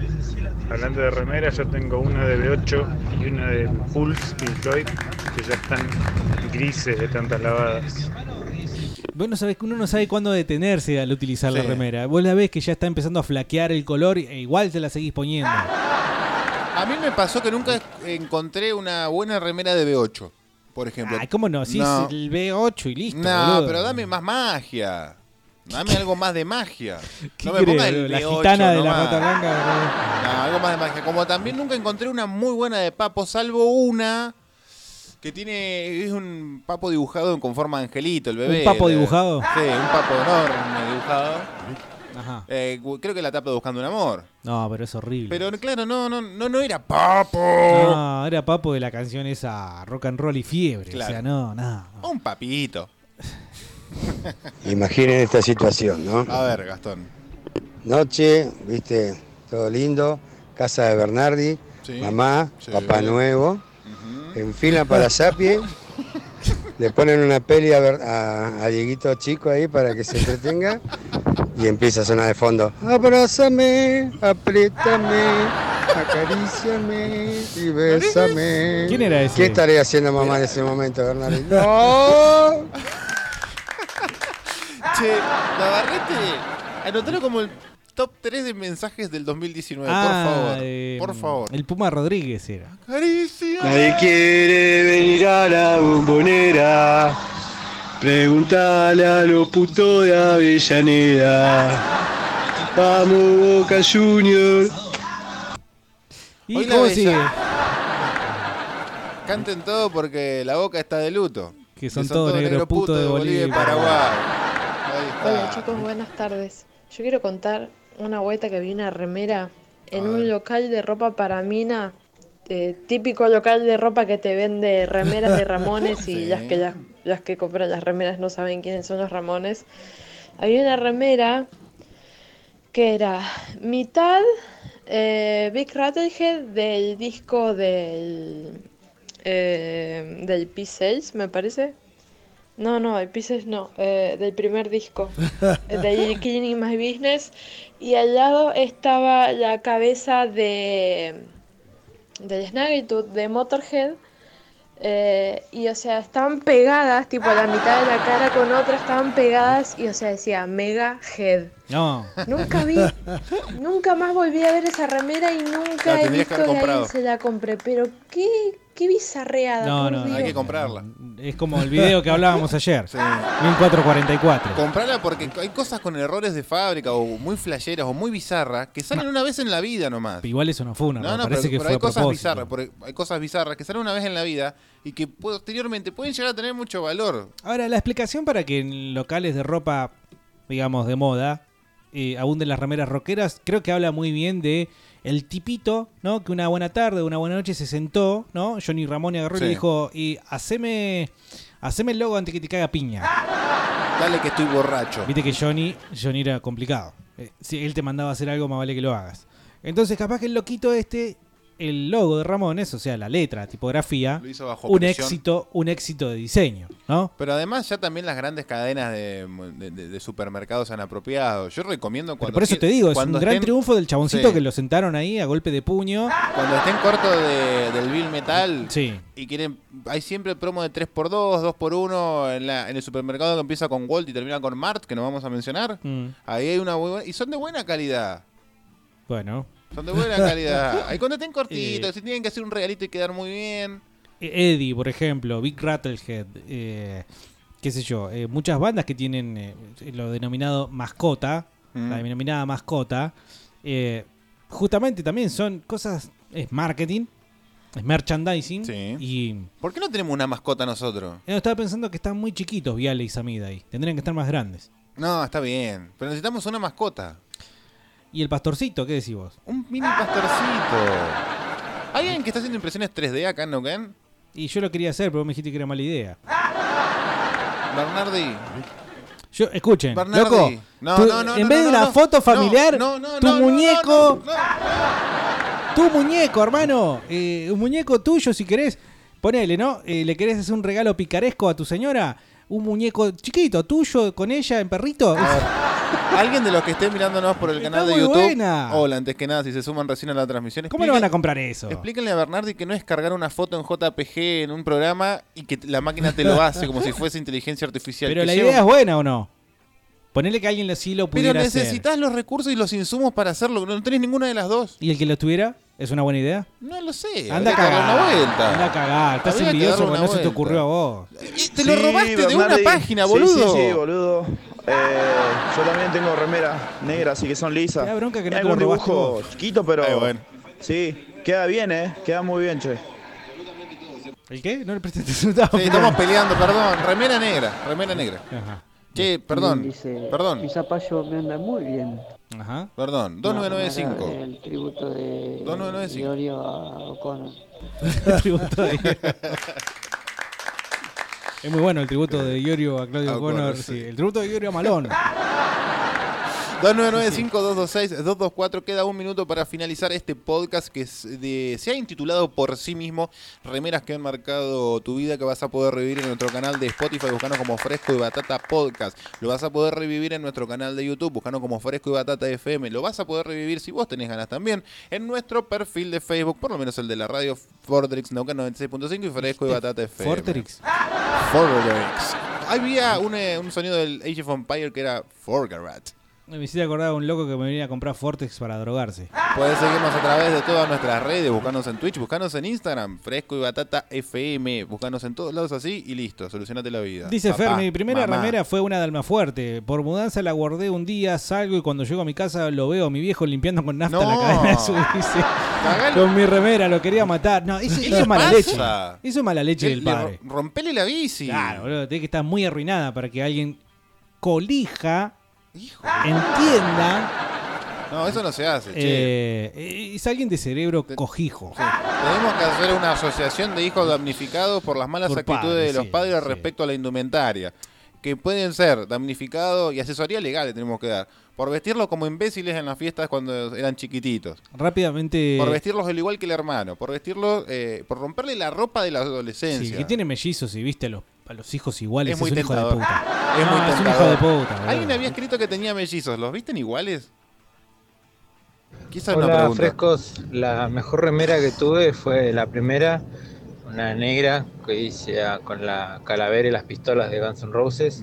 Hablando de remeras, yo tengo una de B8 y una de Pulse Pink Floyd que ya están grises de tantas lavadas.
Vos no sabés que uno no sabe cuándo detenerse al utilizar la remera. Vos la ves que ya está empezando a flaquear el color e igual te la seguís poniendo. *laughs*
A mí me pasó que nunca encontré una buena remera de B8, por ejemplo.
Ay, ¿cómo no? Si
No.
es el B8 y listo.
No,
boludo.
pero dame más magia. Dame algo más de magia.
¿Qué
No me pongas el
la
B8
gitana de la rata blanca.
No, algo más de magia. Como también nunca encontré una muy buena de papo, salvo una que tiene. Es un papo dibujado con forma de angelito, el bebé.
¿Un papo dibujado?
Sí, un papo enorme dibujado.
Ajá.
Eh, creo que la tapa buscando un amor.
No, pero es horrible.
Pero claro, no, no, no, no era papo.
No, era papo de la canción esa rock and roll y fiebre. O sea,
Claro.
no, nada.
Un papito.
Imaginen esta situación, ¿no?
A ver, Gastón.
Noche, viste, todo lindo, casa de Bernardi,
Sí,
mamá,
sí.
papá nuevo, en fila para Sapie, *laughs* le ponen una peli a, Ber- a, a Dieguito Chico ahí para que se entretenga y empieza a sonar de fondo, abrázame, apriétame, acaríciame y bésame.
¿Quién era ese?
¿Qué estaría haciendo mamá en ese momento, Bernardi? *laughs* ¡No!
Che, Navarrete, anotalo como el top 3 de mensajes del 2019,
Ah,
por favor.
eh,
por favor.
El Puma Rodríguez era.
Caricia.
Nadie quiere venir a la bombonera. Preguntale a los putos de Avellaneda. Vamos, Boca Junior.
¿Y
Hoy la
cómo sigue? *laughs*
Canten todo porque la boca está de luto.
Que son todos negros
negros
putos de Bolivia y
Paraguay.
Hola chicos, buenas tardes. Yo quiero contar una vuelta que vi una remera en un local de ropa para mina, eh, típico local de ropa que te vende remeras de Ramones *laughs* y
Sí.
las que las, las que compran las remeras no saben quiénes son los Ramones. Había una remera que era mitad eh, Big Rattlehead del disco del eh, del P6, me parece. No, no, el P6 no, eh, del primer disco, *laughs* del Killing My Business. Y al lado estaba la cabeza de del Snaggletooth de Motorhead. eh, y o sea, estaban pegadas, tipo la mitad de la cara con otra estaban pegadas y o sea decía Mega Head.
No.
Nunca vi, nunca más volví a ver esa remera y nunca
La
he visto
que
que alguien se la compré. Pero qué, qué bizarreada,
No,
por
no,
Dios.
Hay que comprarla.
Es como el video que hablábamos ayer. 1444.
Comprarla porque hay cosas con errores de fábrica o muy flasheras o muy bizarras que salen una vez en la vida nomás.
Igual eso no fue una,
No, no,
parece
pero,
que
pero
fue
hay
a
cosas
propósito.
bizarras, porque hay cosas bizarras que salen una vez en la vida y que posteriormente pueden llegar a tener mucho valor.
Ahora, la explicación para que en locales de ropa, digamos, de moda, eh, abunden las remeras rockeras, creo que habla muy bien de el tipito, ¿no? Que una buena tarde, una buena noche se sentó, ¿no? Johnny Ramón agarró y le dijo, y haceme, haceme el logo antes que te caiga piña.
Dale que estoy borracho.
Viste que Johnny, Johnny era complicado. Eh, si él te mandaba a hacer algo, más vale que lo hagas. Entonces, capaz que el loquito este, el logo de Ramones, o sea, la letra, la tipografía,
Lo hizo bajo
un éxito, un éxito de diseño, ¿no?
Pero además ya también las grandes cadenas de, de- de- supermercados han apropiado. Yo recomiendo cuando...
Pero por eso te digo, es un gran triunfo del chaboncito
Sí.
que lo sentaron ahí a golpe de puño.
Cuando estén cortos de- del Bill Metal
Sí.
y quieren... Hay siempre promo de 3x2, 2x1 en, la, en el supermercado que empieza con Walt y termina con Mart, que no vamos a mencionar.
Mm,
Ahí hay una muy buena... Y son de buena calidad.
bueno.
Son de buena calidad. *laughs* Ahí cuando estén cortitos,
Eh.
si tienen que hacer un regalito y quedar muy bien.
E- Eddie, por ejemplo, Big Rattlehead, eh, qué sé yo, eh, muchas bandas que tienen eh, lo denominado mascota,
Mm.
la denominada mascota, eh, justamente también son cosas, es marketing, es merchandising, y
¿Por qué no tenemos una mascota nosotros?
yo estaba pensando que están muy chiquitos Viale y Samida ahí, tendrían que estar más grandes.
No, está bien. Pero necesitamos una mascota.
¿Y el pastorcito, qué decís vos?
Un mini pastorcito. ¿Hay alguien que está haciendo impresiones 3D acá en Neuquén?
Y yo lo quería hacer, pero vos me dijiste que era mala idea.
Bernardi.
Yo, escuchen,
Bernardi.
loco,
No, no, no,
en vez de
no.
foto familiar, tu muñeco, tu muñeco, hermano, eh, un muñeco tuyo si querés, ponele, ¿no? Eh, ¿Le querés hacer un regalo picaresco a tu señora? Un muñeco chiquito, tuyo, con ella, en perrito.
Alguien de los que esté mirándonos por el canal de
muy
YouTube.
buena.
Hola, antes que nada, si se suman recién a la transmisión.
¿Cómo le van a comprar eso?
Explíquenle a Bernardi que no es cargar una foto en JPG en un programa y que la máquina te lo hace como si fuese inteligencia artificial.
Pero
que
la
lleva-
idea es buena o no. Ponele que alguien lo- sí lo
Pero
pudiera hacer.
necesitas los recursos y los insumos para hacerlo. No tenés ninguna de las dos.
¿Y el que lo tuviera? ¿Es una buena idea?
No lo sé.
Anda a cagar.
una vuelta.
Anda a cagar. Estás
Habría
envidioso porque
una
no se te ocurrió a vos.
Te lo robaste de una página, boludo.
Sí, sí, boludo. Eh, yo también tengo remera negra, así que son lisas.
da bronca que no
Hay
te lo
algún
robaste
dibujo
vos.
chiquito, pero.
Ay, bueno.
Sí, queda bien, eh. Queda muy bien, che.
¿El qué? No le presté atención.
Sí, estamos peleando, perdón. Remera negra, remera negra. Che, perdón,
Dice,
perdón,
Mi zapallo me anda muy bien.
Ajá.
perdón.
Para
2995.
El tributo de
2995.
Iorio a O'Connor. *laughs*
El tributo de- Es muy bueno el tributo de Iorio a Claudio.
O'Connor,
sí.
sí.
El tributo de Iorio a Malón. *laughs*
2995-226-224. Queda un minuto para finalizar este podcast que es de- se ha intitulado por sí mismo Remeras que han marcado tu vida que vas a poder revivir en nuestro canal de Spotify buscando como Fresco y Batata Podcast. Lo vas a poder revivir en nuestro canal de YouTube buscando como Fresco y Batata FM. Lo vas a poder revivir si vos tenés ganas también en nuestro perfil de Facebook, por lo menos el de la radio Fortrix Naucan 96.5 y Fresco y Batata FM.
Fortrix.
Fortrix. Había un, eh, un sonido del Age of Empire que era Forgarat.
Me hiciste acordar a un loco que me venía a comprar Fortex para drogarse.
Puedes seguirnos a través de todas nuestras redes, buscarnos en Twitch, buscarnos en Instagram, Fresco y Batata FM, buscarnos en todos lados así y listo, solucionate la vida.
Dice
Papá,
Fer, mi primera
mamá.
remera fue una de Almafuerte. Por mudanza la guardé un día, salgo y cuando llego a mi casa lo veo a mi viejo limpiando con nafta la cadena de su.
Cagalo.
Con mi remera, lo quería matar. No, eso,
¿Qué
eso es mala leche. Eso es mala leche
Le-
del padre.
ro- rompele la bici.
Claro, boludo, tiene que estar muy arruinada para que alguien colija en tienda.
No, eso no se hace, che.
eh, es alguien de cerebro cojijo.
Tenemos que hacer una asociación de hijos damnificados por las malas
Por
actitudes
padres,
de los
sí,
padres respecto a la indumentaria. Que pueden ser damnificados y asesoría legal le tenemos que dar. Por vestirlos como imbéciles en las fiestas cuando eran chiquititos.
Rápidamente.
Por vestirlos al igual que el hermano. Por vestirlos, eh, por romperle la ropa de la
Sí,
adolescencia.
que tiene mellizos y viste a los, a los hijos iguales.
Es muy
un hijo de
tentador.
puta.
Es
No,
muy
es un hijo
tentador.
de puta. boludo.
Alguien había escrito que tenía mellizos. ¿Los visten iguales? Quizás una
Hola,
pregunta.
frescos. La mejor remera que tuve fue la primera, una negra que hice ah, con la calavera y las pistolas de Guns N' Roses.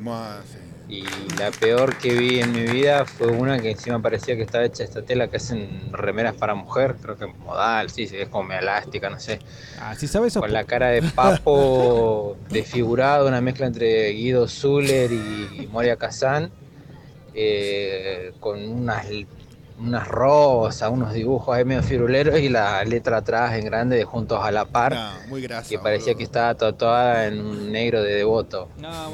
Y la peor que vi en mi vida fue una que encima parecía que estaba hecha esta tela que hacen remeras para mujer, creo que modal, sí, sí, es como elástica, no sé.
Ah, si sabes
Con la cara de Papo *laughs* desfigurado, una mezcla entre Guido Zuller y Moria Kazan, eh, con unas, unas rosas, unos dibujos ahí medio firuleros y la letra atrás en grande de Juntos a la Par,
muy grasa,
que parecía que estaba tatuada en un negro de devoto.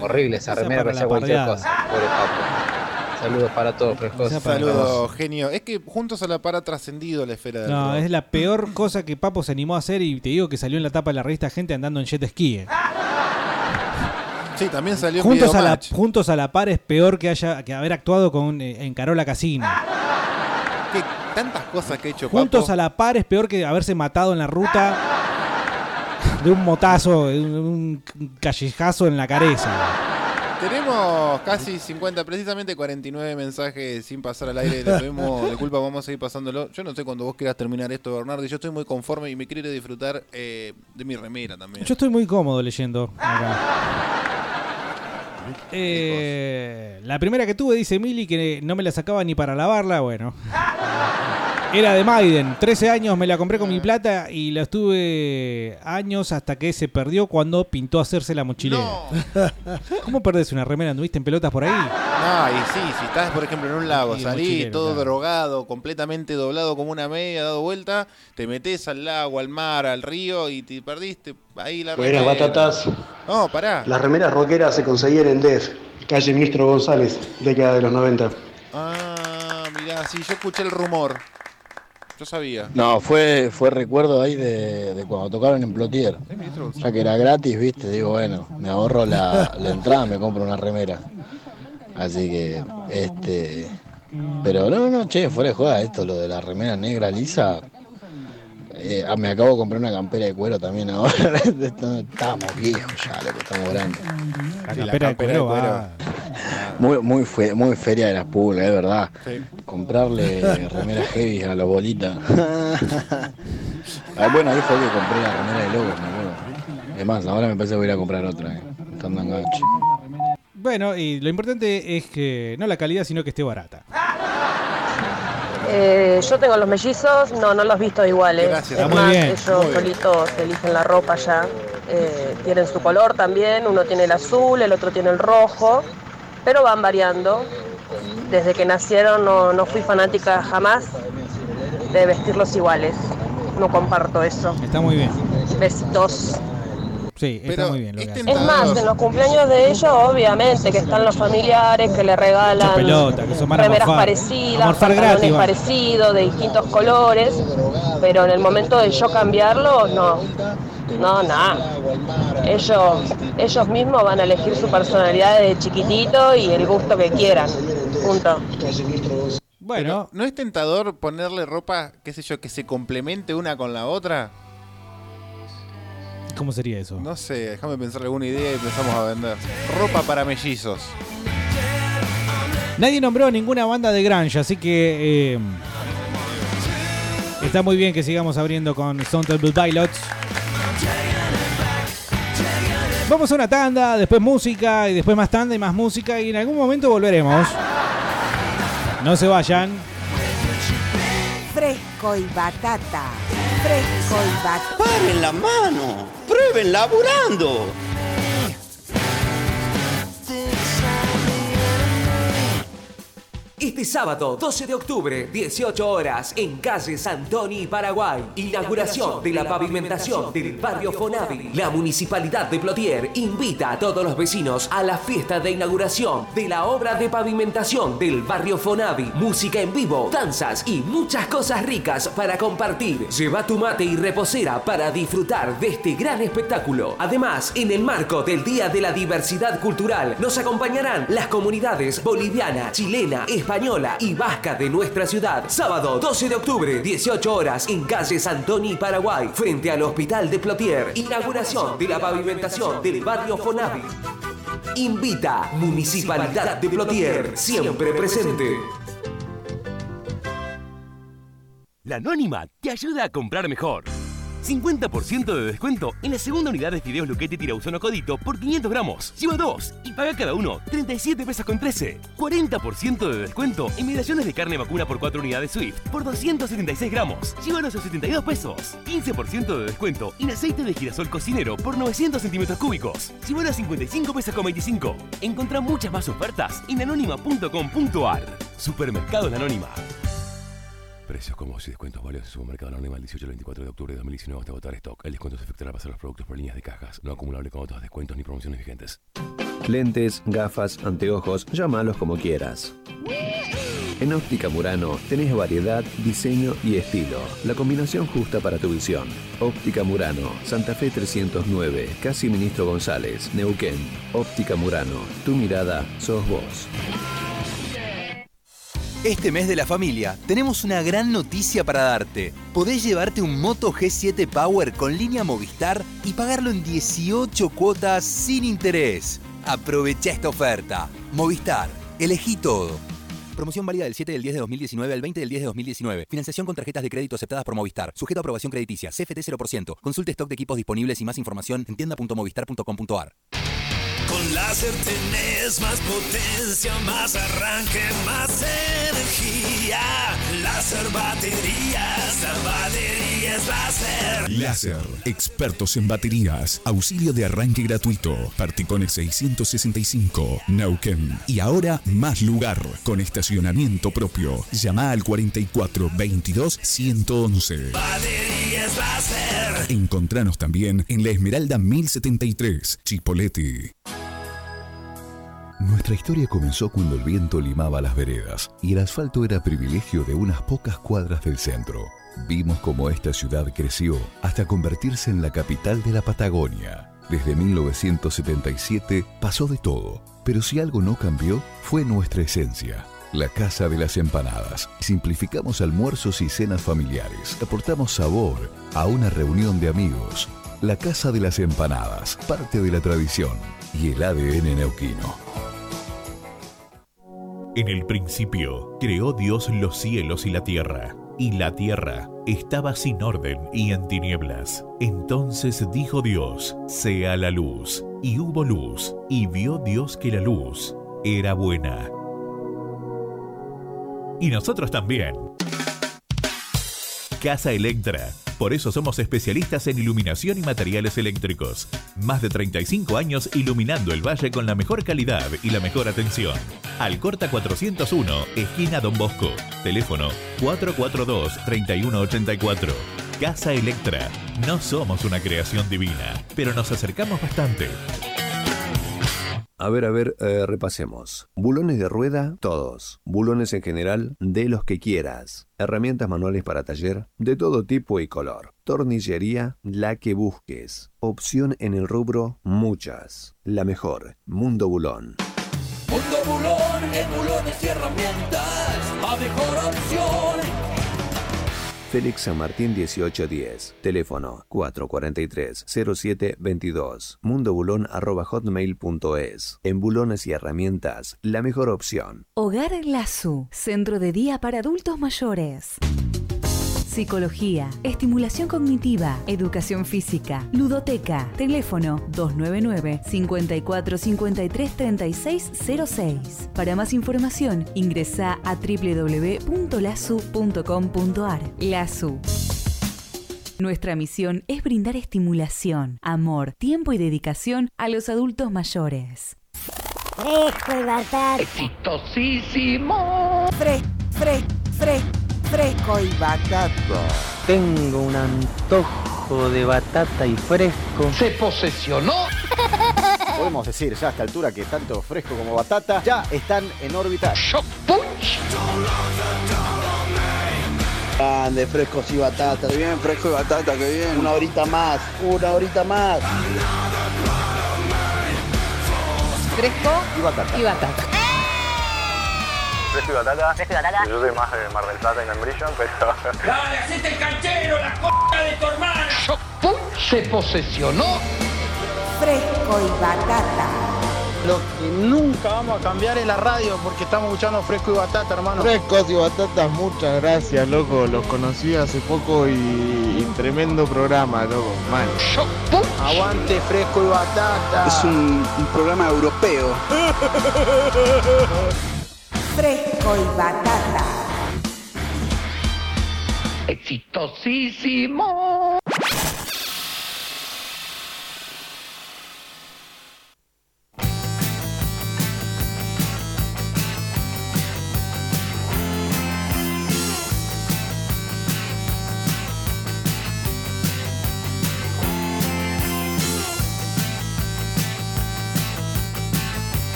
Horrible esa remera, parecía cualquier cosa. Pobre Papo. Saludos para todos, frescos.
Saludos, genio. Es que juntos a la par ha trascendido la esfera del
No, es la peor cosa que Papo se animó a hacer y te digo que salió en la tapa de la revista Gente andando en jet ski. eh.
Sí, también salió
Juntos a, la, juntos a la par es peor que haya que haber actuado con eh, en Carola Casino.
Tantas cosas que ha hecho
Juntos
Papo.
a la par es peor que haberse matado en la ruta de un motazo, de un, callejazo en la cabeza.
Tenemos casi 50, precisamente 49 mensajes sin pasar al aire. Les pedimos *laughs* disculpa, vamos a seguir pasándolo. Yo no sé cuando vos quieras terminar esto, Bernardo. Yo estoy muy conforme y me quiero disfrutar eh, de mi remera también.
Yo estoy muy cómodo leyendo acá. Eh, la primera que tuve, dice Mili, que no me la sacaba ni para lavarla, bueno. *laughs* Era de Maiden, 13 años me la compré con mi plata y la estuve años hasta que se perdió cuando pintó hacerse la mochilera. *laughs* ¿Cómo perdés una remera? ¿Anduviste en pelotas por ahí?
No, y sí, si estás, por ejemplo, en un lago, salís
mochilero,
todo
claro.
drogado, completamente doblado como una media, dado vuelta, te metes al lago, al mar, al río y te perdiste ahí la
Buenas
remera.
batatas.
No, pará.
Las remeras rockeras se conseguían en DEF, calle Ministro González, década de los 90.
Ah, mirá, sí, yo escuché el rumor. Yo sabía.
No, fue, fue recuerdo ahí de, de cuando tocaron en Plotier. Ya que era gratis, viste, digo, bueno, me ahorro la, la entrada, me compro una remera. Así que, este. Pero no, no, che, fuera de joda, esto, lo de la remera negra lisa. Eh, ah, me acabo de comprar una campera de cuero también ahora. *laughs* estamos viejos ya, loco, estamos grandes.
La campera de cuero
Muy, muy, fe- muy feria de las pulgas, es verdad.
Sí.
Comprarle remeras heavy a la bolita. *laughs* Ah, bueno, ahí fue que compré la remera de Logos, me acuerdo. Es más, ahora me parece que voy a ir a comprar otra, eh. Estando en gancho.
Bueno, y lo importante es que no la calidad, sino que esté barata.
Eh, yo tengo los mellizos, no, no los visto iguales.
Gracias.
Es
Está muy
más,
bien,
ellos
muy
solitos eligen la ropa ya. Eh, tienen su color también, uno tiene el azul, el otro tiene el rojo, pero van variando. Desde que nacieron no, no fui fanática jamás de vestirlos iguales. No comparto eso.
Está muy bien.
Besitos.
Sí, está muy bien lo que hace.
Es más, en los cumpleaños de ellos, obviamente, que están los familiares que le regalan
pelota, que son
remeras
morfar.
parecidas, pantalones parecidos, de distintos colores, pero en el momento de yo cambiarlo, no. No, nada. Ellos, ellos mismos van a elegir su personalidad de chiquitito y el gusto que quieran. Punto.
Bueno.
¿No es tentador ponerle ropa, qué sé yo, que se complemente una con la otra?
¿Cómo sería eso?
No sé, déjame pensar alguna idea y empezamos a vender. Ropa para mellizos.
Nadie nombró ninguna banda de grunge, así que eh, está muy bien que sigamos abriendo con Stone Temple Pilots. Vamos a una tanda, después música y después más tanda y más música y en algún momento volveremos. No se vayan.
Fresco y batata. Batata.
¡Paren la mano! ¡Prueben laburando!
Este sábado 12 de octubre, 18 horas, en calle Santoni, Paraguay. Inauguración de la pavimentación del barrio Fonavi. La Municipalidad de Plotier invita a todos los vecinos a la fiesta de inauguración de la obra de pavimentación del barrio Fonavi. Música en vivo, danzas y muchas cosas ricas para compartir. Lleva tu mate y reposera para disfrutar de este gran espectáculo. Además, en el marco del Día de la Diversidad Cultural, nos acompañarán las comunidades boliviana, chilena, española y vasca de nuestra ciudad. Sábado 12 de octubre, 18 horas, en calle Santoni, Paraguay, frente al Hospital de Plotier. Inauguración de la pavimentación del barrio Fonavi. Invita Municipalidad de Plotier, siempre presente.
La Anónima te ayuda a comprar mejor. 50% de descuento en la segunda unidad de fideos Luquete Tirauzono Codito por 500 gramos. Lleva dos y paga cada uno 37 pesos con 13. 40% de descuento en mediaciones de carne vacuna por 4 unidades Swift por 276 gramos. Llévalos a 72 pesos. 15% de descuento en aceite de girasol cocinero por 900 centímetros cúbicos. Llévalos a 55 pesos con 25. Encontrá muchas más ofertas en anónima.com.ar. Supermercado La Anónima. Precios como y descuentos válidos en supermercado anónimo el 18 al 24 de octubre de 2019 hasta agotar stock. El descuento se efectuará para los productos por líneas de cajas, no acumulable con otros descuentos ni promociones vigentes.
Lentes, gafas, anteojos, llámalos como quieras. En Óptica Murano tenés variedad, diseño y estilo. La combinación justa para tu visión. Óptica Murano, Santa Fe 309, Casi Ministro González, Neuquén. Óptica Murano, tu mirada sos vos.
Este mes de la familia tenemos una gran noticia para darte. Podés llevarte un Moto G7 Power con línea Movistar y pagarlo en 18 cuotas sin interés. Aprovecha esta oferta. Movistar, elegí todo. Promoción válida del 7 del 10 de 2019 al 20 del 10 de 2019. Financiación con tarjetas de crédito aceptadas por Movistar. Sujeto a aprobación crediticia. CFT 0%. Consulte stock de equipos disponibles y más información en tienda.movistar.com.ar.
Con láser tenés más potencia, más arranque, más energía. Láser baterías, la batería es láser.
Láser, expertos en baterías, auxilio de arranque gratuito, Particones 665, Neuquén. Y ahora más lugar, con estacionamiento propio. Llama al 44 22 111.
Batería es láser.
Encontranos también en la Esmeralda 1073, Chipoleti.
Nuestra historia comenzó cuando el viento limaba las veredas y el asfalto era privilegio de unas pocas cuadras del centro. Vimos cómo esta ciudad creció hasta convertirse en la capital de la Patagonia. Desde 1977 pasó de todo, pero si algo no cambió fue nuestra esencia. La Casa de las Empanadas. Simplificamos almuerzos y cenas familiares. Aportamos sabor a una reunión de amigos. La Casa de las Empanadas, parte de la tradición y el ADN neuquino.
En el principio creó Dios los cielos y la tierra, y la tierra estaba sin orden y en tinieblas. Entonces dijo Dios, sea la luz, y hubo luz, y vio Dios que la luz era buena. Y nosotros también. Casa Electra. Por eso somos especialistas en iluminación y materiales eléctricos. Más de 35 años iluminando el valle con la mejor calidad y la mejor atención. Alcorta 401, esquina Don Bosco. Teléfono 442-3184. Casa Electra. No somos una creación divina, pero nos acercamos bastante.
A ver, a ver, eh, repasemos. Bulones de rueda, todos. Bulones en general, de los que quieras. Herramientas manuales para taller, de todo tipo y color. Tornillería, la que busques. Opción en el rubro, muchas. La mejor, Mundo Bulón.
Mundo Bulón, en bulones y herramientas, la mejor opción.
Félix San Martín 1810. Teléfono 443-0722. mundobulón.hotmail.es. En bulones y herramientas, la mejor opción.
Hogar Lazu, centro de día para adultos mayores. Psicología, estimulación cognitiva, educación física, ludoteca. Teléfono 299 54 53 3606. Para más información, ingresa a www.lasu.com.ar. Lasu. Nuestra misión es brindar estimulación, amor, tiempo y dedicación a los adultos mayores.
Fresco y batata.
Exitosísimo.
Fre, fre, fre, fresco y batata.
Tengo un antojo de batata y fresco.
Se posesionó. *laughs*
Podemos decir ya a esta altura que tanto fresco como batata ya están en órbita.
Grande, frescos y batata. Qué bien, fresco y batata, qué bien. Una horita más, una horita más.
Fresco
y batata.
y batata.
Fresco y batata.
Fresco y batata.
Yo soy más de Mar del Plata y Membrillo, *laughs* pero.
¡Dale, hacete el canchero, la c*** de tu hermana! Se posesionó.
Fresco y batata.
Lo que nunca vamos a cambiar es la radio porque estamos escuchando fresco y batata, hermano.
Frescos y batatas, muchas gracias, loco. Los conocí hace poco y, y tremendo programa, loco. Man.
Aguante fresco y batata.
Es un, un programa europeo. *laughs*
Fresco y batata.
Exitosísimo.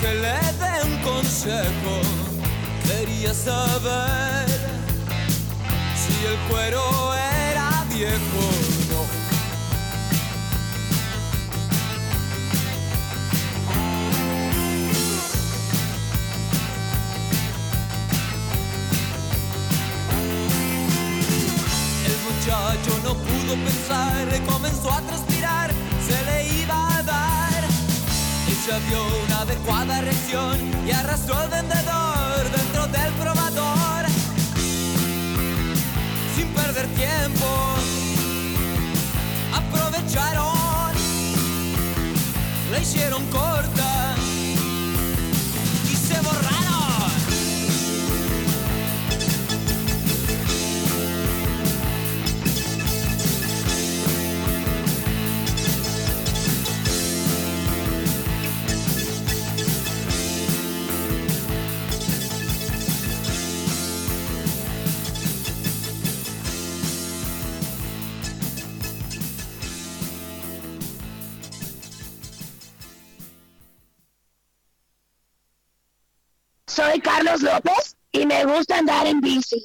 Que le dé un consejo, quería saber si el cuero era viejo. El muchacho no pudo pensar, comenzó a transpirar, Ella vio una adecuada reacción y arrastró al vendedor dentro del probador. Sin perder tiempo, aprovecharon, le hicieron corta
Soy Carlos López y me gusta andar en bici.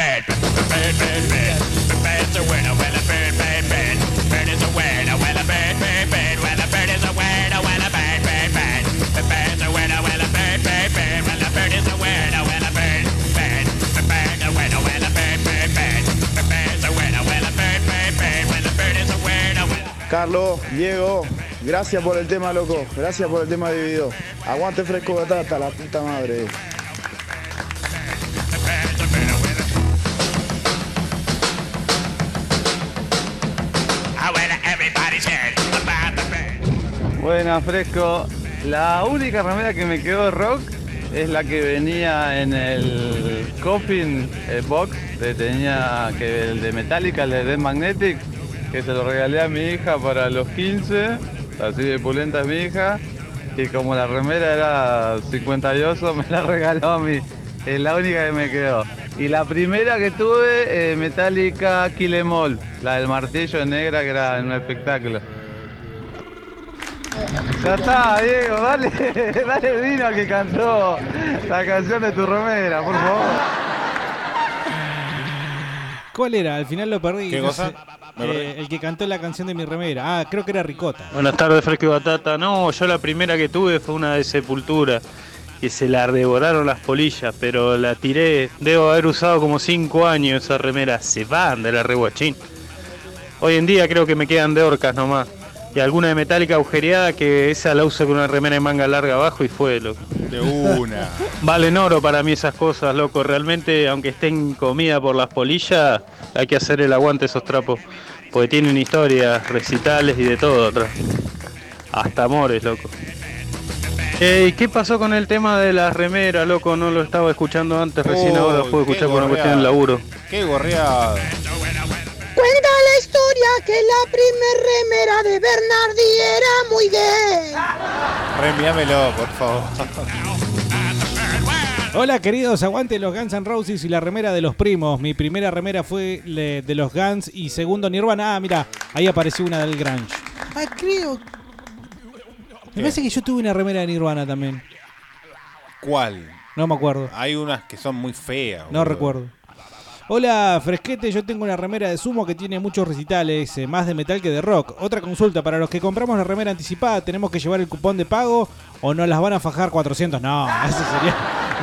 Carlos, Diego, gracias por el tema, loco. Gracias por el tema dividido. Aguante fresco batata, la puta madre.
Buena, fresco. La única remera que me quedó rock es la que venía en el coffin eh, box que tenía que el de Metallica, el de Magnetic, que se lo regalé a mi hija para los 15, así de pulenta es mi hija, y como la remera era 58 *laughs* me la regaló a mí, es la única que me quedó. Y la primera que tuve, eh, All, la del martillo negra que era en un espectáculo. Ya está, Diego, dale, *laughs* dale vino al que cantó la canción de tu remera, por favor.
¿Cuál era? Al final lo perdí.
¿Qué
no
cosa?
Eh, el que cantó la canción de mi remera. Ah, creo que era Ricota.
Buenas tardes, Fresco y Batata. No, yo la primera que tuve fue una de Sepultura, que se la devoraron las polillas, pero la tiré. Debo haber usado como 5 años esa remera. Se van de la reguachín. Hoy en día creo que me quedan de orcas nomás. Y alguna de metálica agujereada que esa la uso con una remera de manga larga abajo y fue, loco.
De una. *laughs*
Valen oro para mí esas cosas, loco. Realmente, aunque estén comida por las polillas, hay que hacer el aguante a esos trapos. Porque tienen historias, recitales y de todo atrás. Hasta amores, loco. Ey, ¿qué pasó con el tema de las remeras, loco? No lo estaba escuchando antes, recién ahora lo puedo escuchar por una cuestión del
gorreada.
laburo.
Qué gorreada.
Cuenta historia que la primer remera de Bernardi era muy gay.
Reenviámelo, por favor.
Hola queridos, aguante los Guns N' Roses y la remera de los primos. Mi primera remera fue de los Guns y segundo Nirvana. Ah, mira, ahí apareció una del Grunge. Ah, creo. Me parece que yo tuve una remera de Nirvana también.
¿Cuál?
No me acuerdo.
Hay unas que son muy feas.
No
boludo.
recuerdo. Hola, Fresquete, yo tengo una remera de sumo que tiene muchos recitales, eh, más de metal que de rock. Otra consulta, para los que compramos la remera anticipada, ¿tenemos que llevar el cupón de pago o nos las van a fajar 400? No, *laughs* eso sería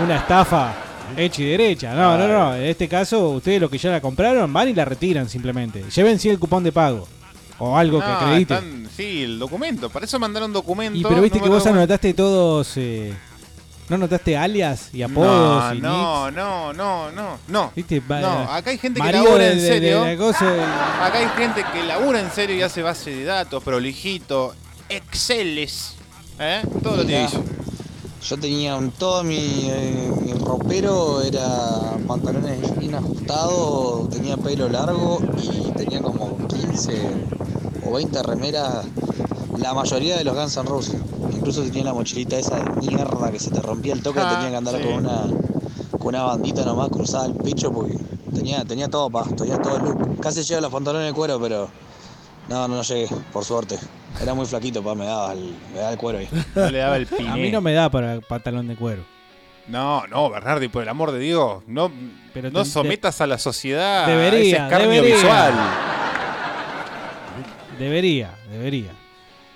una estafa hecha y derecha. No, no, no. En este caso, ustedes los que ya la compraron van y la retiran simplemente. Lleven sí el cupón de pago o algo que acredite.
están- sí, el documento. Para eso mandaron documento.
Y pero viste
no
que vos anotaste todos... eh, ¿No anotaste alias y apodos
No,
y
no, no, no, no, no.
¿Viste? Va-
No, acá hay gente que labura
de-
en
de-
serio.
de
Acá hay gente que labura en serio y hace base de datos, prolijito, exceles. ¿Eh? Todo lo tiene.
Yo tenía un, todo mi, eh, mi ropero era pantalones bien ajustados, tenía pelo largo y tenía como 15 o 20 remeras, la mayoría de los Guns N' Roses. Incluso tenía la mochilita esa de mierda que se te rompía el toque,
Ah,
tenía que andar
sí.
con una con una bandita nomás cruzada al pecho porque tenía, tenía todo pa, tenía todo el look. Casi llego a los pantalones de cuero, pero no, no, no llegué, por suerte. Era muy flaquito, pa, me daba el, me daba el cuero ahí. *laughs*
No le daba el
A
piné.
mí no me da para pantalón de cuero.
No, no, Bernardi, por el amor de Dios, no,
Pero
no
te-
sometas a la sociedad
Debería,
a ese escarnio
debería.
visual.
Debería, debería.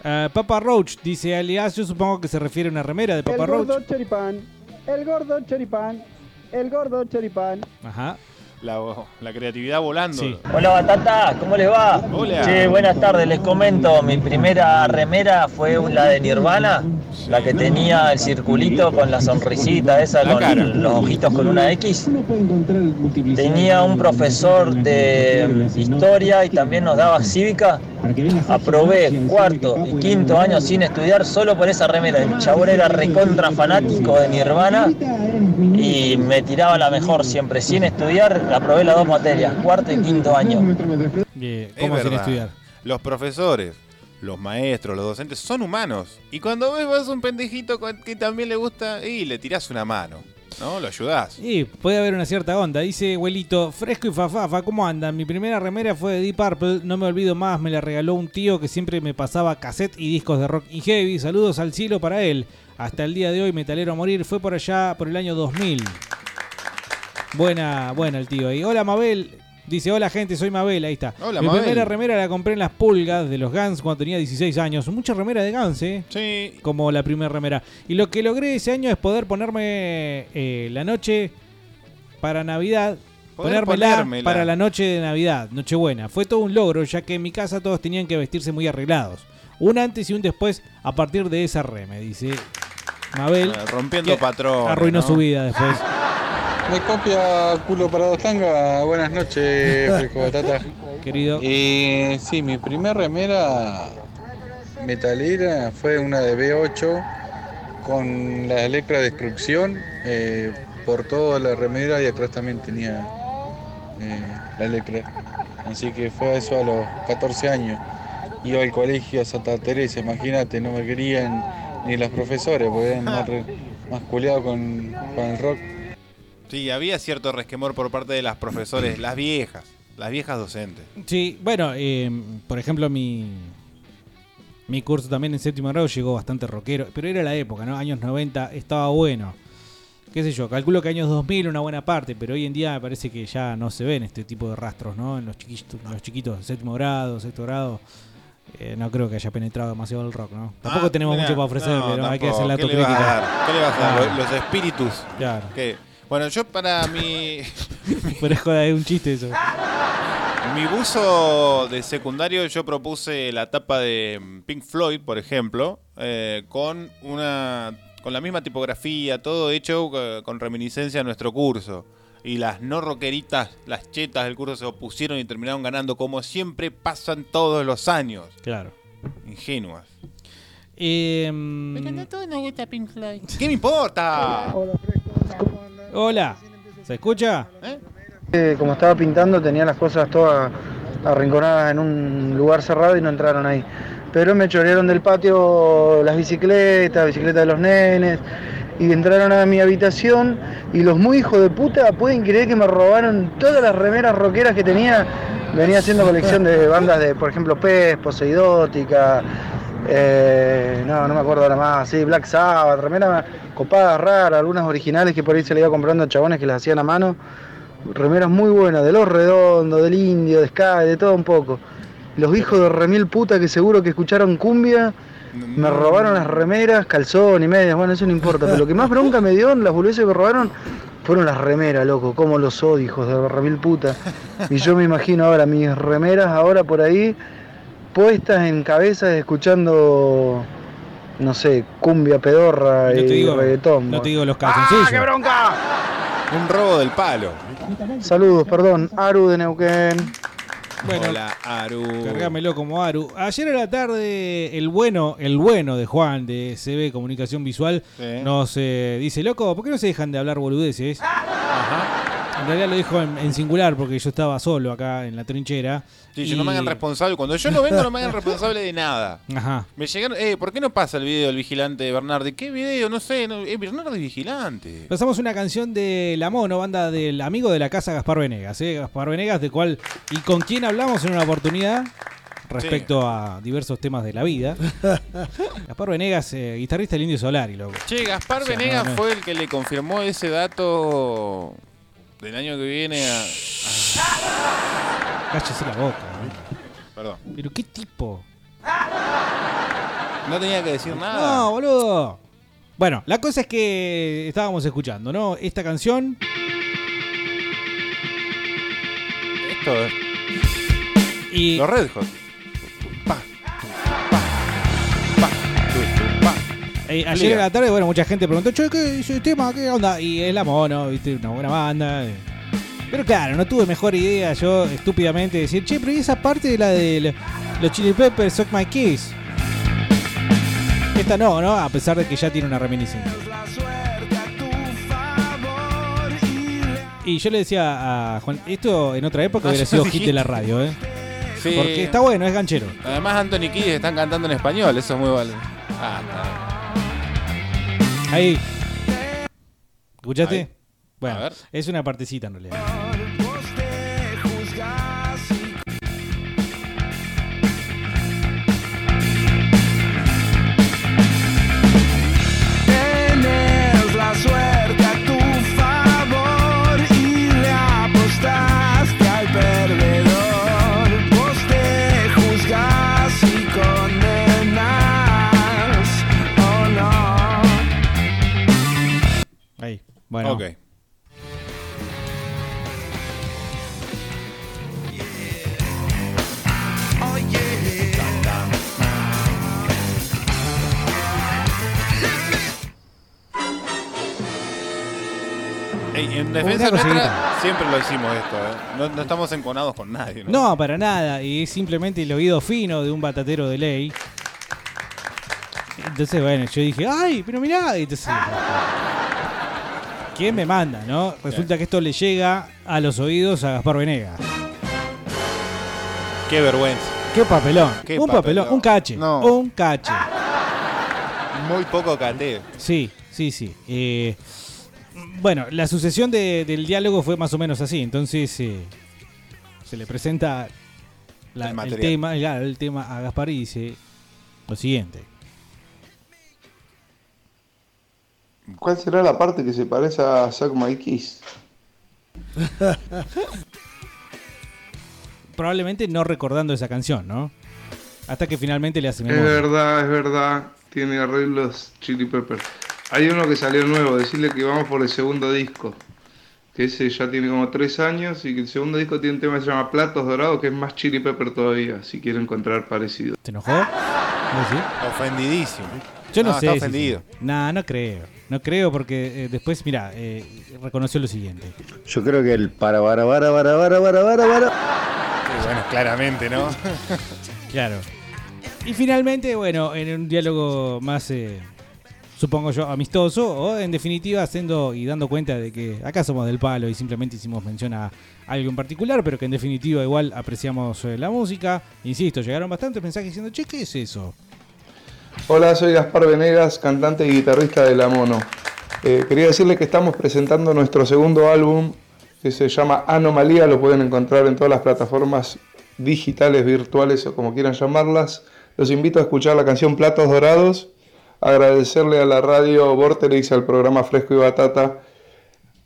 Ah, Papa Roach dice alias, yo supongo que se refiere a una remera de Papa
el
Roach.
gordo choripán, el gordo choripán, el gordo choripán.
Ajá.
La, la creatividad volando.
Hola Batata, ¿cómo les va?
Hola.
Che, buenas tardes, les comento, mi primera remera fue la de Nirvana, la que tenía el circulito con la sonrisita esa,
La
con
cara.
los ojitos con una X. Tenía un profesor de historia y también nos daba cívica. Aprobé cuarto y quinto año sin estudiar solo por esa remera. El chabón era recontra fanático de Nirvana y me tiraba la mejor siempre. Sin estudiar, aprobé las dos materias, cuarto y quinto año.
Bien,
Es
¿Cómo sin
verdad.
estudiar?
Los profesores, los maestros, los docentes son humanos. Y cuando ves vas un pendejito que también le gusta, y le tirás una mano, ¿no? Lo ayudás.
Sí, puede haber una cierta onda. Dice abuelito, fresco y fafafa, ¿cómo andan? Mi primera remera fue de Deep Purple, no me olvido más, me la regaló un tío que siempre me pasaba cassette y discos de rock y heavy. Saludos al cielo para él. Hasta el día de hoy, metalero a morir, fue por allá, por el año 2000. Buena, buena el tío ahí. Hola Mabel. Dice, hola gente, soy Mabel, ahí está.
Hola,
Mi
Mabel.
primera remera la compré en las pulgas de los Guns cuando tenía 16 años. Mucha remera de Guns, ¿eh?
Sí.
Como la primera remera. Y lo que logré ese año es poder ponerme eh, la noche para Navidad.
Poder
ponérmela,
ponérmela.
para la noche de Navidad, Nochebuena. Fue todo un logro, ya que en mi casa todos tenían que vestirse muy arreglados. Un antes y un después a partir de esa reme, dice Mabel.
Ah, rompiendo patrones,
Arruinó
¿no?
su vida después. *laughs*
Me copia culo para dos tangas. Buenas noches, *laughs* Fresco Batata.
Querido.
Eh, sí, mi primer remera metalera fue una de B8 con la Electra Destrucción eh, por toda la remera y atrás también tenía eh, la Electra. Así que fue eso a los 14 años. Iba al colegio a Santa Teresa, imagínate, no me querían ni los profesores, porque eran más, con, con el rock.
Sí, había cierto resquemor por parte de las profesores, las viejas, las viejas docentes.
Sí, bueno, eh, por ejemplo, mi, mi curso también en séptimo grado llegó bastante rockero, pero era la época, ¿no? Años 90, estaba bueno. qué sé yo, calculo que años 2000 una buena parte, pero hoy en día me parece que ya no se ven este tipo de rastros, ¿no? En los chiquitos, los chiquitos séptimo grado, sexto grado. eh, no creo que haya penetrado demasiado el rock, ¿no? Tampoco
Ah,
tenemos mucho para ofrecer,
no,
pero hay que hacer la
¿Qué le vas a
autocrítica.
dar? ¿Qué le vas a dar? Los, los espíritus.
Claro.
¿Qué? Bueno, yo para mi, *laughs*
Pero es joda, es un chiste eso.
mi buzo de secundario yo propuse la tapa de mm, Pink Floyd, por ejemplo, eh, con una con la misma tipografía, todo hecho eh, con reminiscencia a nuestro curso. Y las no rockeritas, las chetas del curso se opusieron y terminaron ganando, como siempre pasan todos los años.
Claro.
Ingenuas.
Eh,
todos nos gusta Pink Floyd. ¿Qué me importa?
hola, ¿se escucha?
Eh, Como estaba pintando tenía las cosas todas arrinconadas en un lugar cerrado y no entraron ahí. Pero me chorearon del patio las bicicletas, bicicletas de los nenes, y entraron a mi habitación y los muy hijos de puta pueden creer que me robaron todas las remeras rockeras que tenía. Venía haciendo colección de bandas de, por ejemplo, Pez, Poseidótica, eh, no, no me acuerdo ahora más, sí, Black Sabbath, remeras copadas, raras, algunas originales que por ahí se le iba comprando a chabones que las hacían a mano. Remeras muy buenas, de Los Redondos, del Indio, de Sky, de todo un poco. Los hijos de remil puta que seguro que escucharon cumbia, me robaron las remeras, calzón y medias, bueno, eso no importa. Pero lo que más bronca me dio, las boludeces que me robaron, fueron las remeras, loco. Cómo los odio, hijos de remil puta. Y yo me imagino ahora mis remeras ahora por ahí, puestas en cabezas escuchando, no sé, cumbia pedorra
No
y
te digo,
reggaetón.
no te digo los calzoncillos.
¡Ah, qué bronca!
Un robo del palo.
Saludos, perdón, Aru de Neuquén.
Bueno,
Hola, Aru.
Cargámelo como Aru. Ayer a la tarde, el bueno, el bueno de Juan de CB Comunicación Visual
Sí.
nos eh, dice, loco, ¿por qué no se dejan de hablar boludeces? En realidad lo dijo en, en singular porque yo estaba solo acá en la trinchera.
Sí, yo
y-
no me hagan responsable. Cuando yo no vengo, no me hagan responsable de nada. *laughs*
Ajá.
Me llegaron, eh, ¿por qué no pasa el video del vigilante de Bernardi? ¿Qué video? No sé, no, eh, Bernardi vigilante.
Pasamos una canción de La Mono, banda del amigo de la casa Gaspar Venegas. ¿eh? Gaspar Venegas, de cual y con quien hablamos en una oportunidad respecto a diversos temas de la vida. *laughs* Gaspar Venegas, eh, guitarrista del Indio Solari, loco.
Che, Gaspar
O sea,
Venegas
no, no.
fue el que le confirmó ese dato del año que viene a...
Cállese la boca. ¿eh?
Perdón.
Pero qué tipo.
No tenía que decir nada.
No, boludo. Bueno, la cosa es que estábamos escuchando, ¿no? Esta canción.
Esto es...
Y
Los Red Hot.
Eh, ayer a la tarde, bueno, mucha gente preguntó, che, ¿qué es ese tema? ¿Qué onda? Y es la mono, viste, una buena banda. eh. Pero claro, no tuve mejor idea yo, estúpidamente, de decir, che, pero ¿y esa parte de la de lo- los Chili Peppers, Suck My Kiss? Esta no, ¿no? A pesar de que ya tiene una reminiscencia. Y yo le decía a Juan, esto en otra época
Ah,
hubiera
ya
sido
lo
hit de la radio, ¿eh?
Sí.
Porque está bueno, es ganchero.
Además, Anthony Kidd están cantando en español, eso es muy vale. Ah,
Ahí. ¿Escuchaste?
Ahí.
Bueno, es una partecita en realidad. Bueno.
Ok. Ey, en defensa
Una
nuestra,
cosita.
siempre lo hicimos esto, ¿eh? No, no estamos enconados con nadie, ¿no?
No, para nada. Y es simplemente el oído fino de un batatero de ley. Entonces, bueno, yo dije, ¡ay! Pero mirá. Y entonces, ¿Quién me manda, no? Resulta que esto le llega a los oídos a Gaspar Venegas.
Qué vergüenza.
¡Qué papelón!
Qué
un papelón,
papelón.
un cache.
No.
Un cache.
Muy poco cateo.
Sí, sí, sí. Eh, bueno, la sucesión de- del diálogo fue más o menos así. Entonces eh, se le presenta la-
El
el,
material.
tema, claro, el tema a Gaspar y dice lo siguiente.
¿Cuál será la parte que se parece a Suck My Kiss? *laughs*
Probablemente no recordando esa canción, ¿no? Hasta que finalmente le hace
Es
memoria.
verdad, es verdad. Tiene arreglos Chili Pepper. Hay uno que salió nuevo, decirle que vamos por el segundo disco. Que ese ya tiene como tres años y que el segundo disco tiene un tema que se llama Platos Dorados, que es más Chili Pepper todavía, si quiero encontrar parecido.
¿Se enojó? ¿Vos decís?
Ofendidísimo.
Yo no,
No,
sé.
está ofendido.
Nah, no creo. No creo porque eh, después, mira, eh, reconoció lo siguiente.
Yo creo que el para, para, para, para, para, para, para, para.
Sí, bueno, claramente, ¿no? *laughs*
Claro. Y finalmente, bueno, en un diálogo más, eh, supongo yo, amistoso, o en definitiva haciendo y dando cuenta de que acá somos del palo y simplemente hicimos mención a algo en particular, pero que en definitiva igual apreciamos eh, la música. Insisto, llegaron bastantes mensajes diciendo, che, ¿qué es eso?
Hola, soy Gaspar Venegas, cantante y guitarrista de La Mono. Eh, quería decirle que estamos presentando nuestro segundo álbum que se llama Anomalía, lo pueden encontrar en todas las plataformas digitales, virtuales o como quieran llamarlas. Los invito a escuchar la canción Platos Dorados, agradecerle a la radio Vorterix, al programa Fresco y Batata,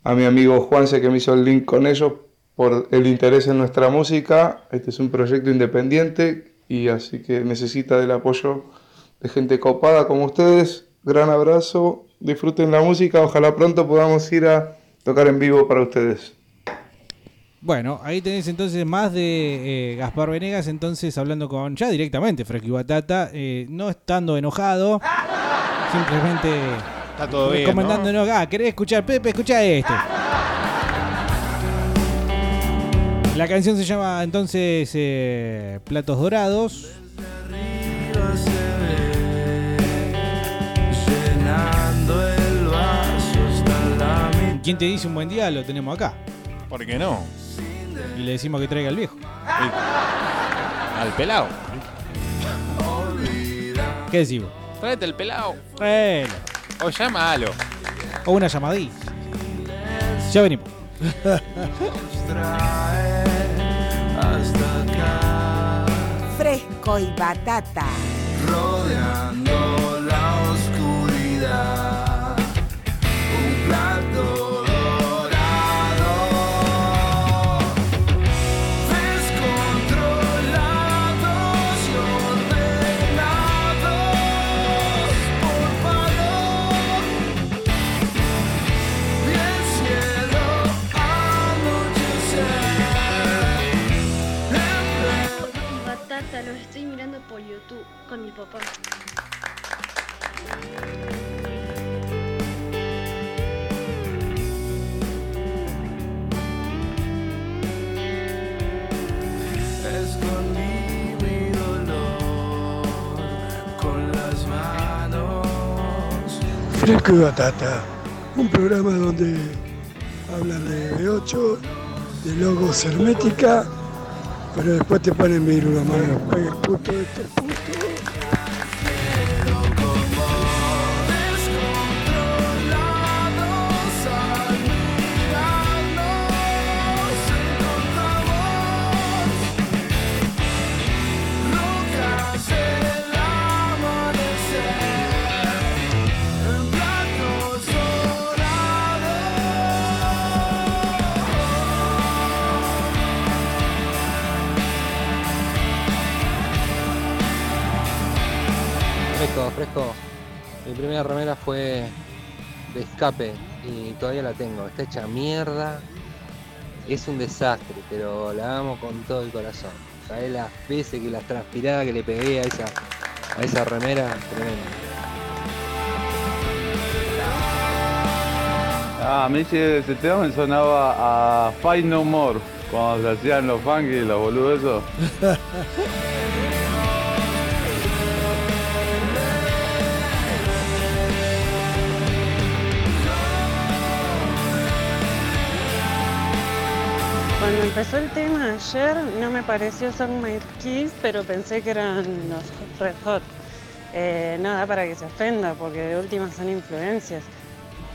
a mi amigo Juanse que me hizo el link con ellos por el interés en nuestra música. Este es un proyecto independiente y así que necesita del apoyo de gente copada como ustedes. Gran abrazo, disfruten la música, ojalá pronto podamos ir a tocar en vivo para ustedes.
Bueno, ahí tenés entonces más de eh, Gaspar Venegas, entonces hablando con ya directamente Fresco y Batata, eh, no estando enojado, simplemente
Está todo bien,
recomendándonos, ah, ¿querés escuchar Pepe? Escucha este. La canción se llama entonces eh, Platos Dorados. ¿Quién te dice un buen día? Lo tenemos acá.
¿Por qué no?
Y le decimos que traiga al viejo.
Al pelado.
¿Qué decimos?
Tráete el pelado.
Bueno.
O llámalo.
O una llamadita. Ya venimos.
Hasta acá,
Fresco y batata.
rodeando la oscuridad. Un plato
YouTube con mi papá.
Escondí mi dolor con las manos.
Fresco y Batata, un programa donde hablan de B8, de logos hermética, pero después te ponen vir una mano, paga el puto este puto.
Fresco, fresco. Mi primera remera fue de escape y todavía la tengo. Está hecha mierda. Es un desastre, pero la amo con todo el corazón. ¿Sabés las veces que las transpirada que le pegué a esa, a esa remera? Tremendo.
Ah, a mí ese, ese tema me sonaba a Fight No More, cuando se hacían los funky, los boludos esos. *laughs*
Cuando empezó el tema ayer no me pareció Song My Kiss, pero pensé que eran los Red Hot. Eh, no da para que se ofenda, porque de última son influencias.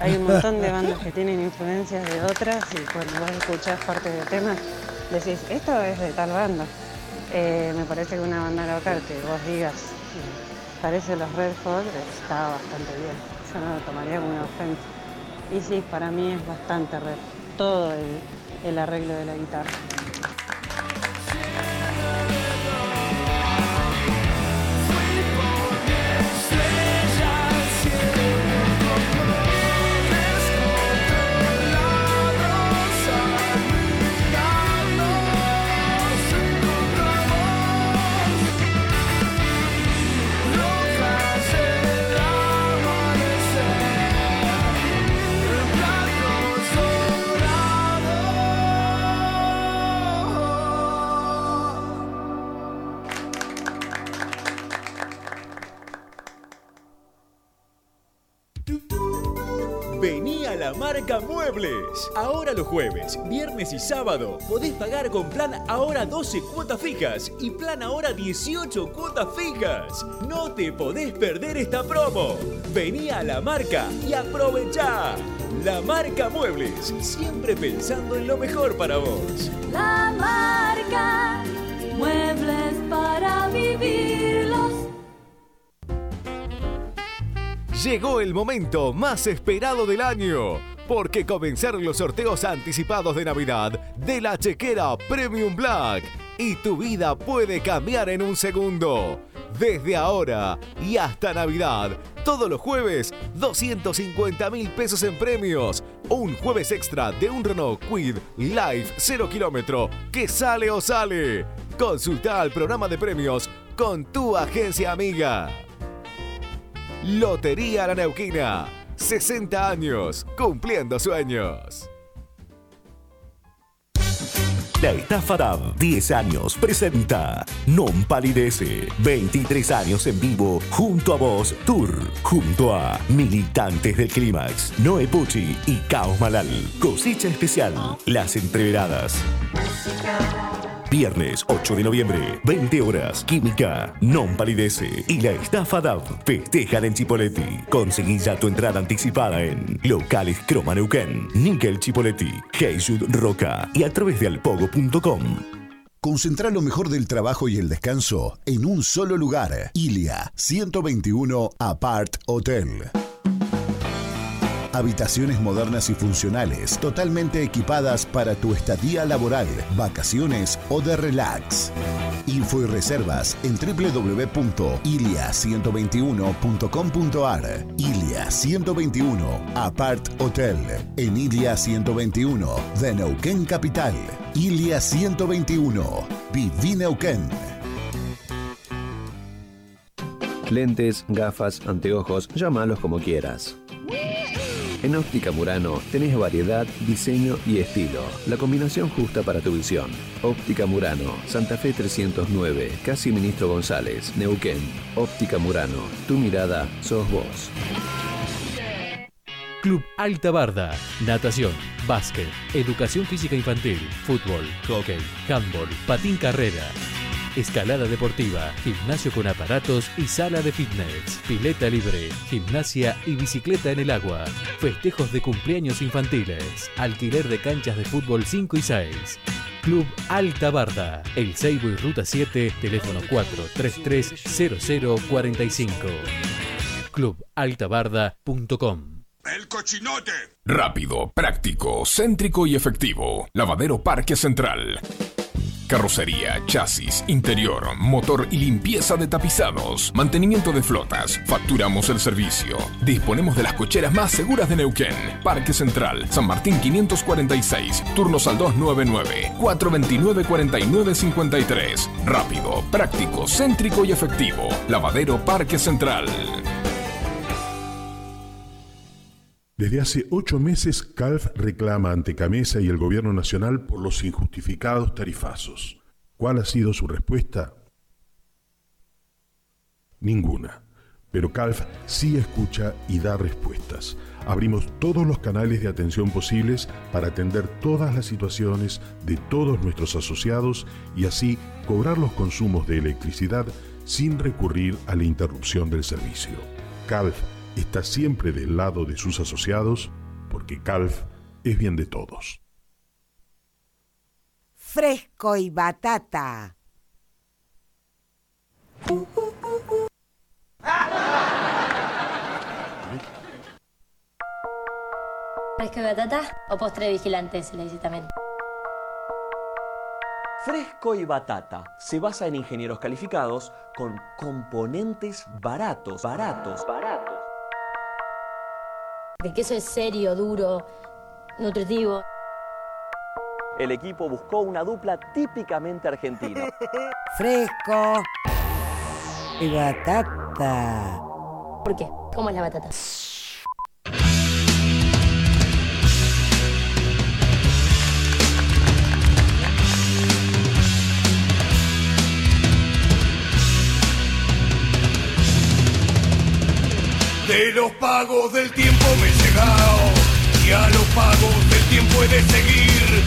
Hay un montón de bandas que tienen influencias de otras y cuando vos escuchás parte del tema decís, esto es de tal banda. Eh, me parece que una banda local que vos digas, parece los Red Hot, está bastante bien.
yo no lo tomaría como una ofensa. Y sí, para mí es bastante rep, todo el, el arreglo de la guitarra.
Muebles. Ahora los jueves, viernes y sábado podés pagar con plan ahora 12 cuotas fijas y plan ahora 18 cuotas fijas. No te podés perder esta promo. Vení a la marca y aprovechá. La marca Muebles, siempre pensando en lo mejor para vos.
La marca, muebles para vivirlos.
Llegó el momento más esperado del año, porque comenzaron los sorteos anticipados de Navidad de la chequera Premium Black y tu vida puede cambiar en un segundo. Desde ahora y hasta Navidad, todos los jueves, 250 mil pesos en premios. Un jueves extra de un Renault Quid Live 0 kilómetro que sale o sale. Consulta el programa de premios con tu agencia amiga. Lotería La Neuquina. 60 años cumpliendo sueños.
La estafa DAB 10 años presenta Non Palidece 23 años en vivo junto a vos Tour junto a Militantes del Clímax Noé Pucci y Caos Malal Cosecha especial Las Entreveradas Viernes 8 de noviembre, 20 horas, Química, Non Palidece y la estafa DAB festejan en Chipoletti. Conseguí ya tu entrada anticipada en Locales Croma Neuquén, Nickel Chipoletti, Heisud Roca y a través de alpogo.com.
Concentra lo mejor del trabajo y el descanso en un solo lugar. Ilia 121 Apart Hotel. Habitaciones modernas y funcionales, totalmente equipadas para tu estadía laboral, vacaciones o de relax. Info y reservas en www.ilia121.com.ar. Ilia 121 Apart Hotel en Ilia 121 de Neuquén Capital. Ilia 121 Viví Neuquén.
Lentes, gafas, anteojos, llámalos como quieras. En Óptica Murano tenés variedad, diseño y estilo. La combinación justa para tu visión. Óptica Murano, Santa Fe 309, Casi Ministro González, Neuquén. Óptica Murano, tu mirada sos vos.
Club Alta Barda. Natación, básquet, educación física infantil, fútbol, hockey, handball, patín carrera. Escalada deportiva, gimnasio con aparatos y sala de fitness, pileta libre, gimnasia y bicicleta en el agua, festejos de cumpleaños infantiles, alquiler de canchas de fútbol 5 y 6. Club Alta Barda, El Seibo y Ruta 7, teléfono 4330045. Clubaltabarda.com
El cochinote.
Rápido, práctico, céntrico y efectivo. Lavadero Parque Central. Carrocería, chasis, interior, motor y limpieza de tapizados. Mantenimiento de flotas. Facturamos el servicio. Disponemos de las cocheras más seguras de Neuquén. Parque Central, San Martín 546. Turnos al 299 429 4953. Rápido, práctico, céntrico y efectivo. Lavadero Parque Central.
Desde hace ocho meses, CALF reclama ante Camesa y el Gobierno Nacional por los injustificados tarifazos. ¿Cuál ha sido su respuesta? Ninguna. Pero CALF sí escucha y da respuestas. Abrimos todos los canales de atención posibles para atender todas las situaciones de todos nuestros asociados y así cobrar los consumos de electricidad sin recurrir a la interrupción del servicio. CALF está siempre del lado de sus asociados porque CALF es bien de todos.
Fresco y batata.
¿Fresco y batata o postre vigilante se le dice también?
Fresco y Batata se basa en ingenieros calificados con componentes baratos, baratos, baratos.
El queso es serio, duro, nutritivo.
El equipo buscó una dupla típicamente argentina. *laughs*
Fresco y batata.
¿Por qué? ¿Cómo es la batata?
De los pagos del tiempo me he llegado y a los pagos del tiempo he de seguir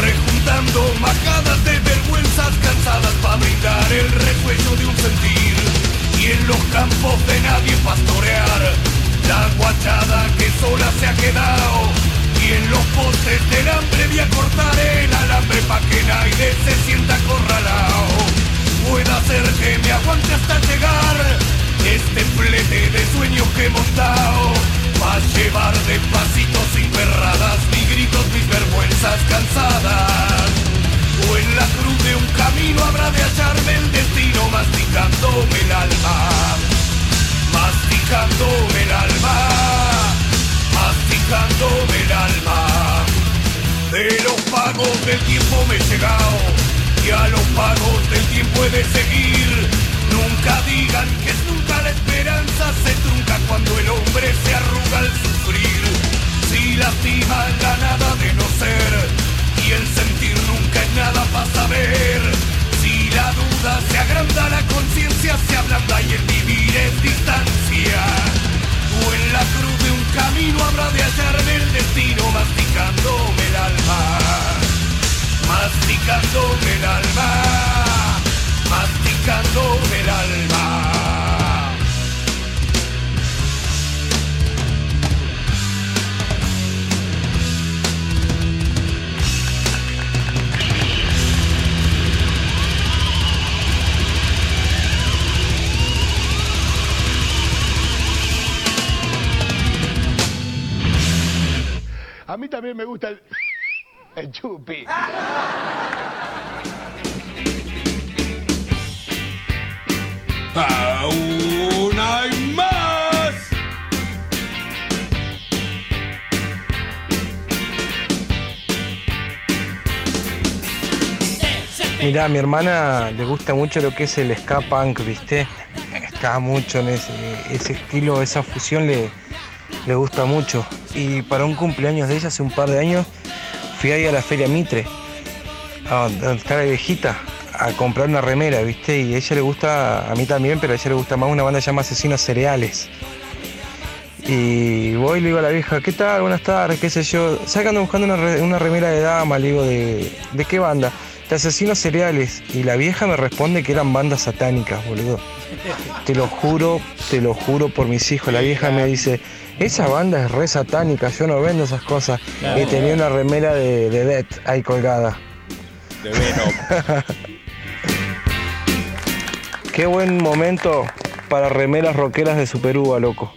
rejuntando majadas de vergüenzas cansadas para brindar el recuello de un sentir y en los campos de nadie pastorear. La guachada que sola se ha quedado y en los postes del hambre voy a cortar el alambre pa' que nadie se sienta acorralado. Pueda ser que me aguante hasta llegar este flete de sueños que he montado Va a llevar despacito sin perradas Mis gritos, mis vergüenzas cansadas. O en la cruz de un camino habrá de hallarme el destino Masticándome el alma Masticándome el alma Masticándome el alma. De los pagos del tiempo me he llegado Y a los pagos del tiempo he de seguir Nunca digan que nunca la esperanza se trunca cuando el hombre se arruga al sufrir. Si lastima la nada de no ser y el sentir nunca es nada para saber. Si la duda se agranda, la conciencia se ablanda y el vivir es distancia. O en la cruz de un camino habrá de hallarme el destino masticándome el alma. Masticándome el alma el alma.
A mí también me gusta el, el chupi.
¡Aún hay más!
Mirá, a mi hermana le gusta mucho lo que es el ska punk, ¿viste? Está mucho en ese, ese estilo, esa fusión le, le gusta mucho. Y para un cumpleaños de ella hace un par de años fui ahí a la Feria Mitre, a donde está la viejita, a comprar una remera, ¿viste? Y a ella le gusta, a mí también, pero a ella le gusta más una banda llamada Asesinos Cereales. Y voy y le digo a la vieja, ¿qué tal? Buenas tardes, qué sé yo. ¿Sabes que ando buscando una, re- una remera de dama? Le digo, ¿de, ¿de qué banda? De Asesinos Cereales. Y la vieja me responde que eran bandas satánicas, boludo. Te lo juro, te lo juro por mis hijos. La vieja me dice, esa banda es re satánica, yo no vendo esas cosas.
Claro.
Y tenía una remera de, de Death ahí colgada.
De Venom. *laughs*
Qué buen momento para remeras rockeras de Superúa, loco.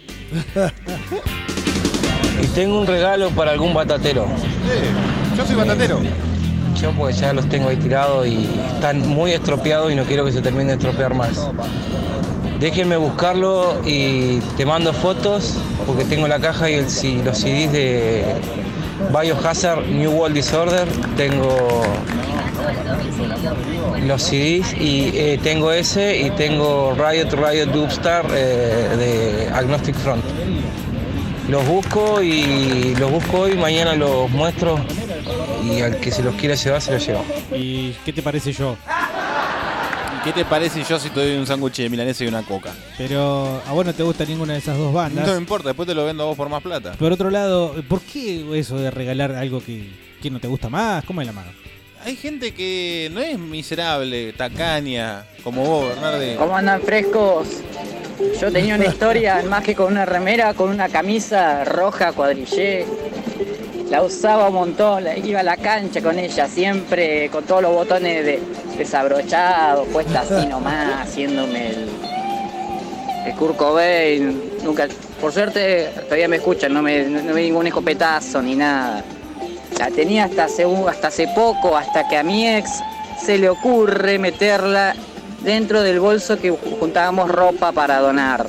Y tengo un regalo para algún batatero.
yo soy batatero.
Yo pues ya los tengo ahí tirados y están muy estropeados y no quiero que se termine de estropear más. Déjenme buscarlo y te mando fotos porque tengo la caja y el- los CDs de Biohazard New World Disorder. Tengo los CDs y eh, tengo ese y tengo Riot Riot Dubstar eh, de Agnostic Front. Los busco y los busco hoy, mañana los muestro y al que se los quiera llevar se los lleva.
¿Y qué te parece yo?
¿Y qué te parece yo si te doy un sándwich de milanesa y una coca?
Pero a vos no te gusta ninguna de esas dos bandas.
No me importa, después te lo vendo a vos por más plata.
Por otro lado, ¿por qué eso de regalar algo que, que no te gusta más? ¿Cómo es la mano?
Hay gente que no es miserable, tacaña, como vos, Bernardi.
¿Cómo andan frescos? Yo tenía una historia *laughs* más que con una remera, con una camisa roja cuadrillé. La usaba un montón, iba a la cancha con ella, siempre con todos los botones de, desabrochados, puesta así nomás, haciéndome el, el Kurt Cobain. Nunca Por suerte todavía me escuchan, no me, no me ningún escopetazo ni nada. La tenía hasta hace, un- hasta hace poco, hasta que a mi ex se le ocurre meterla dentro del bolso que ju- juntábamos ropa para donar.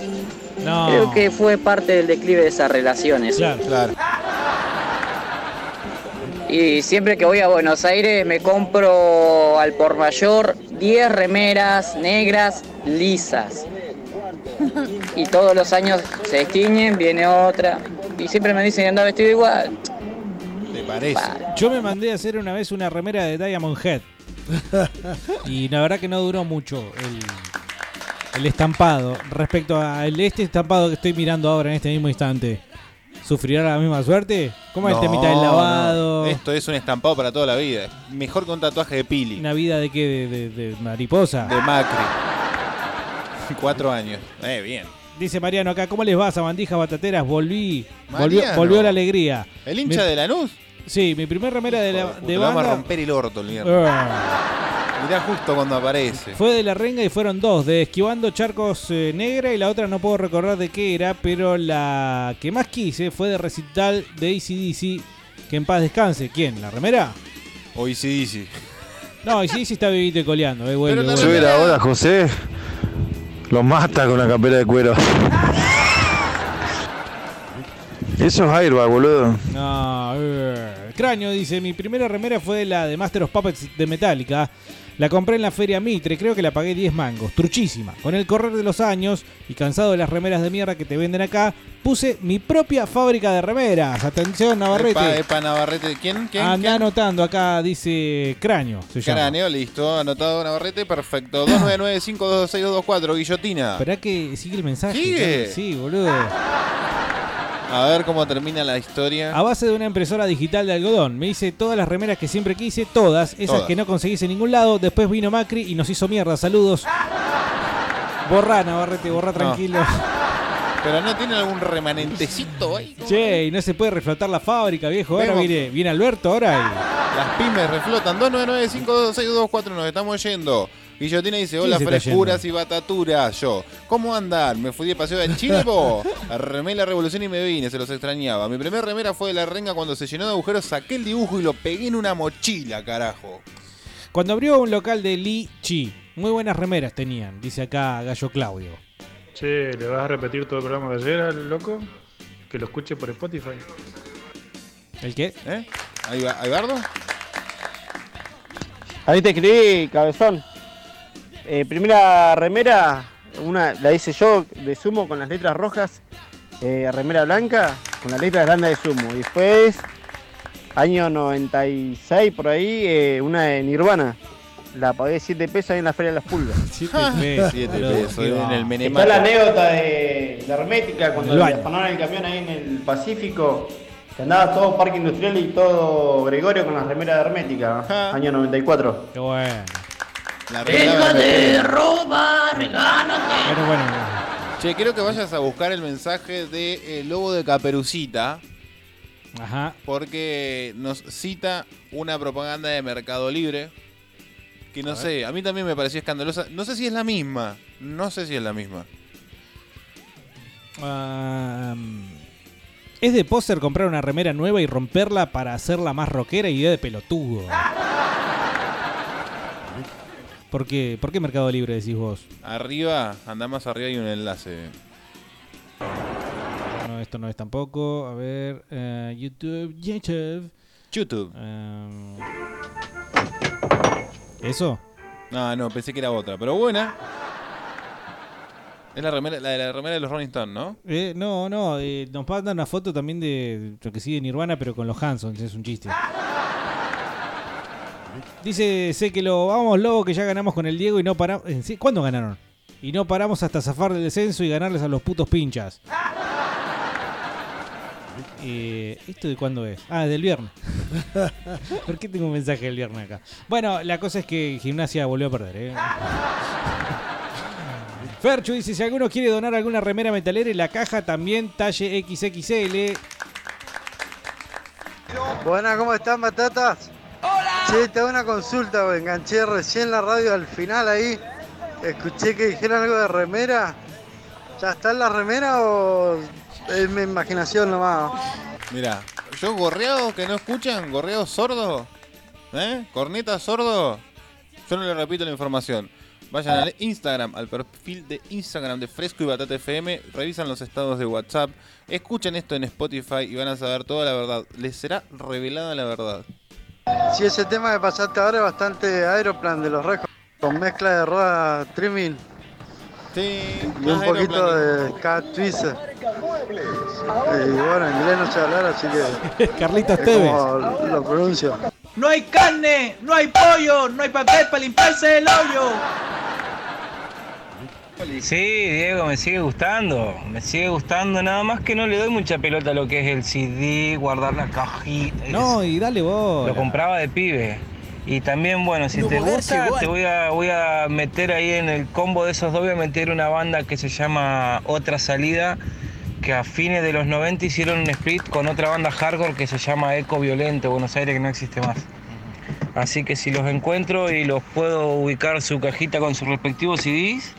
No.
Creo que fue parte del declive de esas relaciones.
Claro.
Y siempre que voy a Buenos Aires me compro al por mayor 10 remeras negras lisas. Y todos los años se destiñen, viene otra. Y siempre me dicen anda vestido igual.
¿Te parece?
Yo me mandé a hacer una vez una remera de Diamond Head. *laughs* y la verdad que no duró mucho el, el estampado. Respecto al este estampado que estoy mirando ahora en este mismo instante. ¿Sufrirá la misma suerte? ¿Cómo es el
No,
temita del lavado?
no. Esto es un estampado para toda la vida. Mejor que un tatuaje de Pili.
¿Una vida de qué? ¿De, de- de mariposa?
De Macri. Cuatro años. Eh, bien.
Dice Mariano acá, ¿cómo les va, Sabandijas Batateras? Volví. Volvió la alegría.
¿El hincha
Mi-
de Lanús?
Sí, mi primer remera de, la,
Puta,
de
le vamos a
banda
romper el orto el viernes.
Ah.
Mirá justo cuando aparece.
fue de la renga y fueron dos, de Esquivando Charcos eh, Negra y la otra no puedo recordar de qué era, pero la que más quise fue de recital de ACDC, que en paz descanse. ¿Quién? ¿La remera?
O Easy
No, ACDC está vivito y coleando. Eh, vuelve, vuelve.
Subir ahora, José. Lo mata con la campera de cuero. *laughs* Eso es airbag, boludo.
No, eh. Cráneo dice, mi primera remera fue la de Master of Puppets de Metallica. La compré en la feria Mitre, creo que la pagué 10 mangos, truchísima. Con el correr de los años y cansado de las remeras de mierda que te venden acá, puse mi propia fábrica de remeras. Atención, Navarrete.
Epa, epa, Navarrete. ¿Quién? ¿Quién?
Anda anotando acá, dice Cráneo. Se llama.
Cráneo, listo. Anotado Navarrete, perfecto. *clears throat* 299-526-224, Guillotina.
Esperá que sigue el mensaje.
¿Sigue?
Sí, boludo.
A ver cómo termina la historia.
A base de una impresora digital de algodón. Me hice todas las remeras que siempre quise, todas, esas
Todas.
que no conseguís en ningún lado. Después vino Macri y nos hizo mierda. Saludos. Borra, Navarrete, borra tranquilo.
Pero no tiene algún remanentecito ahí.
Che, y no se puede reflotar la fábrica, viejo. Ahora
Vemos.
viene, viene Alberto ahora
Las pymes reflotan. 299-526-224. Nos estamos yendo. Guillotina dice:
¿Quién
Hola, frescuras y bataturas. Yo, ¿cómo andan? Me fui de paseo en Chile, po. Arremé la revolución y me vine, se los extrañaba. Mi primera remera fue de la renga cuando se llenó de agujeros. Saqué el dibujo y lo pegué en una mochila, carajo.
cuando abrió un local de Li Chi. Muy buenas remeras tenían, dice acá Gallo Claudio.
Che, ¿le vas a repetir todo el programa de ayer al loco? Que lo escuche por Spotify.
¿El qué?
¿Eh? ¿Ahí va, ahí Bardo?
Ahí te escribí, cabezón. Eh, primera remera, una la hice yo de sumo con las letras rojas, eh, remera blanca con las letras grandes de sumo. Y después, año 96 por ahí, eh, una de Nirvana. La pagué 7 pesos ahí en la Feria de las Pulgas. *laughs*
7
pesos. 7 *laughs* pesos, en el.
Está la anécdota de, de Hermética cuando
El
le afanaron el camión ahí en el Pacífico. Que andaba todo Parque Industrial y todo Gregorio con las remeras de Hermética, año 94.
Qué bueno.
La
Deja de
robar,
Bueno, bueno.
Che, quiero que vayas a buscar el mensaje de el lobo de Caperucita.
Ajá.
Porque nos cita una propaganda de Mercado Libre. Que no
A ver.
sé, a mí también me pareció escandalosa. No sé si es la misma. No sé si es la misma.
Es de poser comprar una remera nueva y romperla para hacerla más rockera idea de pelotudo. *laughs* ¿Por qué? ¿Por qué Mercado Libre decís vos?
Arriba, anda más arriba hay un enlace.
No, esto no es tampoco. A ver, eh, YouTube, YouTube.
YouTube.
Em, ¿Eso?
No, no, pensé que era otra, pero buena. Es la, remera, la de la remera de los Rolling Stones, ¿no?
Eh, no, no, eh, nos mandan una foto también de lo que sigue Nirvana, pero con los Hansons, es un chiste. Dice, sé que lo vamos lobo que ya ganamos con el Diego y no paramos. ¿Cuándo ganaron? Y no paramos hasta zafar del descenso y ganarles a los putos pinchas. *laughs* Eh, ¿Esto de cuándo es? Ah, del viernes. *laughs* ¿Por qué tengo un mensaje del viernes acá? Bueno, la cosa es que Gimnasia volvió a perder, ¿eh? *laughs* Ferchu dice, si alguno quiere donar alguna remera metalera, y la caja también talle XXL.
Buenas, ¿cómo están, batatas? Che, te hago una consulta, güey. Enganché recién la radio al final ahí. Escuché que dijeron algo de remera. ¿Ya está en la remera o Es mi imaginación nomás.
Mira, yo gorreados que no escuchan, gorreados sordos, ¿eh? Cornetas sordos. Yo no le repito la información. Vayan al Instagram, al perfil de Instagram de Fresco y Batata FM, revisan los estados de WhatsApp, escuchen esto en Spotify y van a saber toda la verdad. Les será revelada la verdad.
Si ese tema que pasaste ahora es bastante Aeroplan de los Rejos, con mezcla de rueda trimming
Sí,
y un poquito de Cat Twister. Y bueno, inglés no sé hablar, así que. *laughs*
Carlitos
es
Tevez.
como lo pronuncio.
No hay carne, no hay pollo, no hay papel para limpiarse el hoyo.
Sí, Diego, me sigue gustando. Me sigue gustando, nada más que no le doy mucha pelota a lo que es el CD, guardar la cajita.
No, y dale vos.
Lo compraba de pibe. Y también, bueno, si
No
te gusta,
igual.
te voy a, voy a meter ahí en el combo de esos dos, voy a meter una banda que se llama Otra Salida, que a fines de los 90 hicieron un split con otra banda hardcore que se llama Eco Violento, Buenos Aires, que no existe más. Así que si los encuentro y los puedo ubicar su cajita con sus respectivos CDs,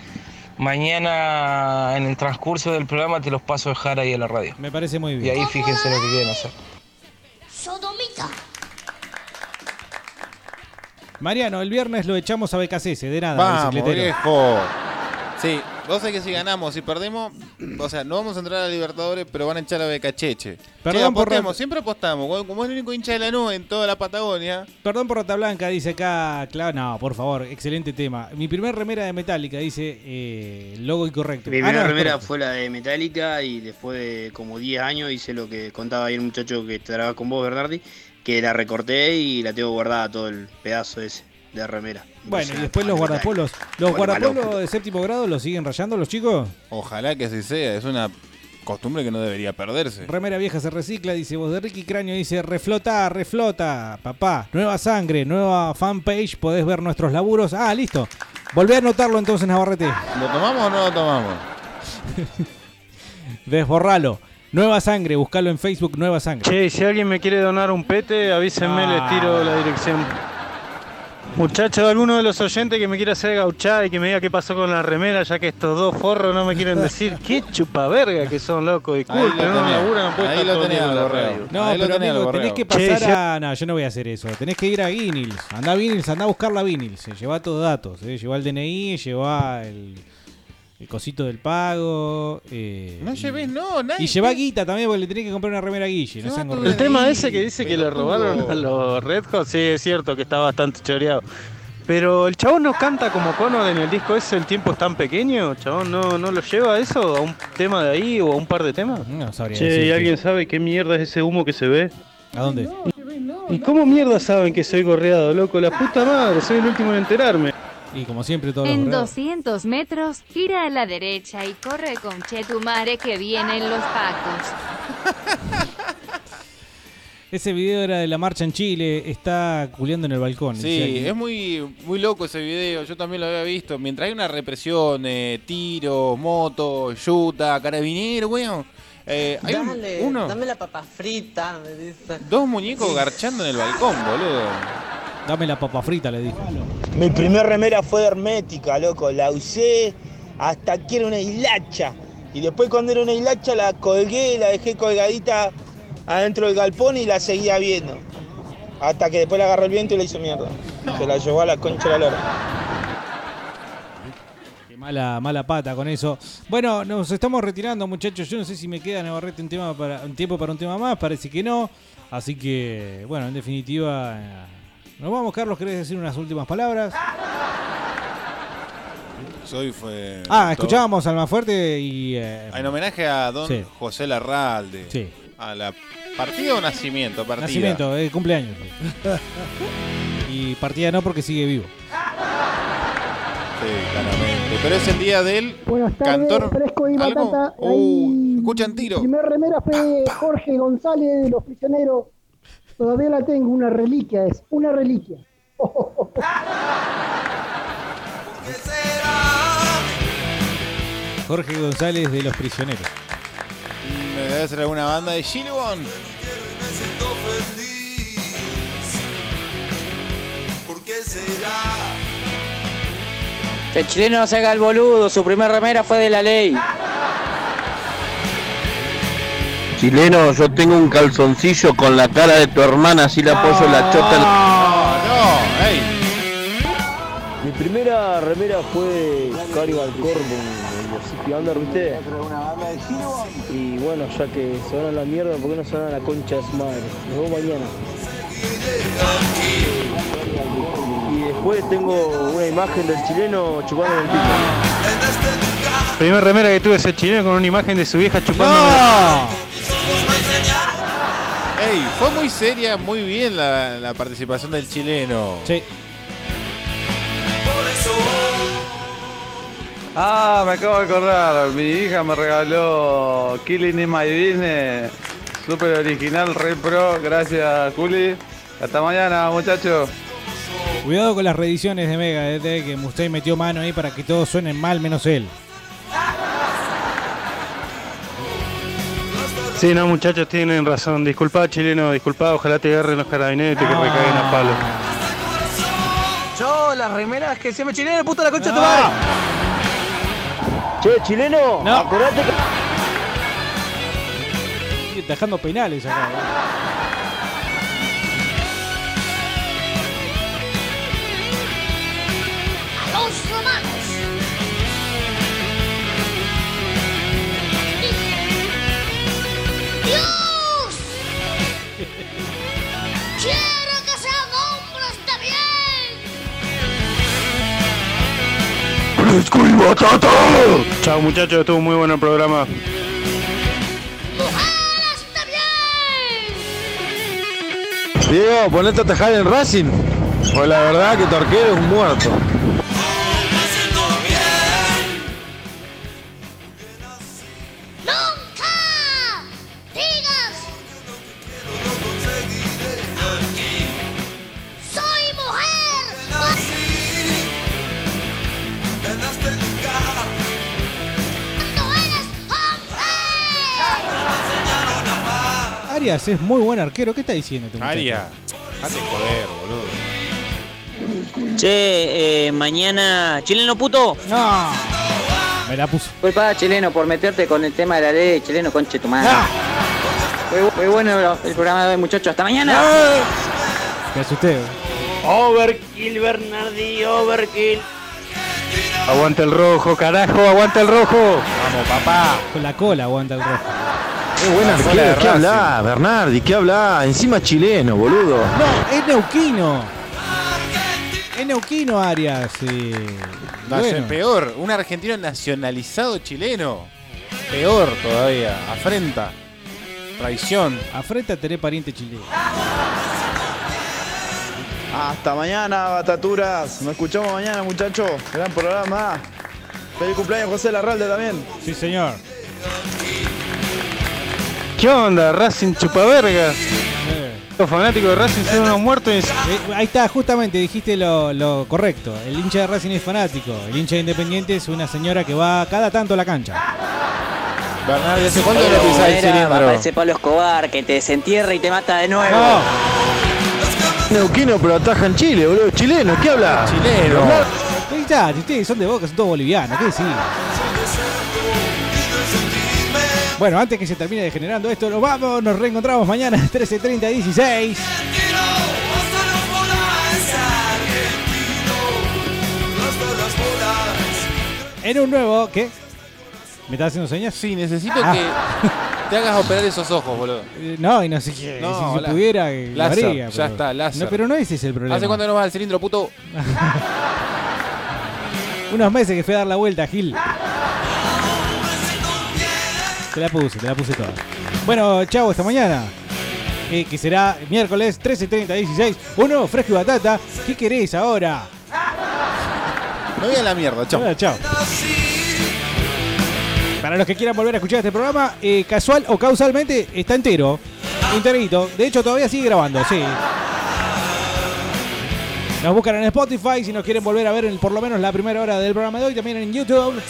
mañana en el transcurso del programa te los paso a dejar ahí a la radio.
Me parece muy
Y
bien.
ahí fíjense lo que quieren hacer.
Sodomita.
Mariano, el viernes lo echamos a BKCS, de nada,
Vamos, viejo. Sí, vos sabés que si ganamos, si perdemos, o sea, no vamos a entrar a Libertadores, pero van a echar a Becacheche.
Perdón
Che, apostemos, siempre apostamos. Como- es el único hincha de la nube en toda la Patagonia.
Perdón por Rata Blanca, dice acá. Claro, no, por favor, excelente tema. Mi primer remera de Metallica, dice eh, logo incorrecto.
Mi
Ah,
primera
no,
remera
correcto.
fue la de Metallica y después de como 10 años hice lo que contaba ahí el muchacho que trabaja con vos, Bernardi, que la recorté y la tengo guardada todo el pedazo ese de remera.
Bueno, y después los guardapolos. ¿Los guardapolos de séptimo grado los siguen rayando los chicos?
Ojalá que así sea, es una costumbre que no debería perderse.
Remera vieja se recicla, dice voz de Ricky Cráneo, dice reflota, reflota, papá, nueva sangre, nueva fanpage, podés ver nuestros laburos. Ah, listo. Volvé a anotarlo entonces, Navarrete.
¿Lo tomamos o no lo tomamos? *laughs*
Desborralo. Nueva sangre, buscalo en Facebook, nueva sangre.
Che, si alguien me quiere donar un pete, avísenme,
Ah.
les tiro la dirección. Muchachos, alguno de los oyentes que me quiera hacer gauchada y que me diga qué pasó con la remera, ya que estos dos forros no me quieren *laughs* decir qué chupaverga que son, loco. Disculpen, no laburan, no pueden
Ahí
estar
lo
radio.
No,
Ahí lo
pero
tenés,
amigo, tenés que
Che,
pasar
si-
a... No, yo no voy a hacer eso. Tenés que ir a Vinils. Anda a Vinils, anda a buscar la Vinils. Se lleva todos datos. eh. Lleva el DNI, lleva el, el cosito del pago. eh,
No
y-
lleves, no, nadie.
Y lleva guita también porque le tenés que comprar una remera a Guille. No sean
El tema ese que dice que le robaron a los Red Hot, sí, es cierto que está bastante choreado. Pero el chabón no canta como Conor en el disco ese, el tiempo es tan pequeño, chabón, ¿no, no lo lleva a eso? ¿A un tema de ahí o a un par de temas?
No sabría
Che, ¿y alguien sabe qué mierda es ese humo que se ve?
¿A dónde?
¿Y cómo mierda saben que soy gorreado, loco? La puta madre, soy el último en enterarme.
Y como siempre, todos los
En
gorreados.
200 metros, gira a la derecha y corre con Chetumare que vienen los pacos. *laughs*
Ese video era de la marcha en Chile. Está culeando en el balcón.
Sí, es muy, muy loco ese video, yo también lo había visto. Mientras hay una represión, eh, tiros, motos, yuta, carabinero, weón. eh, hay un-
Dale,
uno,
dame la papa frita, me dice.
dos muñecos garchando en el balcón, boludo.
Dame la papa frita, le dijo.
Mi primer remera fue hermética, loco. La usé hasta que era una hilacha. Y después cuando era una hilacha la colgué, la dejé colgadita adentro del galpón y la seguía viendo. Hasta que después la agarró el viento y la hizo mierda. Se la llevó a la concha de la lora.
Qué mala, mala pata con eso. Bueno, nos estamos retirando, muchachos. Yo no sé si me queda Navarrete un tema para un tiempo para un tema más. Parece que no. Así que, bueno, en definitiva, nos vamos, Carlos. ¿Querés decir unas últimas palabras?
Soy fue.
Ah, escuchábamos al más fuerte y. eh,
En homenaje a don
Sí.
José Larralde.
Sí.
A la partida o nacimiento, partida.
Nacimiento, eh, cumpleaños. *laughs* y partida no porque sigue vivo.
Sí, claramente. Pero es el día del
Buenas tardes,
cantor.
Fresco y. Batata.
Uh, escuchan tiro.
Primer remera fue Jorge González de Los Prisioneros. Todavía la tengo, una reliquia es, una reliquia. *laughs*
Jorge González de Los Prisioneros.
Me debe ser alguna banda de Shilbon.
¿Por qué será?
El chileno no se haga el boludo, su primer remera fue de la ley.
Chileno, yo tengo un calzoncillo con la cara de tu hermana, así le apoyo la chota. en-
No, ey.
Mi primera remera fue Carnival City Under, ¿viste? Y bueno, ya que se van a la mierda, ¿por qué no se van a la concha de su madre? Nos vemos mañana. Y después tengo una imagen del chileno chupando el pico.
Primera remera que tuve ese chileno con una imagen de su vieja chupando.
Ey, fue muy seria, muy bien la, la participación del chileno.
Sí.
Ah, me acabo de acordar. Mi hija me regaló Killing in My Business. Super original, re pro. Gracias, Juli. Hasta mañana, muchachos.
Cuidado con las reediciones de Mega, desde que Mustaine metió mano ahí para que todos suenen mal menos él.
Sí, no, muchachos, tienen razón. Disculpa, chileno, disculpa. Ojalá te agarren los carabineros y te que recaigan a palo.
Yo, las remeras que se me chileno, puta la concha de tu madre.
Che, chileno,
No.
acordate que.
Dejando penales acá.
A
¡Fresco y batata! Chao, muchachos, estuvo muy bueno el programa.
Diego, ponete a atajar en Racing. Pues la verdad que tu es un muerto.
Arias es muy buen arquero. ¿Qué está diciendo este muchacho?
Aria, date joder, boludo.
Che, eh, mañana. ¿Chileno puto?
No. Me la puso.
Culpa chileno por meterte con el tema de la ley, chileno conche tu madre. Fue, fue bueno el programa de hoy, muchachos. Hasta mañana.
Me asusté.
Overkill, Bernardi, overkill.
Aguanta el rojo, carajo, aguanta el rojo.
Vamos, papá.
Con la cola aguanta el rojo.
Qué buen arquero.
de
¿Qué habla, Bernardi? ¿Qué habla? Encima chileno, boludo.
No, es neuquino. Es neuquino Arias. sí.
No,
Bueno.
es peor, un argentino nacionalizado chileno. Peor todavía, afrenta. Traición.
Afrenta tener pariente chileno.
Hasta mañana, bataturas. Nos escuchamos mañana, muchachos. Gran programa. Feliz cumpleaños, José Larralde también.
Sí, señor.
¿Qué onda? Racing chupaverga. Los fanáticos de Racing son unos muertos.
Eh, ahí está, justamente dijiste lo, lo correcto. El hincha de Racing es fanático. El hincha de Independiente es una señora que va cada tanto a la cancha.
Bernardi, ¿hace cuánto
Oye,
no pisás el?
Aparece Pablo Escobar que te desentierra y te mata de nuevo.
Neuquino, pero ataja en Chile, boludo. Chileno, ¿qué habla?
Chileno.
Ahí está, ustedes son de boca, son todos bolivianos. ¿Qué decir? Bueno, antes que se termine degenerando esto, nos vamos, nos reencontramos mañana *laughs* 13.30, 16. En un nuevo, ¿qué? ¿Me estás haciendo señas?
Sí, necesito
Ah.
que te hagas operar esos ojos, boludo.
Eh, No, y no sé qué.
No,
si
la-
pudiera, eh, haría,
ya
pero-
está, láser.
No, pero no ese es el problema.
¿Hace cuánto no vas al cilindro, puto? *laughs*
Unos meses que fui a dar la vuelta, Gil. Te la puse, te la puse toda. Bueno, chao, hasta mañana. Eh, que será miércoles 13.30, 16. Uno, fresco y batata. ¿Qué querés ahora?
Me voy a la mierda, chao.
Bueno, chao. Para los que quieran volver a escuchar este programa, eh, casual o causalmente, está entero. Enterito. De hecho, todavía sigue grabando, sí. Nos buscan en Spotify si nos quieren volver a ver en por lo menos la primera hora del programa de hoy, también en YouTube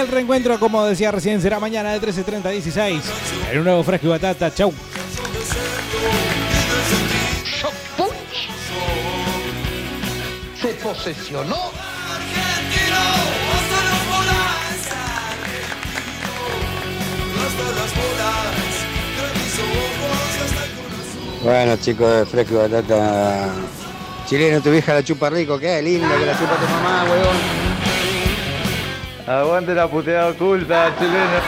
el reencuentro, como decía recién, será mañana de 13.30 a 16. En un nuevo Fresco y Batata. Chau.
Se posesionó.
Bueno chicos de Fresco y Batata Chileno, tu vieja la chupa rico, qué lindo que la chupa tu mamá, huevón.
Aguante la puteada oculta, chileno.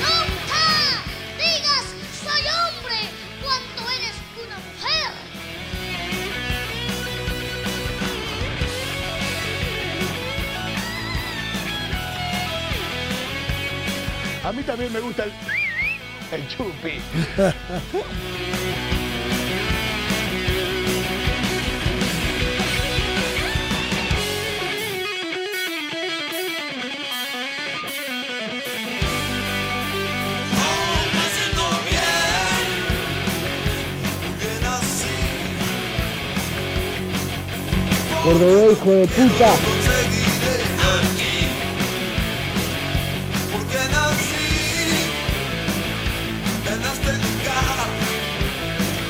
¡Nunca digas soy hombre cuando eres una mujer!
A mí también me gusta el, el chupi. *laughs*
Cordobés, hijo de puta.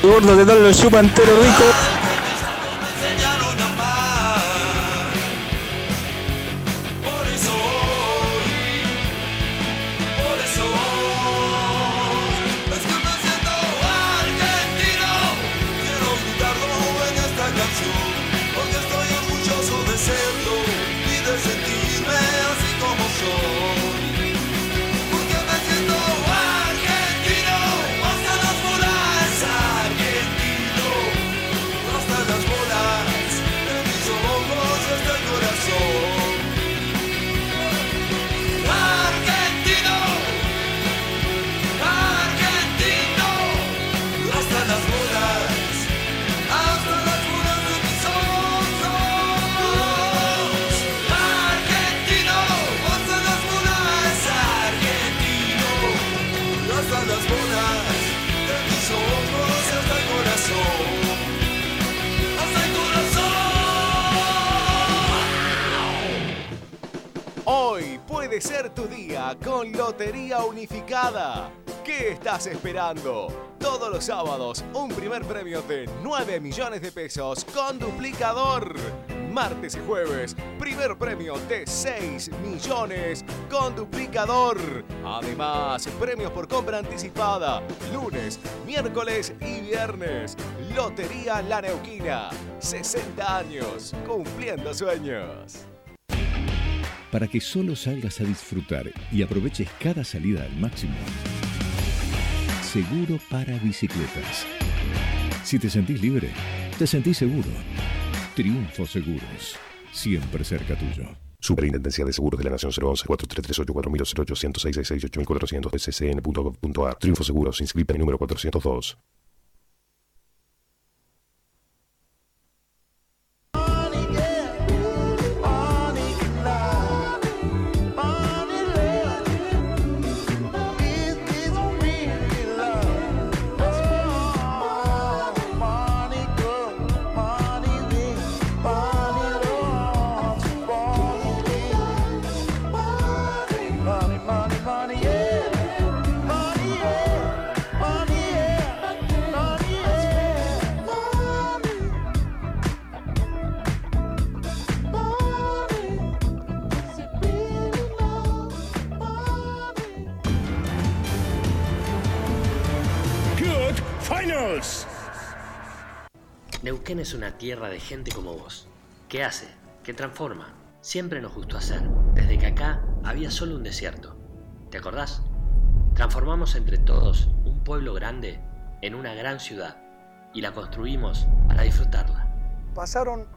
Gordo, que tal lo chupa entero rico.
Esperando? Todos los sábados, un primer premio de 9 millones de pesos con duplicador. Martes y jueves, primer premio de 6 millones con duplicador. Además, premios por compra anticipada. Lunes, miércoles y viernes. Lotería La Neuquina. 60 años, cumpliendo sueños.
para que solo salgas a disfrutar y aproveches cada salida al máximo. Seguro para bicicletas. Si te sentís libre, te sentís seguro. Triunfo Seguros. Siempre cerca tuyo.
Superintendencia de Seguros de la Nación 011 4338 4008 106 8400 ccn.gov.ar Triunfo Seguros, inscrita en número 402.
Neuquén es una tierra de gente como vos. ¿Qué hace? ¿Qué transforma? Siempre nos gustó hacer, desde que acá había solo un desierto. ¿Te acordás? Transformamos entre todos un pueblo grande en una gran ciudad y la construimos para disfrutarla.
Pasaron